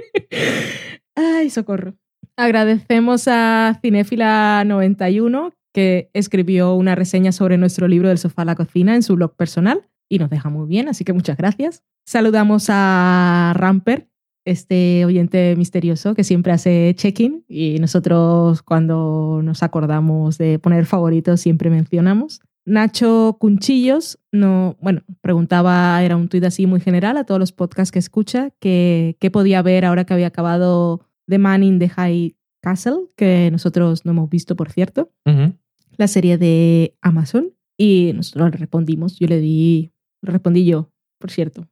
(laughs) Ay, socorro. Agradecemos a Cinéfila91 que escribió una reseña sobre nuestro libro del sofá a la cocina en su blog personal y nos deja muy bien, así que muchas gracias. Saludamos a Ramper, este oyente misterioso que siempre hace check-in y nosotros cuando nos acordamos de poner favoritos siempre mencionamos. Nacho Cunchillos, no, bueno, preguntaba, era un tuit así muy general a todos los podcasts que escucha, que qué podía ver ahora que había acabado The Man in the High Castle, que nosotros no hemos visto, por cierto, la serie de Amazon. Y nosotros le respondimos, yo le di, le respondí yo, por cierto,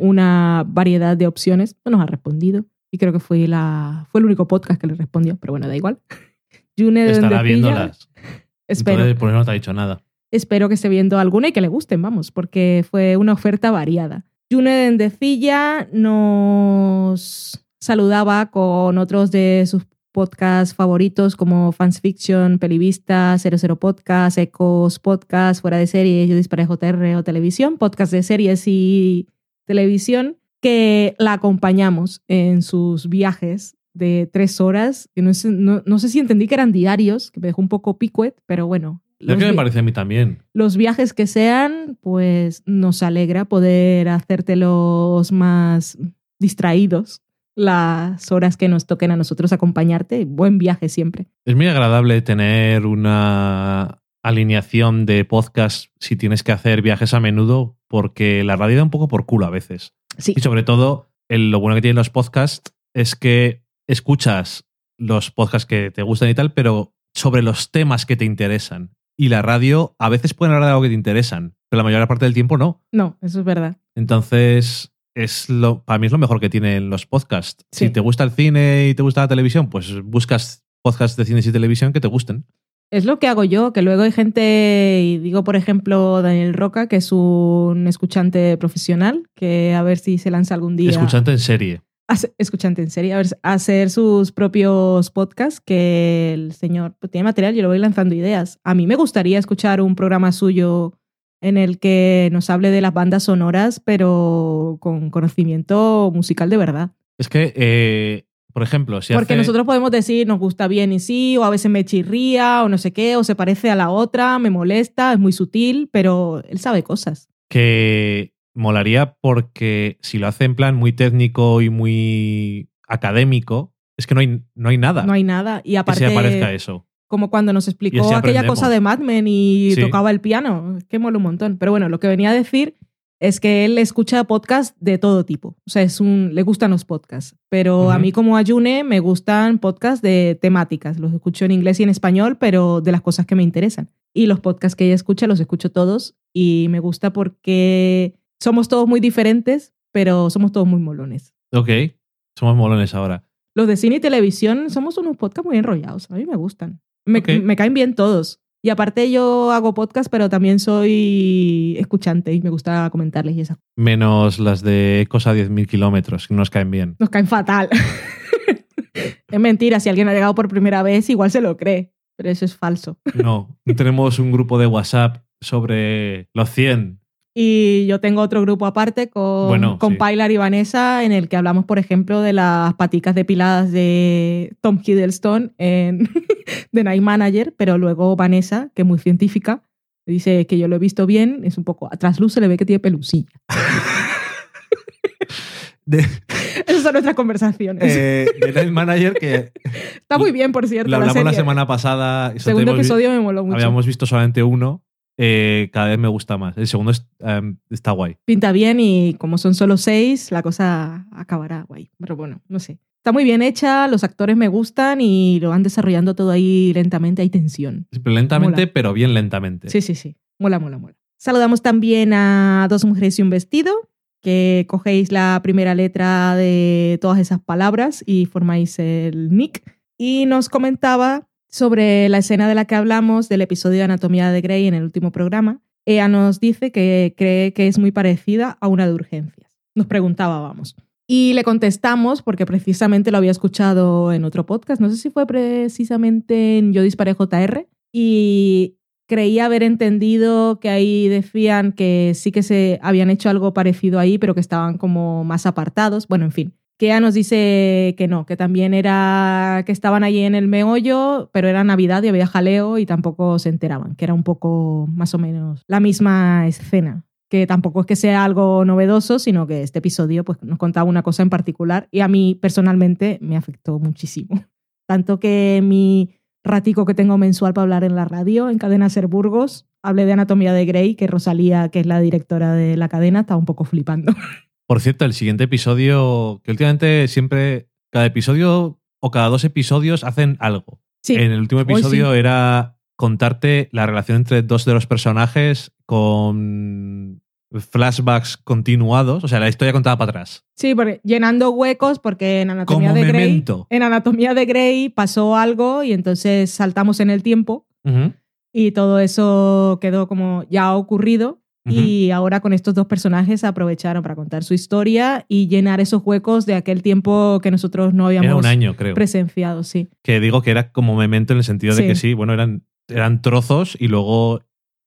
una variedad de opciones. No nos ha respondido. Y creo que fue, la, fue el único podcast que le respondió, pero bueno, da igual. (laughs) June Estará viéndolas. (laughs) Espero, Entonces, por eso no te ha dicho nada. espero que esté viendo alguna y que le gusten, vamos, porque fue una oferta variada. June Dendecilla nos saludaba con otros de sus podcasts favoritos como Fans Fiction, Pelivista, 00 Podcast, Ecos Podcast, Fuera de Series, Yo Disparé JR o Televisión, podcast de series y televisión, que la acompañamos en sus viajes de tres horas, que no sé, no, no sé si entendí que eran diarios, que me dejó un poco picuet, pero bueno. Es los que me parece a mí también. los viajes que sean, pues nos alegra poder hacértelos más distraídos las horas que nos toquen a nosotros acompañarte. Buen viaje siempre. Es muy agradable tener una alineación de podcast si tienes que hacer viajes a menudo, porque la radio da un poco por culo a veces. Sí, Y sobre todo, el- lo bueno que tienen los podcasts es que escuchas los podcasts que te gustan y tal, pero sobre los temas que te interesan. Y la radio a veces pueden hablar de algo que te interesan, pero la mayor parte del tiempo no. no, eso es verdad. Entonces, es lo, para mí es lo mejor que tienen los podcasts. Sí. Si te gusta el cine y te gusta la televisión, pues buscas podcasts de cine y televisión que te gusten. Es lo que hago yo, que luego hay gente, y digo por ejemplo Daniel Roca, que es un escuchante profesional, que a ver si se lanza algún día. Escuchante en serie. escuchante en serie, a, ver, a hacer sus propios podcasts, que el señor pues, tiene material, yo le voy lanzando ideas. A mí me gustaría escuchar un programa suyo en el que nos hable de las bandas sonoras, pero con conocimiento musical de verdad. Es que eh, Por ejemplo, si Porque hace- nosotros podemos decir nos gusta bien y sí, o a veces me chirría, o no sé qué, o se parece a la otra, me molesta, es muy sutil, pero él sabe cosas. que molaría porque si lo hace en plan muy técnico y muy académico, es que no hay, no hay nada No hay nada. Y que aparte, se parezca a eso. Como cuando nos explicó aquella cosa de Mad Men y Sí. tocaba el piano, es que mola un montón. Pero bueno, lo que venía a decir es que él escucha podcasts de todo tipo. O sea, es un, le gustan los podcasts. Pero a Ujú. mí como Ayune me gustan podcasts de temáticas. Los escucho en inglés y en español, pero de las cosas que me interesan. Y los podcasts que ella escucha los escucho todos y me gusta porque somos todos muy diferentes, pero somos todos muy molones. Ok, somos molones ahora. Los de cine y televisión somos unos podcasts muy enrollados. A mí me gustan. Me, caen bien todos. Y aparte yo hago podcast, pero también soy escuchante y me gusta comentarles y esas cosas. Menos las de Ecos a 10.000 kilómetros, que nos caen bien. Nos caen fatal. (laughs) es mentira, si alguien ha llegado por primera vez, igual se lo cree. Pero eso es falso. No, tenemos un grupo de WhatsApp sobre los 100. Y yo tengo otro grupo aparte con, Bueno, con sí. Pilar y Vanessa, en el que hablamos, por ejemplo, de las paticas depiladas de Tom Hiddleston en (laughs) The Night Manager, pero luego Vanessa, que es muy científica, dice que yo lo he visto bien, es un poco, a trasluz se le ve que tiene pelusilla. (laughs) De, Esas son nuestras conversaciones. eh, de Night Manager, que Está muy bien, por cierto, lo la hablamos la serie. semana pasada. Segundo episodio me moló mucho. Habíamos visto solamente uno. Eh, cada vez me gusta más. El segundo es- em, está guay. Pinta bien y como son solo seis, la cosa acabará guay. Pero bueno, no sé. Está muy bien hecha, los actores me gustan y lo van desarrollando todo ahí lentamente, hay tensión. Lentamente, Mola. pero bien lentamente. Sí, sí, sí. Mola, mola, mola. Saludamos también a Dos Mujeres y un Vestido, que cogéis la primera letra de todas esas palabras y formáis el nick. Y nos comentaba sobre la escena de la que hablamos del episodio de Anatomía de Grey en el último programa. Ella nos dice que cree que es muy parecida a una de urgencias. Nos preguntaba, vamos. Y le contestamos porque precisamente lo había escuchado en otro podcast. No sé si fue precisamente en Yo Disparé JR. Y creía haber entendido que ahí decían que sí que se habían hecho algo parecido ahí, pero que estaban como más apartados. Bueno, en fin. Ella nos dice que no, que también era que estaban allí en el meollo, pero era Navidad y había jaleo y tampoco se enteraban, que era un poco más o menos la misma escena. Que tampoco es que sea algo novedoso, sino que este episodio pues, nos contaba una cosa en particular y a mí personalmente me afectó muchísimo. (laughs) Tanto que mi ratico que tengo mensual para hablar en la radio, en Cadena Ser Burgos, hablé de Anatomía de Grey, que Rosalía, que es la directora de la cadena, estaba un poco flipando. (laughs) Por cierto, el siguiente episodio, que últimamente siempre, cada episodio o cada dos episodios hacen algo. Sí, En el último episodio era contarte la relación entre dos de los personajes con flashbacks continuados, o sea, la historia contada para atrás. sí, porque llenando huecos, porque en Anatomía Como de Grey, en Anatomía de Grey pasó algo y entonces saltamos en el tiempo y todo eso quedó como ya Y ahora con estos dos personajes aprovecharon para contar su historia y llenar esos huecos de aquel tiempo que nosotros no habíamos Era un año, creo. presenciado, sí. Que digo que era como memento en el sentido de Sí. que sí, bueno, eran, eran trozos y luego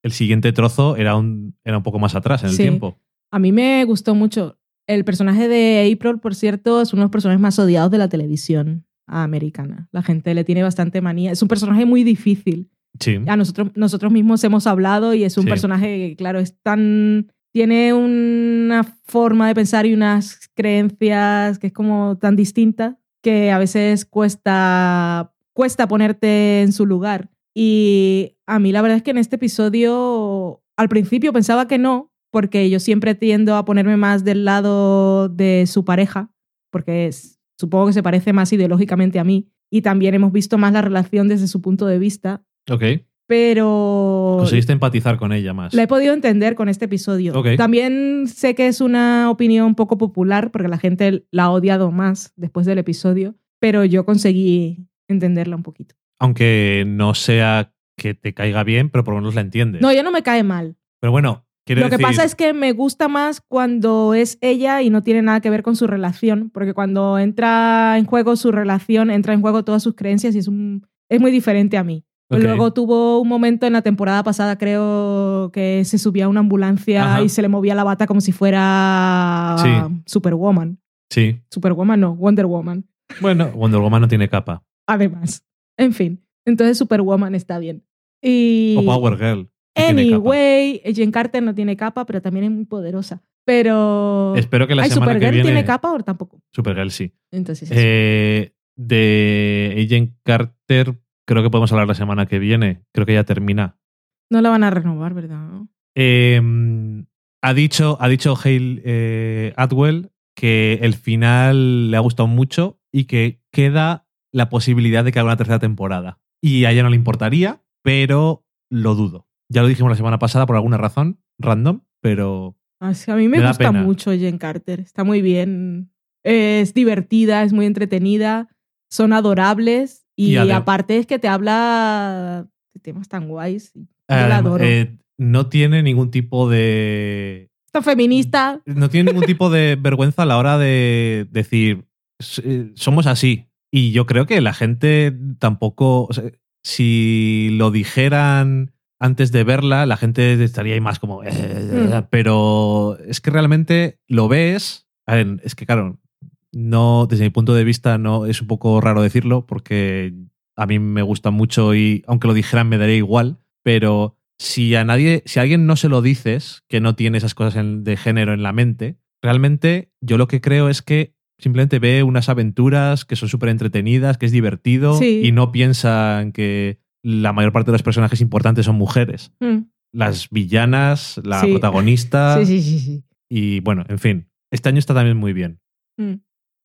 el siguiente trozo era un, era un poco más atrás en el Sí. tiempo. A mí me gustó mucho. El personaje de April, por cierto, es uno de los personajes más odiados de la televisión americana. La gente le tiene bastante manía. Es un personaje muy difícil. Sí. A nosotros, nosotros mismos hemos hablado y es un Sí. personaje que, claro, es tan... Tiene una forma de pensar y unas creencias que es como tan distinta que a veces cuesta, cuesta ponerte en su lugar. Y a mí la verdad es que en este episodio al principio pensaba que no, porque yo siempre tiendo a ponerme más del lado de su pareja, porque es- supongo que se parece más ideológicamente a mí. Y también hemos visto más la relación desde su punto de vista, Ok. pero Conseguiste empatizar con ella más. la he podido entender con este episodio. Ok. También sé que es una opinión poco popular porque la gente la ha odiado más después del episodio, pero yo conseguí entenderla un poquito. Aunque no sea que te caiga bien, pero por lo menos la entiendes. No, ya no me cae mal. Pero bueno, quiero Lo que pasa es que me gusta más cuando es ella y no tiene nada que ver con su relación, porque cuando entra en juego su relación, entra en juego todas sus creencias y es, un, es muy diferente a mí. Luego tuvo un momento en la temporada pasada, creo que se subía a una ambulancia Ajá. y se le movía la bata como si fuera Sí. Superwoman. Sí. Superwoman no, Wonder Woman. Bueno, Wonder Woman no tiene capa. Además. En fin. Entonces Superwoman está bien. Y... O Power Girl. que. Anyway, Jen Carter no tiene capa, pero también es muy poderosa. Pero. Espero que la Ay, semana que ¿Supergirl viene. tiene capa o tampoco? Supergirl sí. Entonces. Eh, de Agent Carter, creo que podemos hablar la semana que viene. Creo que ya termina. No la van a renovar, ¿verdad? Eh, ha dicho, ha dicho Hale eh, Atwell que el final le ha gustado mucho y que queda la posibilidad de que haga una tercera temporada. Y a ella no le importaría, pero lo dudo. Ya lo dijimos la semana pasada por alguna razón, random, pero Ah, sí, a mí me, Me gusta mucho Jen Carter. Está muy bien. Es divertida, es muy entretenida. Son adorables. Y, aparte es que te habla de temas tan guays. Yo eh, la adoro. eh, no tiene ningún tipo de Está feminista. no tiene ningún tipo de vergüenza a la hora de decir "S- eh, somos así. Y yo creo que la gente tampoco. o sea, si lo dijeran antes de verla, la gente estaría ahí más como. "Eh, Mm. Pero es que realmente lo ves. A ver, es que claro, no, desde mi punto de vista, no es un poco raro decirlo, porque a mí me gusta mucho y aunque lo dijeran me daría igual. Pero si a nadie, si a alguien no se lo dices, que no tiene esas cosas en- de género en la mente, realmente yo lo que creo es que simplemente ve unas aventuras que son súper entretenidas, que es divertido Sí. y no piensan que la mayor parte de los personajes importantes son mujeres. Mm. Las villanas, la Sí. protagonista (laughs) Sí, sí, sí, sí. y bueno, en fin. Este año está también muy bien. Mm.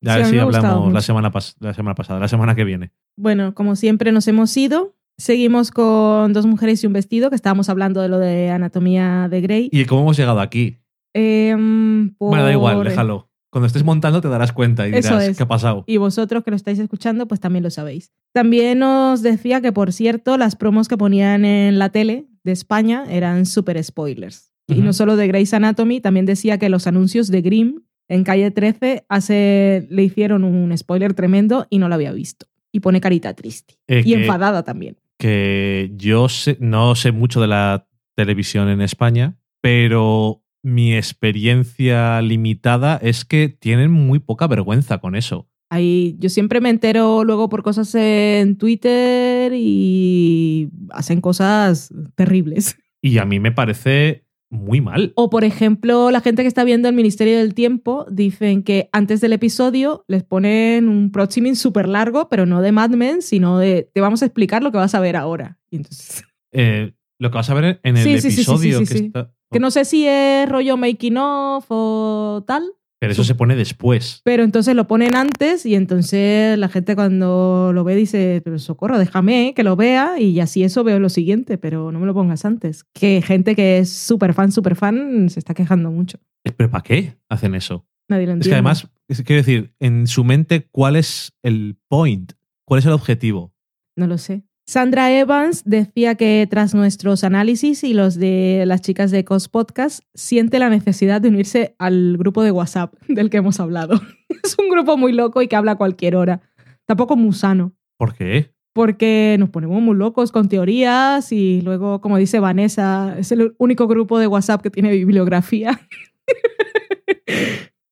Ya a ha gustado hablamos la semana, pas- la semana pasada, la semana que viene. Bueno, como siempre nos hemos ido. Seguimos con dos mujeres y un vestido, que estábamos hablando de lo de anatomía de Grey. ¿Y cómo hemos llegado aquí? Em, Bueno, da igual, déjalo. Cuando estés montando te darás cuenta y Eso dirás es. qué ha pasado. Y vosotros que lo estáis escuchando, pues también lo sabéis. También os decía que, por cierto, las promos que ponían en la tele de España eran súper spoilers. Y no solo de Grey's Anatomy, también decía que los anuncios de Grimm en calle 13 hace, le hicieron un spoiler tremendo y no lo había visto. Y pone carita triste. Eh, y que- enfadada también. que yo sé- no sé mucho de la televisión en España, pero mi experiencia limitada es que tienen muy poca vergüenza con eso. Ahí, yo siempre me entero luego por cosas en Twitter y hacen cosas terribles. Y a mí me parece muy mal. O, por ejemplo, la gente que está viendo el Ministerio del Tiempo dicen que antes del episodio les ponen un proximing súper largo, pero no de Mad Men, sino de te vamos a explicar lo que vas a ver ahora. Y entonces, (laughs) Eh, lo que vas a ver en el Sí, sí, sí, episodio que está- que no sé si es rollo making of o tal, Pero eso se pone después. pero entonces lo ponen antes y entonces la gente cuando lo ve dice, pero socorro, déjame que lo vea y así eso veo lo siguiente, pero no me lo pongas antes. Que gente que es súper fan, súper fan, se está quejando mucho. ¿Pero para qué hacen eso? Nadie lo entiende. Es que además, es- quiero decir, en su mente, ¿cuál es el point? ¿Cuál es el objetivo? No lo sé. Sandra Evans decía que tras nuestros análisis y los de las chicas de Cos Podcast, siente la necesidad de unirse al grupo de WhatsApp del que hemos hablado. (laughs) es un grupo muy loco y que habla a cualquier hora. Tampoco muy sano, ¿Por qué? porque nos ponemos muy locos con teorías y luego, como dice Vanessa, es el único grupo de WhatsApp que tiene bibliografía. (laughs)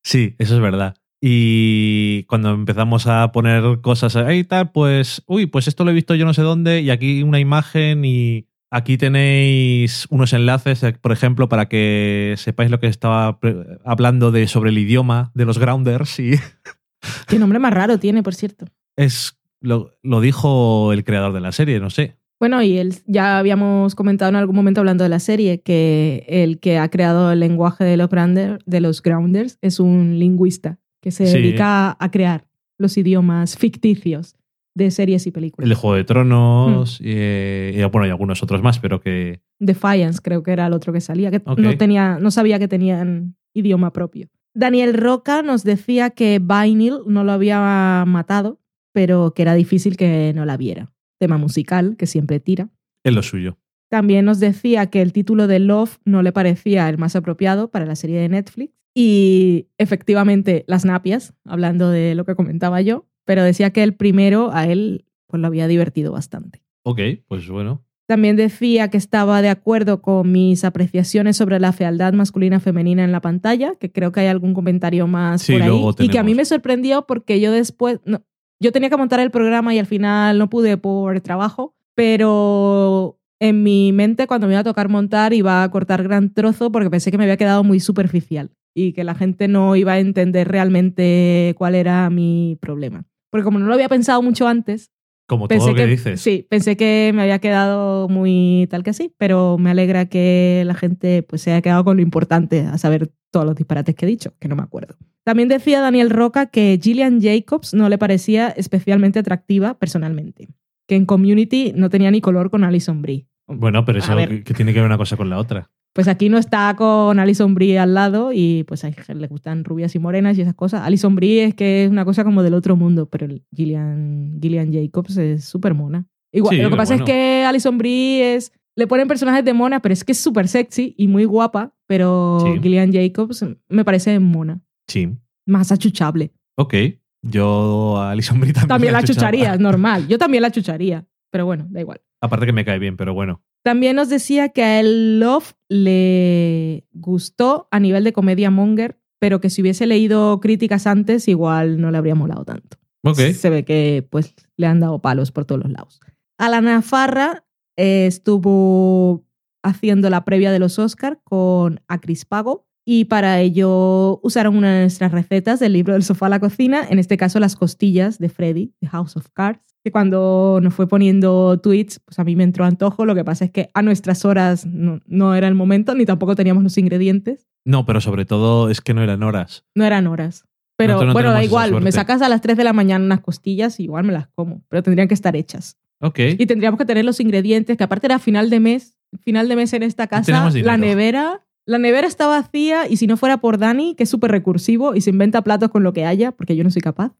Sí, eso es verdad. Y cuando empezamos a poner cosas ahí y tal, pues, uy, pues esto lo he visto yo no sé dónde, y aquí una imagen, y aquí tenéis unos enlaces, eh, por ejemplo, para que sepáis lo que estaba hablando de sobre el idioma de los grounders, y (laughs) Qué nombre más raro tiene, por cierto. es lo, lo dijo el creador de la serie, no sé. Bueno, y él, ya habíamos comentado en algún momento hablando de la serie que el que ha creado el lenguaje de los, grounder- de los grounders es un lingüista que se Sí. dedica a crear los idiomas ficticios de series y películas. El de Juego de Tronos, y, eh, y, bueno, y algunos otros más, pero que Defiance creo que era el otro que salía, que no, tenía, no sabía que tenían idioma propio. Daniel Roca nos decía que Vinyl no lo había matado, pero que era difícil que no la viera. Tema musical, que siempre tira. es lo suyo. También nos decía que el título de Love no le parecía el más apropiado para la serie de Netflix. Y efectivamente, las napias, hablando de lo que comentaba yo, pero decía que el primero a él pues, lo había divertido bastante. Ok, pues bueno. También decía que estaba de acuerdo con mis apreciaciones sobre la fealdad masculina femenina en la pantalla, que creo que hay algún comentario más Sí, por ahí. luego Y que a mí me sorprendió porque yo después, no, Yo tenía que montar el programa y al final no pude por trabajo, pero en mi mente cuando me iba a tocar montar iba a cortar gran trozo porque pensé que me había quedado muy superficial y que la gente no iba a entender realmente cuál era mi problema. Porque como no lo había pensado mucho antes, Como todo lo que, que, dices. sí, pensé que me había quedado muy tal que así, pero me alegra que la gente pues se haya quedado con lo importante, a saber todos los disparates que he dicho, que no me acuerdo. También decía Daniel Roca que Gillian Jacobs no le parecía especialmente atractiva personalmente, que en Community no tenía ni color con Alison Brie. Bueno, pero eso que tiene que ver una cosa con la otra. Pues aquí no está con Alison Brie al lado y pues a le gustan rubias y morenas y esas cosas. Alison Brie es que es una cosa como del otro mundo, pero Gillian, Gillian Jacobs es súper mona. Igual, Sí, lo que pasa bueno. es que Alison Brie es... Le ponen personajes de mona, pero es que es súper sexy y muy guapa, pero Sí. Gillian Jacobs me parece mona, Sí. más achuchable. Ok. Yo a Alison Brie también, También la chuchaba. chucharía, normal. (laughs) Yo también la chucharía, pero bueno, da igual. Aparte que me cae bien, pero bueno. También nos decía que a él Love le gustó a nivel de comedia monger, pero que si hubiese leído críticas antes, igual no le habría molado tanto. Ok. Se ve que pues le han dado palos por todos los lados. Alana Farra eh, estuvo haciendo la previa de los Oscar con Acris Pago y para ello usaron una de nuestras recetas del libro del sofá a la cocina, en este caso las costillas de Freddy, de House of Cards, que cuando nos fue poniendo tweets, pues a mí me entró antojo, lo que pasa es que a nuestras horas no, no era el momento, ni tampoco teníamos los ingredientes, No, pero sobre todo es que no eran horas. no eran horas. Pero no bueno, da igual, me sacas a las 3 de la mañana unas costillas y igual me las como, pero tendrían que estar hechas. Ok. Y tendríamos que tener los ingredientes, que aparte era final de mes, final de mes en esta casa, la nevera, la nevera está vacía y si no fuera por Dani, que es súper recursivo y se inventa platos con lo que haya, porque yo no soy capaz,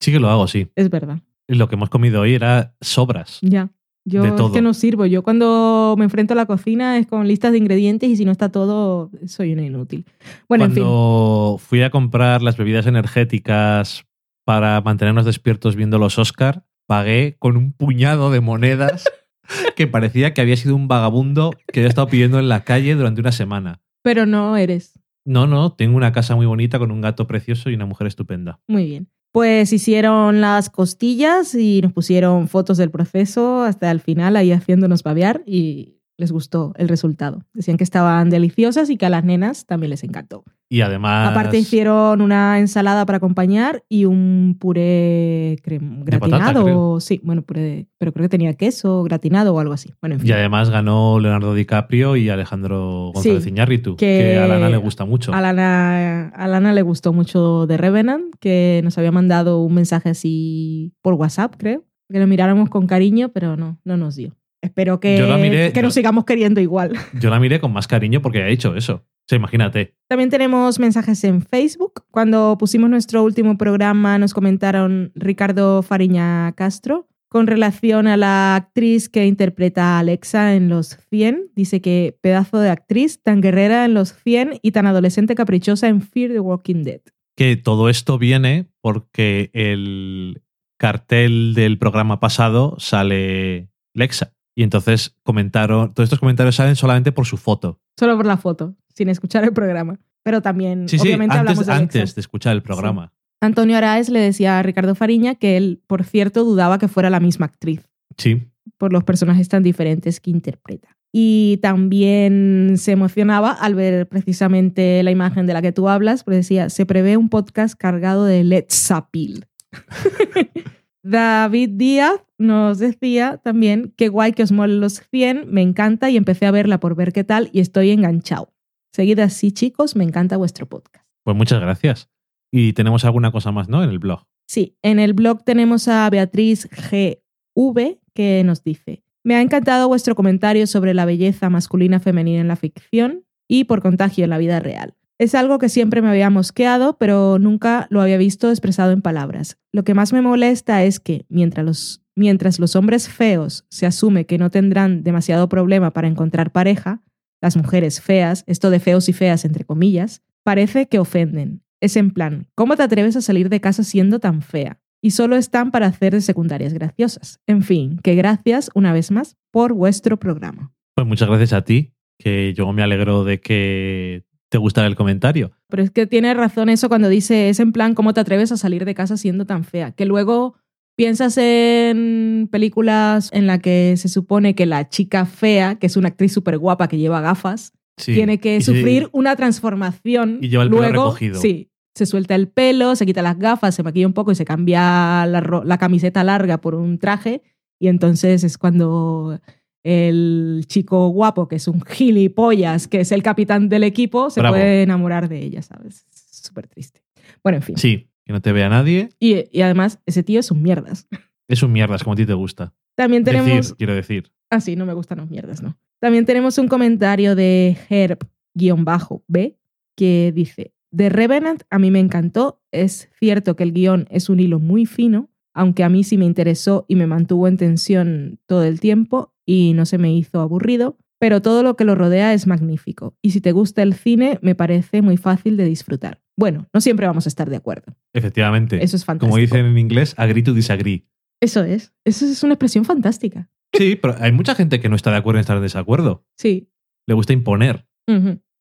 Sí que lo hago, sí. es verdad. Lo que hemos comido hoy era sobras. Ya. Yo De es que no sirvo. Yo cuando me enfrento a la cocina es con listas de ingredientes y si no está todo, soy una inútil. Bueno, en fin. Cuando fui a comprar las bebidas energéticas para mantenernos despiertos viendo los Oscar, pagué con un puñado de monedas (laughs) que parecía que había sido un vagabundo que había estado pidiendo en la calle durante una semana. Pero no eres. No, no, tengo una casa muy bonita con un gato precioso y una mujer estupenda. Muy bien. Pues hicieron las costillas y nos pusieron fotos del proceso hasta el final ahí haciéndonos babear y les gustó el resultado. Decían que estaban deliciosas y que a las nenas también les encantó. Y además. Aparte hicieron una ensalada para acompañar y un puré crem- patata, gratinado. sí, bueno, puré, de- pero creo que tenía queso gratinado o algo así. Bueno, en fin. Y además ganó Leonardo DiCaprio y Alejandro González Sí, Iñárritu, que que, a Lana le gusta mucho. A Lana, a Lana le gustó mucho de Revenant, que nos había mandado un mensaje así por WhatsApp, creo. Que lo miráramos con cariño, pero no, no nos dio. Espero que, Yo la miré- que yo- nos sigamos queriendo igual. (laughs) Yo la miré con más cariño porque ha hecho eso. O sea, imagínate. También tenemos mensajes en Facebook. Cuando pusimos nuestro último programa nos comentaron Ricardo Fariña Castro con relación a la actriz que interpreta a Alexa en Los 100. Dice que pedazo de actriz, tan guerrera en Los 100 y tan adolescente caprichosa en Fear the Walking Dead. Que todo esto viene porque el cartel del programa pasado sale Lexa. Y entonces comentaron, todos estos comentarios salen solamente por su foto. Solo por la foto, sin escuchar el programa. Pero también, Sí, sí, obviamente, hablamos antes, de Alexa. antes de escuchar el programa. Antonio Araez le decía a Ricardo Fariña que él, por cierto, dudaba que fuera la misma actriz. Sí. por los personajes tan diferentes que interpreta. Y también se emocionaba al ver precisamente la imagen de la que tú hablas, porque decía, se prevé un podcast cargado de Let's Appeal. (laughs) David Díaz nos decía también, qué guay que os molen los 100, me encanta y empecé a verla por ver qué tal y estoy enganchado. Seguid así, chicos, me encanta vuestro podcast. Pues muchas gracias. Y tenemos alguna cosa más, ¿no? En el blog. Sí, en el blog tenemos a Beatriz GV que nos dice, me ha encantado vuestro comentario sobre la belleza masculina femenina en la ficción y por contagio en la vida real. Es algo que siempre me había mosqueado, pero nunca lo había visto expresado en palabras. Lo que más me molesta es que, mientras los, mientras los hombres feos se asume que no tendrán demasiado problema para encontrar pareja, las mujeres feas, esto de feos y feas entre comillas, parece que ofenden. Es en plan, ¿cómo te atreves a salir de casa siendo tan fea? Y solo están para hacer de secundarias graciosas. En fin, que gracias una vez más por vuestro programa. Pues muchas gracias a ti, que yo me alegro de que ¿Te gusta el comentario? Pero es que tiene razón eso cuando dice, es en plan, ¿cómo te atreves a salir de casa siendo tan fea? Que luego piensas en películas en la que se supone que la chica fea, que es una actriz súper guapa que lleva gafas, Sí. tiene que Y sufrir una transformación. Y lleva el pelo luego, recogido. Sí, se suelta el pelo, se quita las gafas, se maquilla un poco y se cambia la camiseta larga por un traje. Y entonces es cuando el chico guapo, que es un gilipollas, que es el capitán del equipo, se Bravo. puede enamorar de ella, ¿sabes? Es Súper triste. Bueno, en fin. Sí, que no te vea nadie. Y, y además, ese tío es un mierdas. Es un mierdas, como a ti te gusta. También tenemos... Decir, quiero decir. Ah, sí, no me gustan los mierdas, ¿no? También tenemos un comentario de Herb-B que dice, The Revenant a mí me encantó, es cierto que el guion es un hilo muy fino, aunque a mí sí me interesó y me mantuvo en tensión todo el tiempo y no se me hizo aburrido, pero todo lo que lo rodea es magnífico y si te gusta el cine me parece muy fácil de disfrutar. Bueno, no siempre vamos a estar de acuerdo. Efectivamente. Eso es fantástico. Como dicen en inglés, agree to disagree. Eso es. Eso es una expresión fantástica. Sí, pero hay mucha gente que no está de acuerdo en estar en desacuerdo. Sí. Le gusta imponer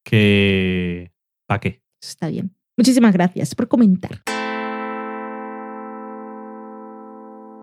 que... ¿Para qué? Está bien. Muchísimas gracias por comentar.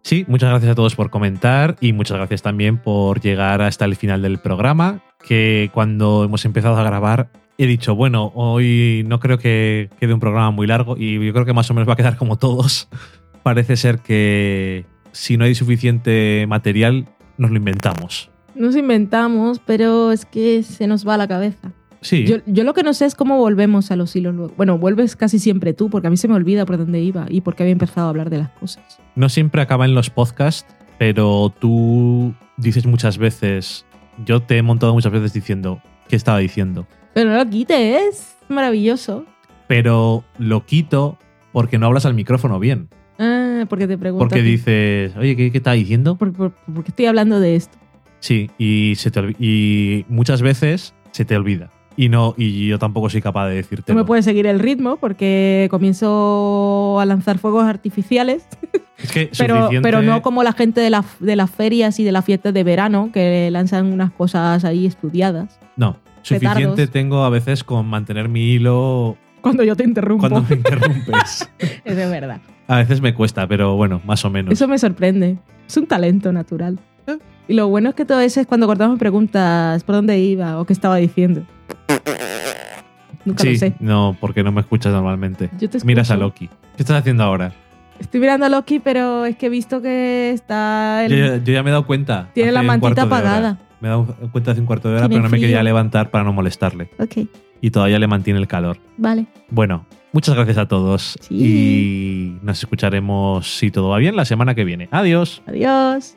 Sí, muchas gracias a todos por comentar y muchas gracias también por llegar hasta el final del programa, que cuando hemos empezado a grabar he dicho, bueno, hoy no creo que quede un programa muy largo y yo creo que más o menos va a quedar como todos. (laughs) Parece ser que si no hay suficiente material, nos lo inventamos. Nos inventamos, pero es que se nos va la cabeza. Sí, Yo, yo lo que no sé es cómo volvemos a los hilos luego. Bueno, vuelves casi siempre tú, porque a mí se me olvida por dónde iba y por qué había empezado a hablar de las cosas. no siempre acaba en los podcasts, pero tú dices muchas veces, yo te he montado muchas veces diciendo, ¿qué estaba diciendo? Pero no lo quites, es maravilloso. pero lo quito porque no hablas al micrófono bien. Ah, porque te pregunto. Porque dices, oye, ¿qué, qué está diciendo? ¿Por, por, por qué estoy hablando de esto? Sí, y, se te y muchas veces se te olvida. Y no y yo tampoco soy capaz de decirte. No me puedes seguir el ritmo porque comienzo a lanzar fuegos artificiales, (laughs) Es que (laughs) pero, suficiente- pero no como la gente de, la- de las ferias y de las fiestas de verano que lanzan unas cosas ahí estudiadas. No, suficiente petardos. tengo a veces con mantener mi hilo Cuando yo te interrumpo. cuando me interrumpes. (laughs) Es de verdad. a veces me cuesta, pero bueno, más o menos. Eso me sorprende. Es un talento natural. Y lo bueno es que todo eso es cuando cortamos preguntas por dónde iba o qué estaba diciendo. Nunca sí, lo sé. no, porque no me escuchas normalmente. Yo te Miras a. Loki. ¿Qué estás haciendo ahora? Estoy mirando a Loki, pero es que he visto que está. el- Yo, ya- yo ya me he dado cuenta. Tiene la mantita apagada. Me he dado cuenta hace un cuarto de hora, pero no me quería levantar para no molestarle. Ok, Y todavía le mantiene el calor. vale. Bueno, muchas gracias a todos. Sí. Y nos escucharemos, si todo va bien, la semana que viene. Adiós. Adiós.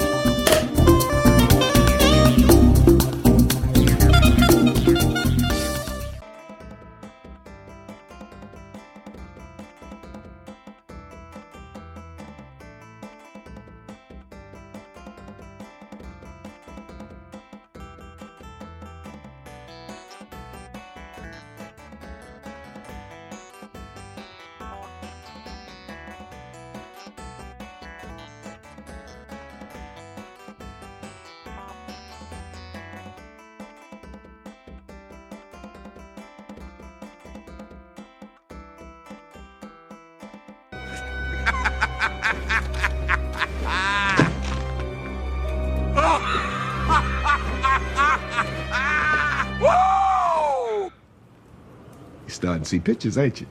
You starting to see pictures, ain't you?